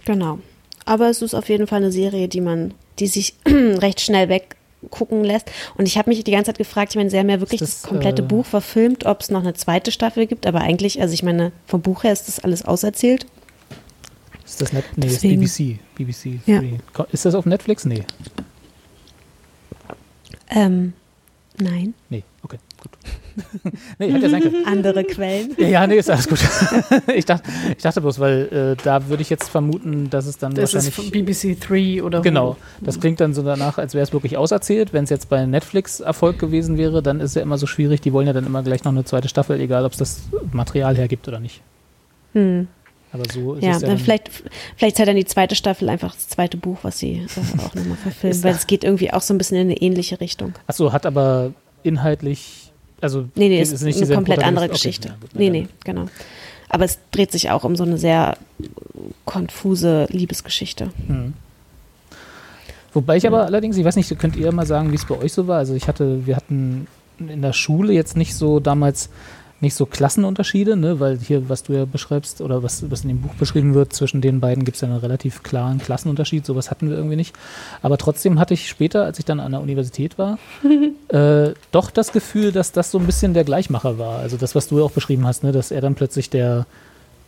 Speaker 3: Genau. Aber es ist auf jeden Fall eine Serie, die man die sich recht schnell weggucken lässt. Und ich habe mich die ganze Zeit gefragt, ich meine, sie haben ja wirklich das, das, komplette äh, Buch verfilmt, ob es noch eine zweite Staffel gibt, aber eigentlich, also ich meine, vom Buch her ist das alles auserzählt.
Speaker 2: Ist das net nee, Deswegen. ist BBC. BBC ja. Ist das auf Netflix? Nee.
Speaker 3: Ähm, nein.
Speaker 2: Nee, okay, gut.
Speaker 3: nee, hätte sein können. Andere Quellen.
Speaker 2: Ja, ja, nee, ist alles gut. ich, dachte, ich dachte bloß, weil äh, da würde ich jetzt vermuten, dass es dann
Speaker 1: das
Speaker 2: wahrscheinlich...
Speaker 1: ist von BBC 3 oder
Speaker 2: Genau, das klingt dann so danach, als wäre es wirklich auserzählt. Wenn es jetzt bei Netflix Erfolg gewesen wäre, dann ist es ja immer so schwierig, die wollen ja dann immer gleich noch eine zweite Staffel, egal ob es das Material hergibt oder nicht.
Speaker 3: Hm.
Speaker 2: Aber so ist
Speaker 3: ja,
Speaker 2: es ja.
Speaker 3: Dann vielleicht, vielleicht hat dann die zweite Staffel einfach das zweite Buch, was sie äh, auch nochmal verfilmen, weil es geht irgendwie auch so ein bisschen in eine ähnliche Richtung.
Speaker 2: Achso, hat aber inhaltlich, also
Speaker 3: nee, nee, ist, ist nicht eine komplett andere Geschichte. Okay, ja, nee, nee, genau. Aber es dreht sich auch um so eine sehr konfuse Liebesgeschichte. Mhm.
Speaker 2: Wobei ich aber allerdings, ich weiß nicht, könnt ihr mal sagen, wie es bei euch so war? Also ich hatte, wir hatten in der Schule jetzt nicht so damals nicht so Klassenunterschiede, ne? weil hier, was du ja beschreibst oder was, was in dem Buch beschrieben wird, zwischen den beiden gibt es ja einen relativ klaren Klassenunterschied. Sowas hatten wir irgendwie nicht. Aber trotzdem hatte ich später, als ich dann an der Universität war, äh, doch das Gefühl, dass das so ein bisschen der Gleichmacher war. Also das, was du ja auch beschrieben hast, ne? dass er dann plötzlich der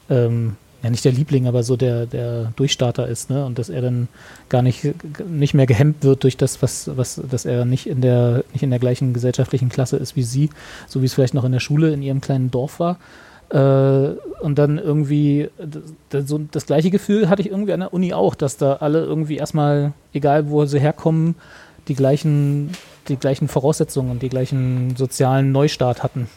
Speaker 2: ähm, ja nicht der Liebling, aber so der, der Durchstarter ist, ne? Und dass er dann gar nicht, nicht mehr gehemmt wird durch das, was, was, dass er nicht in der, nicht in der gleichen gesellschaftlichen Klasse ist wie sie, so wie es vielleicht noch in der Schule in ihrem kleinen Dorf war. Äh, und dann irgendwie, das, so, das gleiche Gefühl hatte ich irgendwie an der Uni auch, dass da alle irgendwie erstmal, egal wo sie herkommen, die gleichen, die gleichen Voraussetzungen und die gleichen sozialen Neustart hatten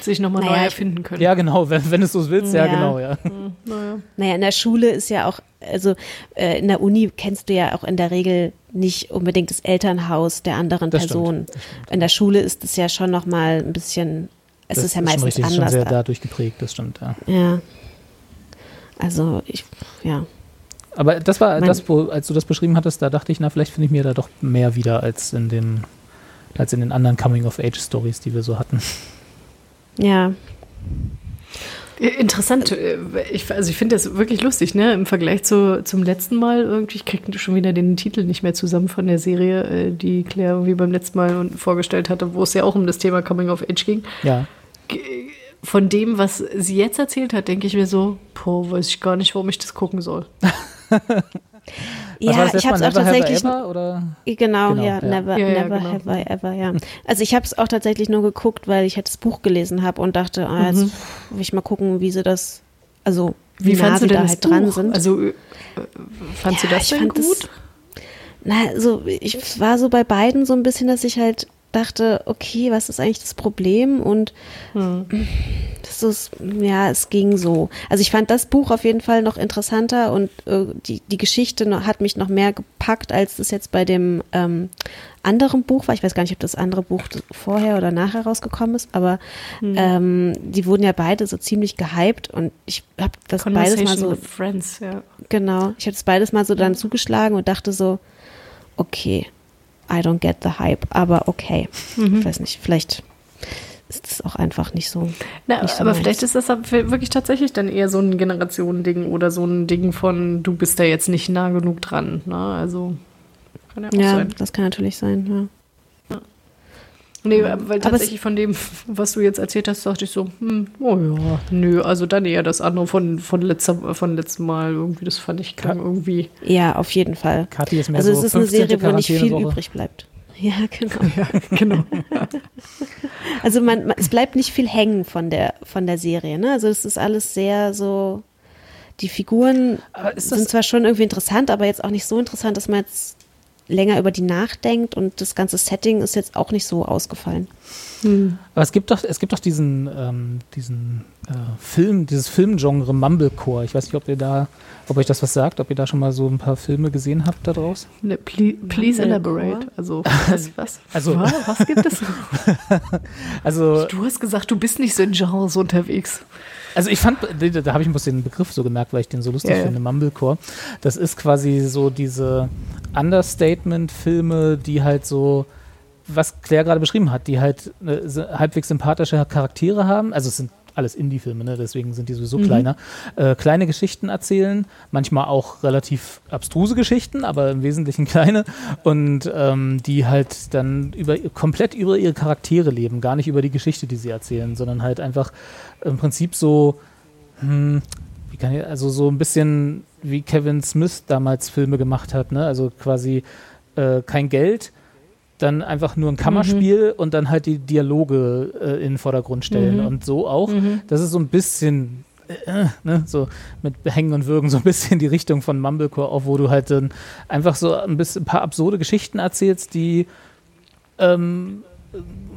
Speaker 1: sich nochmal naja, neu erfinden können.
Speaker 2: Ja, genau, wenn, wenn du es so willst, ja, ja genau, ja.
Speaker 3: Hm, naja. naja, in der Schule ist ja auch, also äh, in der Uni kennst du ja auch in der Regel nicht unbedingt das Elternhaus der anderen das Person. Stimmt, stimmt. In der Schule ist es ja schon nochmal ein bisschen, es das ist ja meistens
Speaker 2: richtig,
Speaker 3: anders.
Speaker 2: Das ist schon sehr dadurch geprägt, das stimmt, ja.
Speaker 3: Ja. Also, ich, ja.
Speaker 2: Aber das war mein, das, wo, als du das beschrieben hattest, da dachte ich, na, vielleicht finde ich mir da doch mehr wieder als in den, als in den anderen Coming-of-Age-Stories, die wir so hatten.
Speaker 3: Ja.
Speaker 1: Interessant. Äh, ich, also ich finde das wirklich lustig, ne? Im Vergleich zu, zum letzten Mal irgendwie, ich kriege schon wieder den Titel nicht mehr zusammen von der Serie, äh, die Claire irgendwie beim letzten Mal vorgestellt hatte, wo es ja auch um das Thema Coming of Age ging.
Speaker 2: Ja.
Speaker 1: Von dem, was sie jetzt erzählt hat, denke ich mir so, boah, weiß ich gar nicht, warum ich das gucken soll.
Speaker 3: ja, ich habe es auch tatsächlich.
Speaker 2: Ever, oder?
Speaker 3: Genau, genau, ja, never, ja, never genau. have I ever, ja. Also ich habe es auch tatsächlich nur geguckt, weil ich halt das Buch gelesen habe und dachte, ah, jetzt mhm. will ich mal gucken, wie sie das, also wie, wie nah sie da halt Buch? dran sind.
Speaker 1: Also äh, fandst du das denn gut? Das,
Speaker 3: na, also ich war so bei beiden so ein bisschen, dass ich halt dachte, okay, was ist eigentlich das Problem? Und hm. das ist, ja, es ging so. Also ich fand das Buch auf jeden Fall noch interessanter und äh, die, die Geschichte hat mich noch mehr gepackt, als das jetzt bei dem ähm, anderen Buch war. Ich weiß gar nicht, ob das andere Buch vorher oder nachher rausgekommen ist, aber hm. ähm, die wurden ja beide so ziemlich gehypt und ich habe das beides mal so.
Speaker 1: Friends, ja.
Speaker 3: Genau, ich habe das beides mal so dann zugeschlagen und dachte so, okay, I don't get the hype, aber okay. Mhm. Ich weiß nicht, vielleicht ist es auch einfach nicht so.
Speaker 1: Na,
Speaker 3: nicht so
Speaker 1: aber
Speaker 3: meins.
Speaker 1: vielleicht ist das wirklich tatsächlich dann eher so ein Generationending oder so ein Ding von, du bist da jetzt nicht nah genug dran. Ne? Also
Speaker 3: kann ja auch ja, sein. das kann natürlich sein, ja.
Speaker 1: Nee, weil tatsächlich von dem, was du jetzt erzählt hast, dachte ich so, hm, oh ja, nö, also dann eher das andere von, von, letzter, von letztem Mal irgendwie, das fand ich klang irgendwie.
Speaker 3: Ja, auf jeden Fall.
Speaker 2: Kathi ist mehr
Speaker 3: also
Speaker 2: so
Speaker 3: es ist eine Serie, wo nicht viel übrig bleibt. Ja, genau.
Speaker 1: ja, genau.
Speaker 3: also man, man, es bleibt nicht viel hängen von der, von der Serie, ne? Also es ist alles sehr so, die Figuren sind zwar schon irgendwie interessant, aber jetzt auch nicht so interessant, dass man jetzt länger über die nachdenkt und das ganze Setting ist jetzt auch nicht so ausgefallen.
Speaker 2: Hm. Aber es gibt doch, es gibt doch diesen, ähm, diesen äh, Film, dieses Filmgenre Mumblecore. Ich weiß nicht, ob ihr da, ob euch das was sagt, ob ihr da schon mal so ein paar Filme gesehen habt da draus?
Speaker 1: Ne, please, please elaborate. Also was, was,
Speaker 2: also,
Speaker 1: was, was gibt es?
Speaker 2: also
Speaker 1: du hast gesagt, du bist nicht so in Genres unterwegs.
Speaker 2: Also ich fand, da habe ich bloß den Begriff so gemerkt, weil ich den so lustig ja, finde, Mumblecore. Das ist quasi so diese Understatement-Filme, die halt so, was Claire gerade beschrieben hat, die halt äh, halbwegs sympathische Charaktere haben. Also es sind alles Indie-Filme, ne? deswegen sind die sowieso mhm. kleiner. Äh, kleine Geschichten erzählen, manchmal auch relativ abstruse Geschichten, aber im Wesentlichen kleine und ähm, die halt dann über, komplett über ihre Charaktere leben, gar nicht über die Geschichte, die sie erzählen, sondern halt einfach im Prinzip so, hm, wie kann ich, also so ein bisschen wie Kevin Smith damals Filme gemacht hat, ne? also quasi äh, kein Geld, dann einfach nur ein Kammerspiel mhm. und dann halt die Dialoge äh, in den Vordergrund stellen. Mhm. Und so auch, mhm. das ist so ein bisschen, äh, ne, so mit Hängen und Würgen, so ein bisschen die Richtung von Mumblecore auf, wo du halt dann einfach so ein bisschen ein paar absurde Geschichten erzählst, die ähm,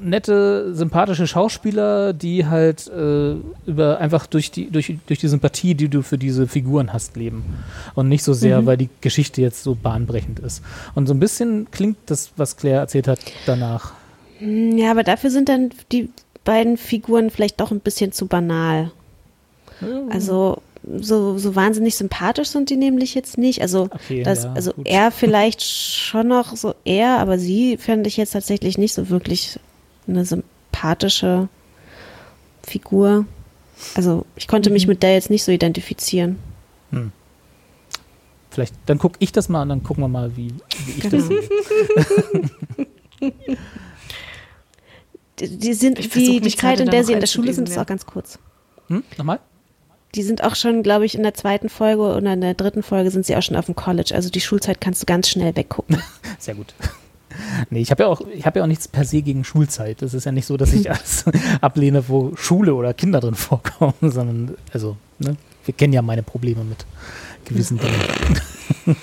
Speaker 2: nette, sympathische Schauspieler, die halt äh, über einfach durch die, durch, durch die Sympathie, die du für diese Figuren hast, leben. Und nicht so sehr, mhm. weil die Geschichte jetzt so bahnbrechend ist. Und so ein bisschen klingt das, was Claire erzählt hat, danach.
Speaker 3: Ja, aber dafür sind dann die beiden Figuren vielleicht doch ein bisschen zu banal. Also so, so wahnsinnig sympathisch sind die nämlich jetzt nicht. Also, okay, das, ja, also er vielleicht schon noch so er, aber sie fände ich jetzt tatsächlich nicht so wirklich eine sympathische Figur. Also ich konnte mich mhm. mit der jetzt nicht so identifizieren. Hm.
Speaker 2: Vielleicht, dann gucke ich das mal und dann gucken wir mal, wie, wie ich genau. das sehe.
Speaker 3: die, die sind, die, die Zeit, in der sie in der Schule sind, ist auch ganz kurz.
Speaker 2: Hm? Nochmal?
Speaker 3: Die sind auch schon, glaube ich, in der zweiten Folge oder in der dritten Folge sind sie auch schon auf dem College. Also die Schulzeit kannst du ganz schnell weggucken.
Speaker 2: Sehr gut. Nee, ich habe ja auch, ich habe ja auch nichts per se gegen Schulzeit. Das ist ja nicht so, dass ich alles ablehne, wo Schule oder Kinder drin vorkommen, sondern, also, ne, wir kennen ja meine Probleme mit gewissen Dingen.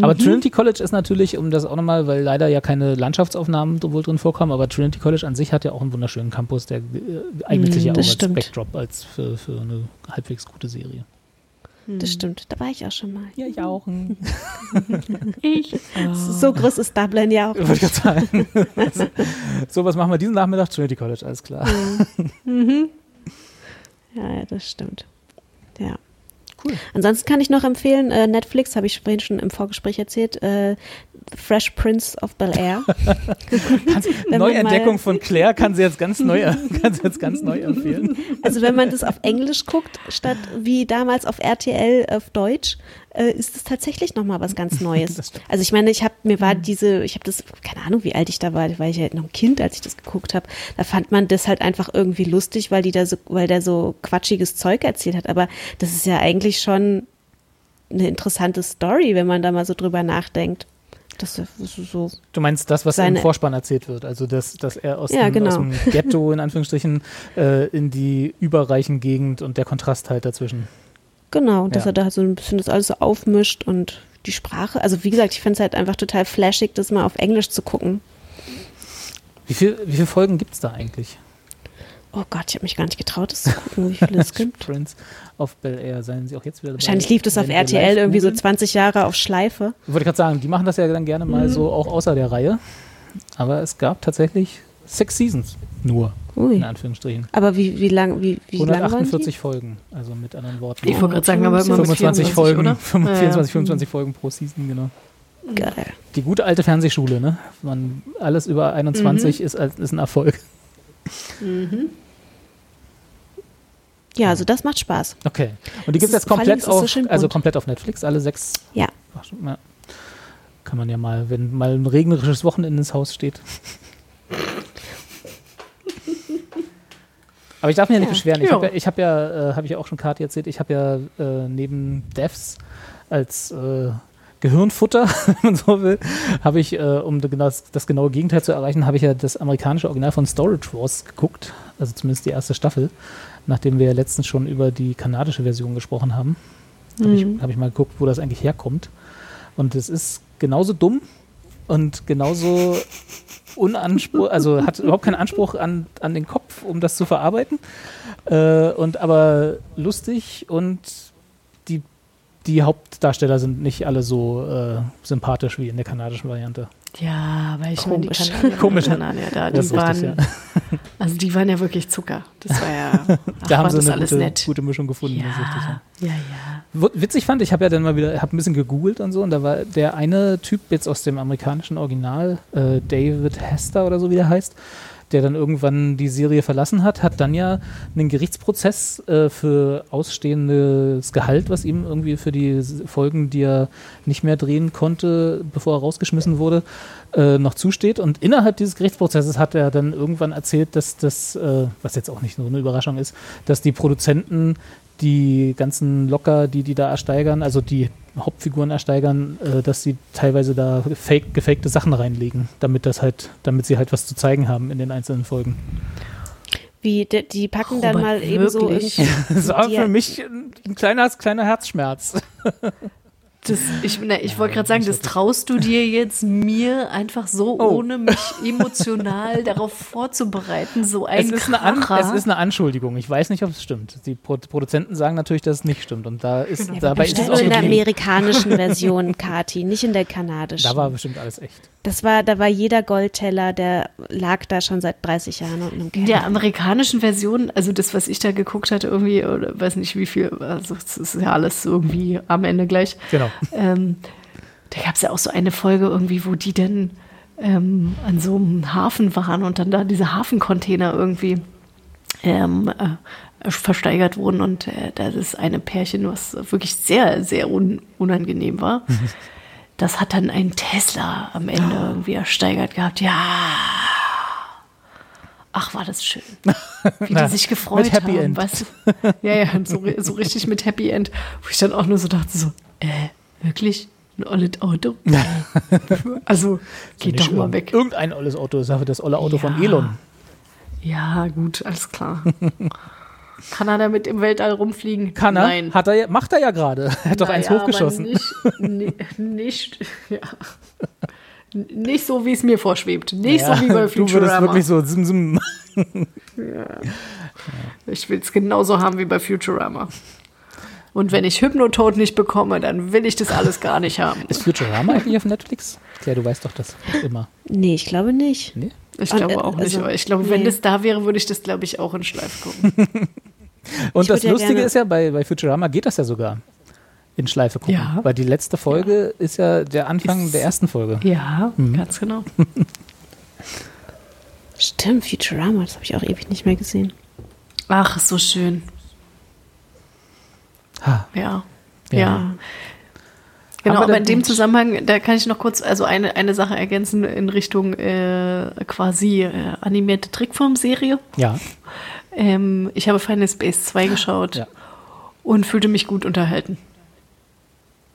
Speaker 2: Aber mhm. Trinity College ist natürlich, um das auch nochmal, weil leider ja keine Landschaftsaufnahmen wohl drin vorkommen, aber Trinity College an sich hat ja auch einen wunderschönen Campus, der äh, eignet mhm, sich ja auch als stimmt. Backdrop als für, für eine halbwegs gute Serie.
Speaker 3: Mhm. Das stimmt, da war ich auch schon mal.
Speaker 2: Ja, ich auch.
Speaker 3: ich. Oh. So groß ist Dublin ja auch. Wollte ich sagen.
Speaker 2: so, was machen wir diesen Nachmittag? Trinity College, alles klar.
Speaker 3: Mhm. Ja, ja, das stimmt. Ja. Cool. Ansonsten kann ich noch empfehlen, äh, Netflix, habe ich vorhin schon im Vorgespräch erzählt, äh, Fresh Prince of Bel Air.
Speaker 2: Neuentdeckung von Claire kann sie jetzt ganz neu, kann sie jetzt ganz neu empfehlen.
Speaker 3: Also wenn man das auf Englisch guckt, statt wie damals auf RTL auf Deutsch, äh, ist es tatsächlich nochmal was ganz Neues. also ich meine, ich habe mir war mhm. diese, ich habe das, keine Ahnung, wie alt ich da war, weil ich halt noch ein Kind, als ich das geguckt habe. Da fand man das halt einfach irgendwie lustig, weil die da so, weil der so quatschiges Zeug erzählt hat. Aber das ist ja eigentlich schon eine interessante Story, wenn man da mal so drüber nachdenkt. Das so
Speaker 2: du meinst das, was im Vorspann erzählt wird, also dass, dass er aus, ja, dem, genau. aus dem Ghetto in Anführungsstrichen äh, in die überreichen Gegend und der Kontrast halt dazwischen.
Speaker 3: Genau, dass ja. er da so ein bisschen das alles so aufmischt und die Sprache. Also wie gesagt, ich finde es halt einfach total flashig, das mal auf Englisch zu gucken.
Speaker 2: Wie, viel, wie viele Folgen gibt es da eigentlich?
Speaker 3: Oh Gott, ich habe mich gar nicht getraut, das zu gucken, wie viele es gibt.
Speaker 2: Prince of Bel Air, seien Sie auch jetzt wieder
Speaker 3: dabei. Wahrscheinlich lief das auf RTL irgendwie so 20 Jahre auf Schleife.
Speaker 2: Ich wollte gerade sagen, die machen das ja dann gerne mal mhm. so auch außer der Reihe. Aber es gab tatsächlich sechs Seasons nur. Ui. In Anführungsstrichen.
Speaker 3: Aber wie, wie lang, wie, wie
Speaker 2: 148 Folgen, also mit anderen Worten.
Speaker 1: Ich wollte gerade sagen, aber immer
Speaker 2: 25 Folgen, oder? 24, 25 Folgen pro Season, genau.
Speaker 3: Geil.
Speaker 2: Die gute alte Fernsehschule, ne? Man, alles über 21 mhm. ist, ist ein Erfolg. Mhm.
Speaker 3: Ja, also das macht Spaß.
Speaker 2: Okay. Und die gibt es jetzt komplett auf, so also komplett auf Netflix, alle sechs.
Speaker 3: Ja.
Speaker 2: Ach, ja. Kann man ja mal, wenn mal ein regnerisches Wochenende ins Haus steht. Aber ich darf mich ja nicht beschweren. Ich habe ja, ich hab ja äh, habe ich ja auch schon Kati erzählt, ich habe ja äh, neben Devs als äh, Gehirnfutter, wenn man so will, habe ich, äh, um das, das, genaue Gegenteil zu erreichen, habe ich ja das amerikanische Original von Storage Wars geguckt, also zumindest die erste Staffel, nachdem wir ja letztens schon über die kanadische Version gesprochen haben. Mhm. Habe ich, hab ich mal geguckt, wo das eigentlich herkommt. Und es ist genauso dumm und genauso Unanspruch, also hat überhaupt keinen Anspruch an, an den Kopf, um das zu verarbeiten. Äh, und aber lustig und die, die Hauptdarsteller sind nicht alle so äh, sympathisch wie in der kanadischen Variante.
Speaker 1: Ja, weil ich
Speaker 2: meine, die
Speaker 1: Kanadier,
Speaker 2: Komisch,
Speaker 1: Kanadier da, die waren, richtig, ja. also die waren ja wirklich Zucker. Das war ja,
Speaker 2: ach, da haben sie eine gute, gute, Mischung gefunden.
Speaker 1: Ja, richtig, ja. ja,
Speaker 2: ja. Witzig fand, ich habe ja dann mal wieder, habe ein bisschen gegoogelt und so und da war der eine Typ jetzt aus dem amerikanischen Original, äh, David Hester oder so wie der heißt, der dann irgendwann die Serie verlassen hat, hat dann ja einen Gerichtsprozess äh, für ausstehendes Gehalt, was ihm irgendwie für die Folgen, die er nicht mehr drehen konnte, bevor er rausgeschmissen wurde, äh, noch zusteht. Und innerhalb dieses Gerichtsprozesses hat er dann irgendwann erzählt, dass das, äh, was jetzt auch nicht nur eine Überraschung ist, dass die Produzenten die ganzen Locker, die die da ersteigern, also die Hauptfiguren ersteigern, äh, dass sie teilweise da fake, gefakte Sachen reinlegen, damit das halt, damit sie halt was zu zeigen haben in den einzelnen Folgen.
Speaker 3: Wie, die, die packen Robert, dann mal eben so.
Speaker 2: Das war für mich ein kleiner, kleiner Herzschmerz.
Speaker 1: Das, ich ich wollte gerade sagen, das traust du dir jetzt mir einfach so, oh. ohne mich emotional darauf vorzubereiten, so ein
Speaker 2: es ist, eine An, es ist eine Anschuldigung. Ich weiß nicht, ob es stimmt. Die Pro Produzenten sagen natürlich, dass es nicht stimmt. Und da ist, ja, dabei ist es
Speaker 3: auch in der amerikanischen Version, Kati, nicht in der kanadischen.
Speaker 2: Da war bestimmt alles echt.
Speaker 3: Das war, da war jeder Goldteller, der lag da schon seit 30 Jahren unten
Speaker 1: im Keller. In der amerikanischen Version, also das, was ich da geguckt hatte, irgendwie, oder weiß nicht wie viel, also es ist ja alles irgendwie am Ende gleich.
Speaker 2: Genau.
Speaker 1: Ähm, da gab es ja auch so eine Folge irgendwie, wo die dann ähm, an so einem Hafen waren und dann da diese Hafencontainer irgendwie ähm, äh, versteigert wurden und äh, das ist eine Pärchen, was wirklich sehr, sehr un unangenehm war. Das hat dann ein Tesla am Ende irgendwie ersteigert gehabt. Ja. Ach, war das schön. Wie Na, die sich gefreut mit Happy haben. End. Weißt Ja, ja, so, so richtig mit Happy End. Wo ich dann auch nur so dachte, so, äh, wirklich? Ein olles Auto? also, geht doch mal weg.
Speaker 2: Irgendein olles Auto, das ist das olle Auto ja. von Elon.
Speaker 1: Ja, gut, alles klar. Kann er damit im Weltall rumfliegen?
Speaker 2: Kann er? Nein. Hat er, macht er ja gerade. Er hat doch naja, eins hochgeschossen.
Speaker 1: Nicht, nicht, ja. nicht so, wie es mir vorschwebt. Nicht ja, so wie bei Futurama. Du würdest wirklich so sim, sim. ja. Ich will es genauso haben wie bei Futurama. Und wenn ich Hypnotod nicht bekomme, dann will ich das alles gar nicht haben.
Speaker 2: Ist Futurama eigentlich auf Netflix? Ja, du weißt doch das immer.
Speaker 3: Nee, ich glaube nicht.
Speaker 2: Nee?
Speaker 1: Ich glaube Und, auch nicht, also, aber ich glaube, nee. wenn das da wäre, würde ich das, glaube ich, auch in Schleif gucken.
Speaker 2: Und ich das Lustige ja ist ja, bei, bei Futurama geht das ja sogar in Schleife gucken. Ja. Weil die letzte Folge ja. ist ja der Anfang ist, der ersten Folge.
Speaker 1: Ja, mhm. ganz genau.
Speaker 3: Stimmt, Futurama, das habe ich auch ewig nicht mehr gesehen.
Speaker 1: Ach, so schön. Ha. Ja. ja. ja. Genau, aber in dem Zusammenhang, da kann ich noch kurz also eine, eine Sache ergänzen in Richtung äh, quasi äh, animierte Trickfilmserie.
Speaker 2: Ja.
Speaker 1: Ähm, ich habe Final Space 2 geschaut ja. und fühlte mich gut unterhalten.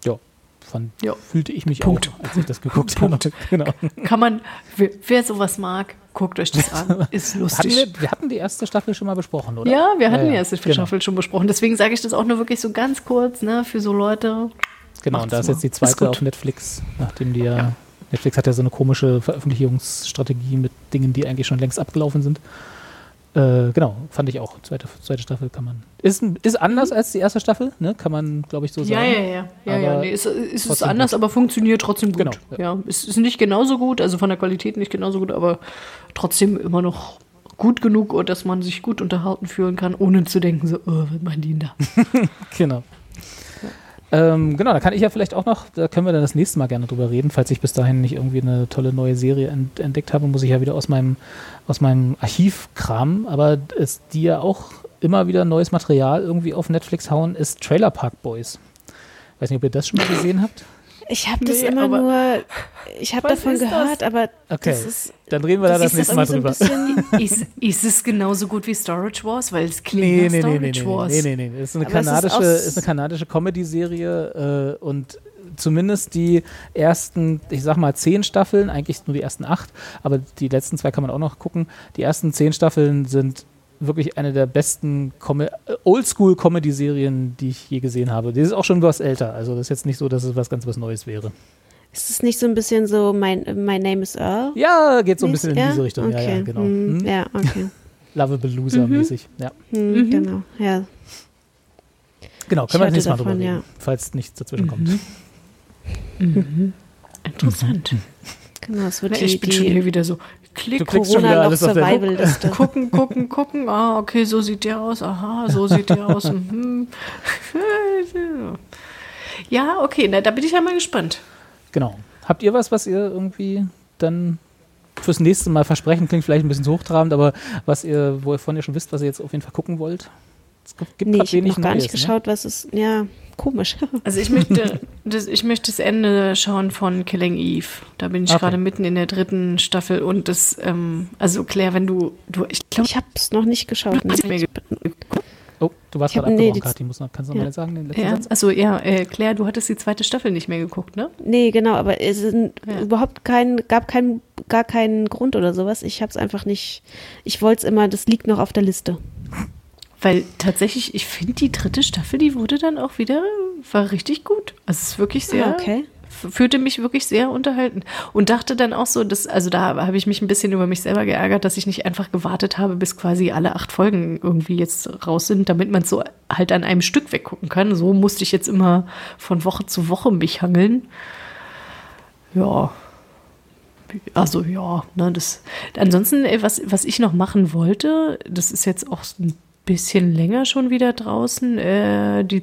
Speaker 2: Ja, fand, ja. fühlte ich mich Punkt. auch, als ich das geguckt Punkt. habe.
Speaker 1: Genau. Kann man, wer, wer sowas mag, guckt euch das an. Ist lustig.
Speaker 2: Hatten wir, wir, hatten die erste Staffel schon mal besprochen, oder?
Speaker 1: Ja, wir hatten ja, ja. die erste genau. Staffel schon besprochen. Deswegen sage ich das auch nur wirklich so ganz kurz, ne, für so Leute.
Speaker 2: Genau, und da ist jetzt die zweite auf Netflix, nachdem die ja, ja, Netflix hat ja so eine komische Veröffentlichungsstrategie mit Dingen, die eigentlich schon längst abgelaufen sind. Äh, genau, fand ich auch. Zweite, zweite Staffel kann man. Ist, ist anders als die erste Staffel, ne? Kann man, glaube ich, so sagen.
Speaker 1: Ja, ja, ja. ja, ja nee, ist, ist es anders, gut. aber funktioniert trotzdem gut. Genau, ja. ja. Es ist nicht genauso gut, also von der Qualität nicht genauso gut, aber trotzdem immer noch gut genug, dass man sich gut unterhalten fühlen kann, ohne zu denken, so, oh, was meinen die da?
Speaker 2: genau. Ähm, genau, da kann ich ja vielleicht auch noch, da können wir dann das nächste Mal gerne drüber reden. Falls ich bis dahin nicht irgendwie eine tolle neue Serie ent entdeckt habe, muss ich ja wieder aus meinem, aus meinem Archiv kramen. Aber es, die ja auch immer wieder neues Material irgendwie auf Netflix hauen, ist Trailer Park Boys. Weiß nicht, ob ihr das schon mal gesehen habt.
Speaker 3: Ich habe das nee, immer nur, ich habe davon gehört, das? aber
Speaker 2: okay.
Speaker 3: das ist.
Speaker 2: Dann reden wir da das nächste Mal drüber.
Speaker 1: Ist, ist, es genauso gut wie Storage Wars? Weil es klingt nee, nee, Storage
Speaker 2: nee, nee,
Speaker 1: Wars.
Speaker 2: Nee, nee, nee. Es ist eine kanadische, ist, ist eine kanadische Comedy-Serie äh, und zumindest die ersten, ich sag mal, zehn Staffeln, eigentlich nur die ersten acht, aber die letzten zwei kann man auch noch gucken. Die ersten zehn Staffeln sind wirklich eine der besten Com Oldschool-Comedy-Serien, die ich je gesehen habe. Die ist auch schon was älter. Also das ist jetzt nicht so, dass es was ganz was Neues wäre.
Speaker 3: Ist es nicht so ein bisschen so My, My Name is Earl?
Speaker 2: Ja, geht so ein bisschen in diese Richtung. Okay. Ja, ja, genau.
Speaker 3: Hm. Ja, okay.
Speaker 2: Lovable Loser-mäßig. Mhm. Ja.
Speaker 3: Hm, mhm. Genau, ja.
Speaker 2: Genau, können wir das nächste Mal drüber reden, ja. falls nichts dazwischen mhm. kommt.
Speaker 1: Mhm. Interessant.
Speaker 3: Genau, es wird
Speaker 1: nee, ich bin schon hier wieder so,
Speaker 2: Klick, du klickst schon wieder alles Survival
Speaker 1: Liste. gucken, gucken, gucken. Ah, okay, so sieht der aus. Aha, so sieht der aus. Mhm. ja, okay, na, da bin ich ja mal gespannt.
Speaker 2: Genau. Habt ihr was, was ihr irgendwie dann fürs nächste Mal versprechen? Klingt vielleicht ein bisschen zu hochtrabend, aber was ihr, wovon ihr schon wisst, was ihr jetzt auf jeden Fall gucken wollt?
Speaker 3: Es gibt nee, ich habe noch gar Neues, nicht ne? geschaut, was es, ja, komisch.
Speaker 1: Also ich möchte, das, ich möchte das Ende schauen von Killing Eve. Da bin ich okay. gerade mitten in der dritten Staffel und das, ähm, also Claire, wenn du, du
Speaker 3: ich glaube, ich habe es noch nicht geschaut. Ne?
Speaker 2: Oh, du warst gerade abgebrochen, nee, Kathi. Muss noch, kannst du noch ja. mal sagen, den
Speaker 1: letzten ja. Satz? Also ja, äh, Claire, du hattest die zweite Staffel nicht mehr geguckt, ne?
Speaker 3: Nee, genau, aber es ist ja. überhaupt kein, gab kein, gar keinen Grund oder sowas. Ich habe es einfach nicht, ich wollte es immer, das liegt noch auf der Liste.
Speaker 1: Weil tatsächlich, ich finde die dritte Staffel, die wurde dann auch wieder, war richtig gut. Also es ist wirklich sehr,
Speaker 3: ah, okay
Speaker 1: fühlte mich wirklich sehr unterhalten und dachte dann auch so, dass, also da habe ich mich ein bisschen über mich selber geärgert, dass ich nicht einfach gewartet habe, bis quasi alle acht Folgen irgendwie jetzt raus sind, damit man es so halt an einem Stück weggucken kann. So musste ich jetzt immer von Woche zu Woche mich hangeln. Ja. Also ja, ne, das. Ansonsten, was, was ich noch machen wollte, das ist jetzt auch ein bisschen länger schon wieder draußen, äh, die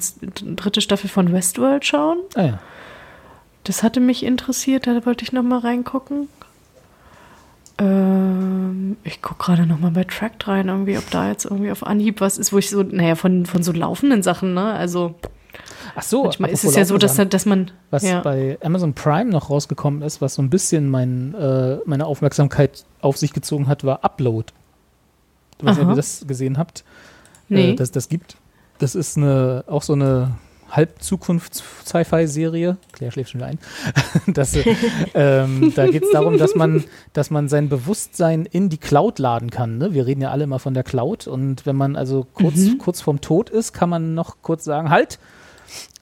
Speaker 1: dritte Staffel von Westworld schauen.
Speaker 2: Ah ja.
Speaker 1: Das hatte mich interessiert, da wollte ich noch mal reingucken. Ähm, ich gucke gerade noch mal bei Tracked rein, irgendwie, ob da jetzt irgendwie auf Anhieb was ist, wo ich so, naja, von, von so laufenden Sachen, ne? Also.
Speaker 2: Ach so,
Speaker 1: manchmal ist es ja so, dass, dass man.
Speaker 2: Was
Speaker 1: ja.
Speaker 2: bei Amazon Prime noch rausgekommen ist, was so ein bisschen mein, äh, meine Aufmerksamkeit auf sich gezogen hat, war Upload. Ich weiß nicht, ob ihr das gesehen habt. Nee. Äh, das, das gibt. Das ist eine, auch so eine Halb-Zukunfts-Sci-Fi-Serie. Claire schläft schon wieder ein. das, ähm, da geht es darum, dass man, dass man sein Bewusstsein in die Cloud laden kann. Ne? Wir reden ja alle immer von der Cloud. Und wenn man also kurz, mhm. kurz vorm Tod ist, kann man noch kurz sagen, halt,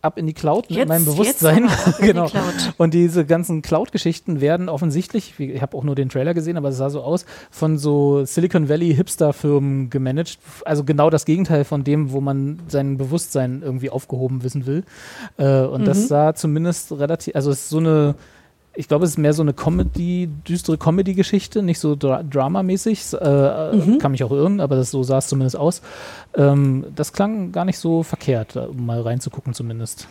Speaker 2: ab in die Cloud mit jetzt, meinem Bewusstsein. genau. Die und diese ganzen Cloud-Geschichten werden offensichtlich, ich habe auch nur den Trailer gesehen, aber es sah so aus, von so Silicon Valley Hipster-Firmen gemanagt. Also genau das Gegenteil von dem, wo man sein Bewusstsein irgendwie aufgehoben wissen will. Äh, und mhm. das sah zumindest relativ, also es ist so eine ich glaube, es ist mehr so eine Comedy, düstere Comedy-Geschichte, nicht so dra dramamäßig. Äh, mhm. Kann mich auch irren, aber das, so sah es zumindest aus. Ähm, das klang gar nicht so verkehrt, um mal reinzugucken zumindest.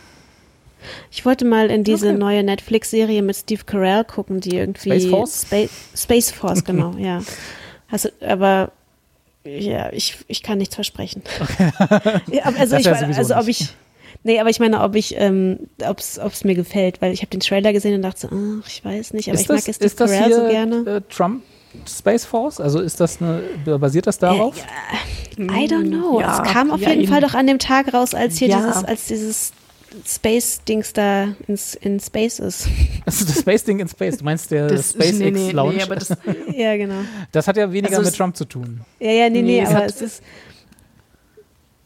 Speaker 3: Ich wollte mal in diese okay. neue Netflix-Serie mit Steve Carell gucken, die irgendwie
Speaker 2: Space Force,
Speaker 3: Spa Space Force genau, ja. Also, aber ja, ich, ich kann nichts versprechen. Okay. ja, also, ich, also ob ich Nee, aber ich meine, ob ich, ähm, ob es mir gefällt, weil ich habe den Trailer gesehen und dachte so, ach, ich weiß nicht, aber ist ich das, mag es Steve Carell so gerne.
Speaker 2: Äh, Trump Space Force? Also ist das eine, basiert das darauf?
Speaker 3: Äh, I don't know. Ja, es kam auf ja, jeden Fall doch an dem Tag raus, als hier ja. dieses, als dieses Space-Dings da in, in Space ist.
Speaker 2: Also das Space-Ding in Space, du meinst der das, SpaceX nee, nee? Nee,
Speaker 3: das, ja, genau.
Speaker 2: Das hat ja weniger also mit Trump zu tun.
Speaker 3: Ja, ja, nee, nee, aber es ist,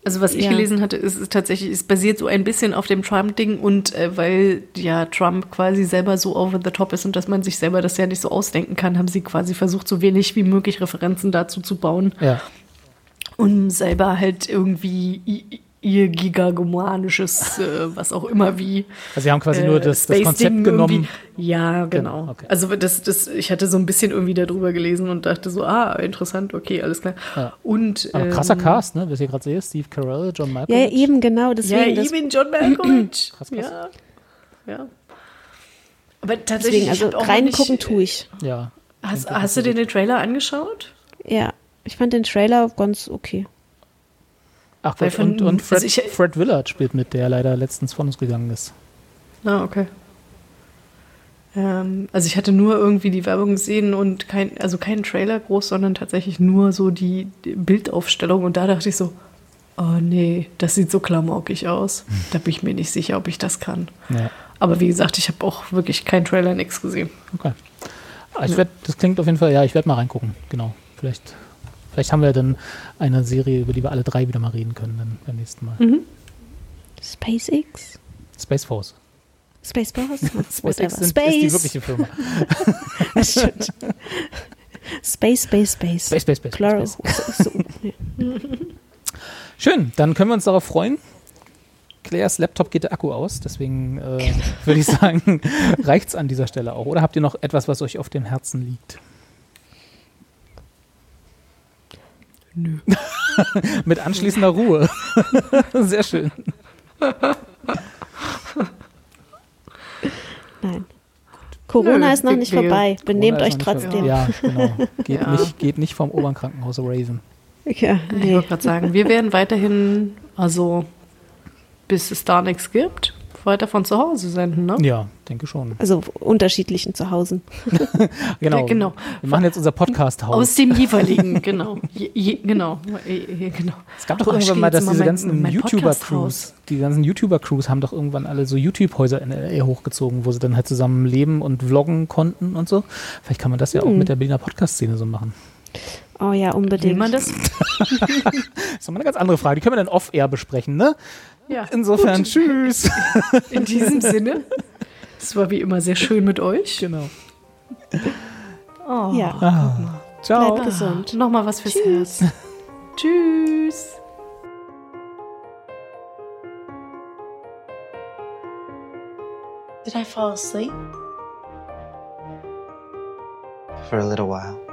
Speaker 1: also was ich ja. gelesen hatte, ist, ist, tatsächlich, es basiert so ein bisschen auf dem Trump-Ding und äh, weil ja Trump quasi selber so over the top ist und dass man sich selber das ja nicht so ausdenken kann, haben sie quasi versucht, so wenig wie möglich Referenzen dazu zu bauen.
Speaker 2: Ja.
Speaker 1: Um selber halt irgendwie ihr gigagomanisches, äh, was auch immer wie.
Speaker 2: Also sie haben quasi äh, nur das, das Konzept genommen.
Speaker 1: Ja, genau. genau. Okay. Also das, das, ich hatte so ein bisschen irgendwie darüber gelesen und dachte so, ah, interessant, okay, alles klar. Ja. Und
Speaker 2: Aber krasser ähm, Cast, ne? Was ihr gerade seht, Steve Carell, John Malkovich.
Speaker 3: Ja, eben genau, deswegen.
Speaker 1: Ja, eben John Malkovich. krass, krass. Ja. ja. Aber tatsächlich,
Speaker 3: deswegen, also reingucken tue ich.
Speaker 2: Ja.
Speaker 1: Hast, hast du dir den Trailer angeschaut?
Speaker 3: Ja, ich fand den Trailer ganz okay.
Speaker 2: Ach, Weil von, und, und Fred, also ich, Fred Willard spielt mit, der leider letztens von uns gegangen ist.
Speaker 1: Ah, okay. Ähm, also ich hatte nur irgendwie die Werbung gesehen und kein, also keinen Trailer groß, sondern tatsächlich nur so die, Bildaufstellung und da dachte ich so, oh nee, das sieht so klamaukig aus. Hm. Da bin ich mir nicht sicher, ob ich das kann.
Speaker 2: Ja.
Speaker 1: Aber wie gesagt, ich habe auch wirklich keinen Trailer, nichts gesehen.
Speaker 2: Okay. Ich ja. werd, das klingt auf jeden Fall, ja, ich werde mal reingucken, genau. Vielleicht Vielleicht haben wir dann eine Serie, über die wir alle drei wieder mal reden können dann beim nächsten Mal.
Speaker 3: Mhm. SpaceX?
Speaker 2: Space Force.
Speaker 3: Space Force?
Speaker 2: SpaceX sind, Space. ist die wirkliche Firma.
Speaker 3: das stimmt. Space, Space, Space.
Speaker 2: Space, Space, Space. Plural. Space. Schön, dann können wir uns darauf freuen. Claires Laptop geht der Akku aus, deswegen äh, würde ich sagen, reicht es an dieser Stelle auch. Oder habt ihr noch etwas, was euch auf dem Herzen liegt?
Speaker 1: Nö.
Speaker 2: Mit anschließender Ruhe. Sehr schön.
Speaker 3: Nein. Corona Nö, ist noch nicht vorbei. Benehmt euch trotzdem.
Speaker 2: Ja, genau. Geht, ja. Nicht, geht nicht vom Oberkrankenhaus Raven.
Speaker 3: Ja,
Speaker 1: nee. Ich wollte gerade sagen, wir werden weiterhin, also bis es da nichts gibt, weiter von zu Hause senden, ne?
Speaker 2: Ja, denke schon.
Speaker 3: Also unterschiedlichen Zuhause.
Speaker 2: genau.
Speaker 1: Ja, genau.
Speaker 2: Wir machen jetzt unser Podcast-Haus.
Speaker 1: Aus dem jeweiligen, genau. Je, je, genau. genau.
Speaker 2: Es gab doch oh, irgendwann mal, dass diese ganzen YouTuber-Crews, die ganzen YouTuber-Crews haben doch irgendwann alle so YouTube-Häuser in LA hochgezogen, wo sie dann halt zusammen leben und vloggen konnten und so. Vielleicht kann man das ja hm. auch mit der Berliner Podcast-Szene so machen.
Speaker 3: Oh ja, unbedingt. Will
Speaker 1: man das?
Speaker 2: das ist nochmal eine ganz andere Frage. Die können wir dann off-air besprechen, ne?
Speaker 1: Ja.
Speaker 2: Insofern, Gut. tschüss.
Speaker 1: In diesem Sinne. Es war wie immer sehr schön mit euch.
Speaker 2: Genau.
Speaker 3: Oh, ja.
Speaker 2: Ah. Ciao.
Speaker 3: Bleibt gesund.
Speaker 1: Ah, Nochmal was fürs Tschüss. Herz. Tschüss.
Speaker 4: Did I fall asleep?
Speaker 5: For a little while.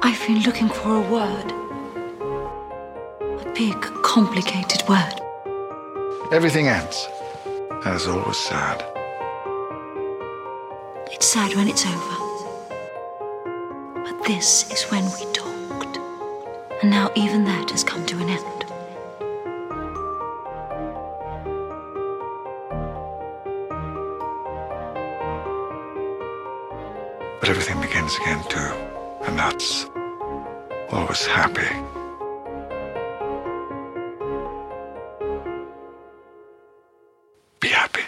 Speaker 6: I've been looking for a word. A big, complicated word.
Speaker 7: Everything ends. It's always sad.
Speaker 6: It's sad when it's over. But this is when we talked. And now even that has come to an end.
Speaker 7: But everything begins again, too. And that's what was happy. Be happy.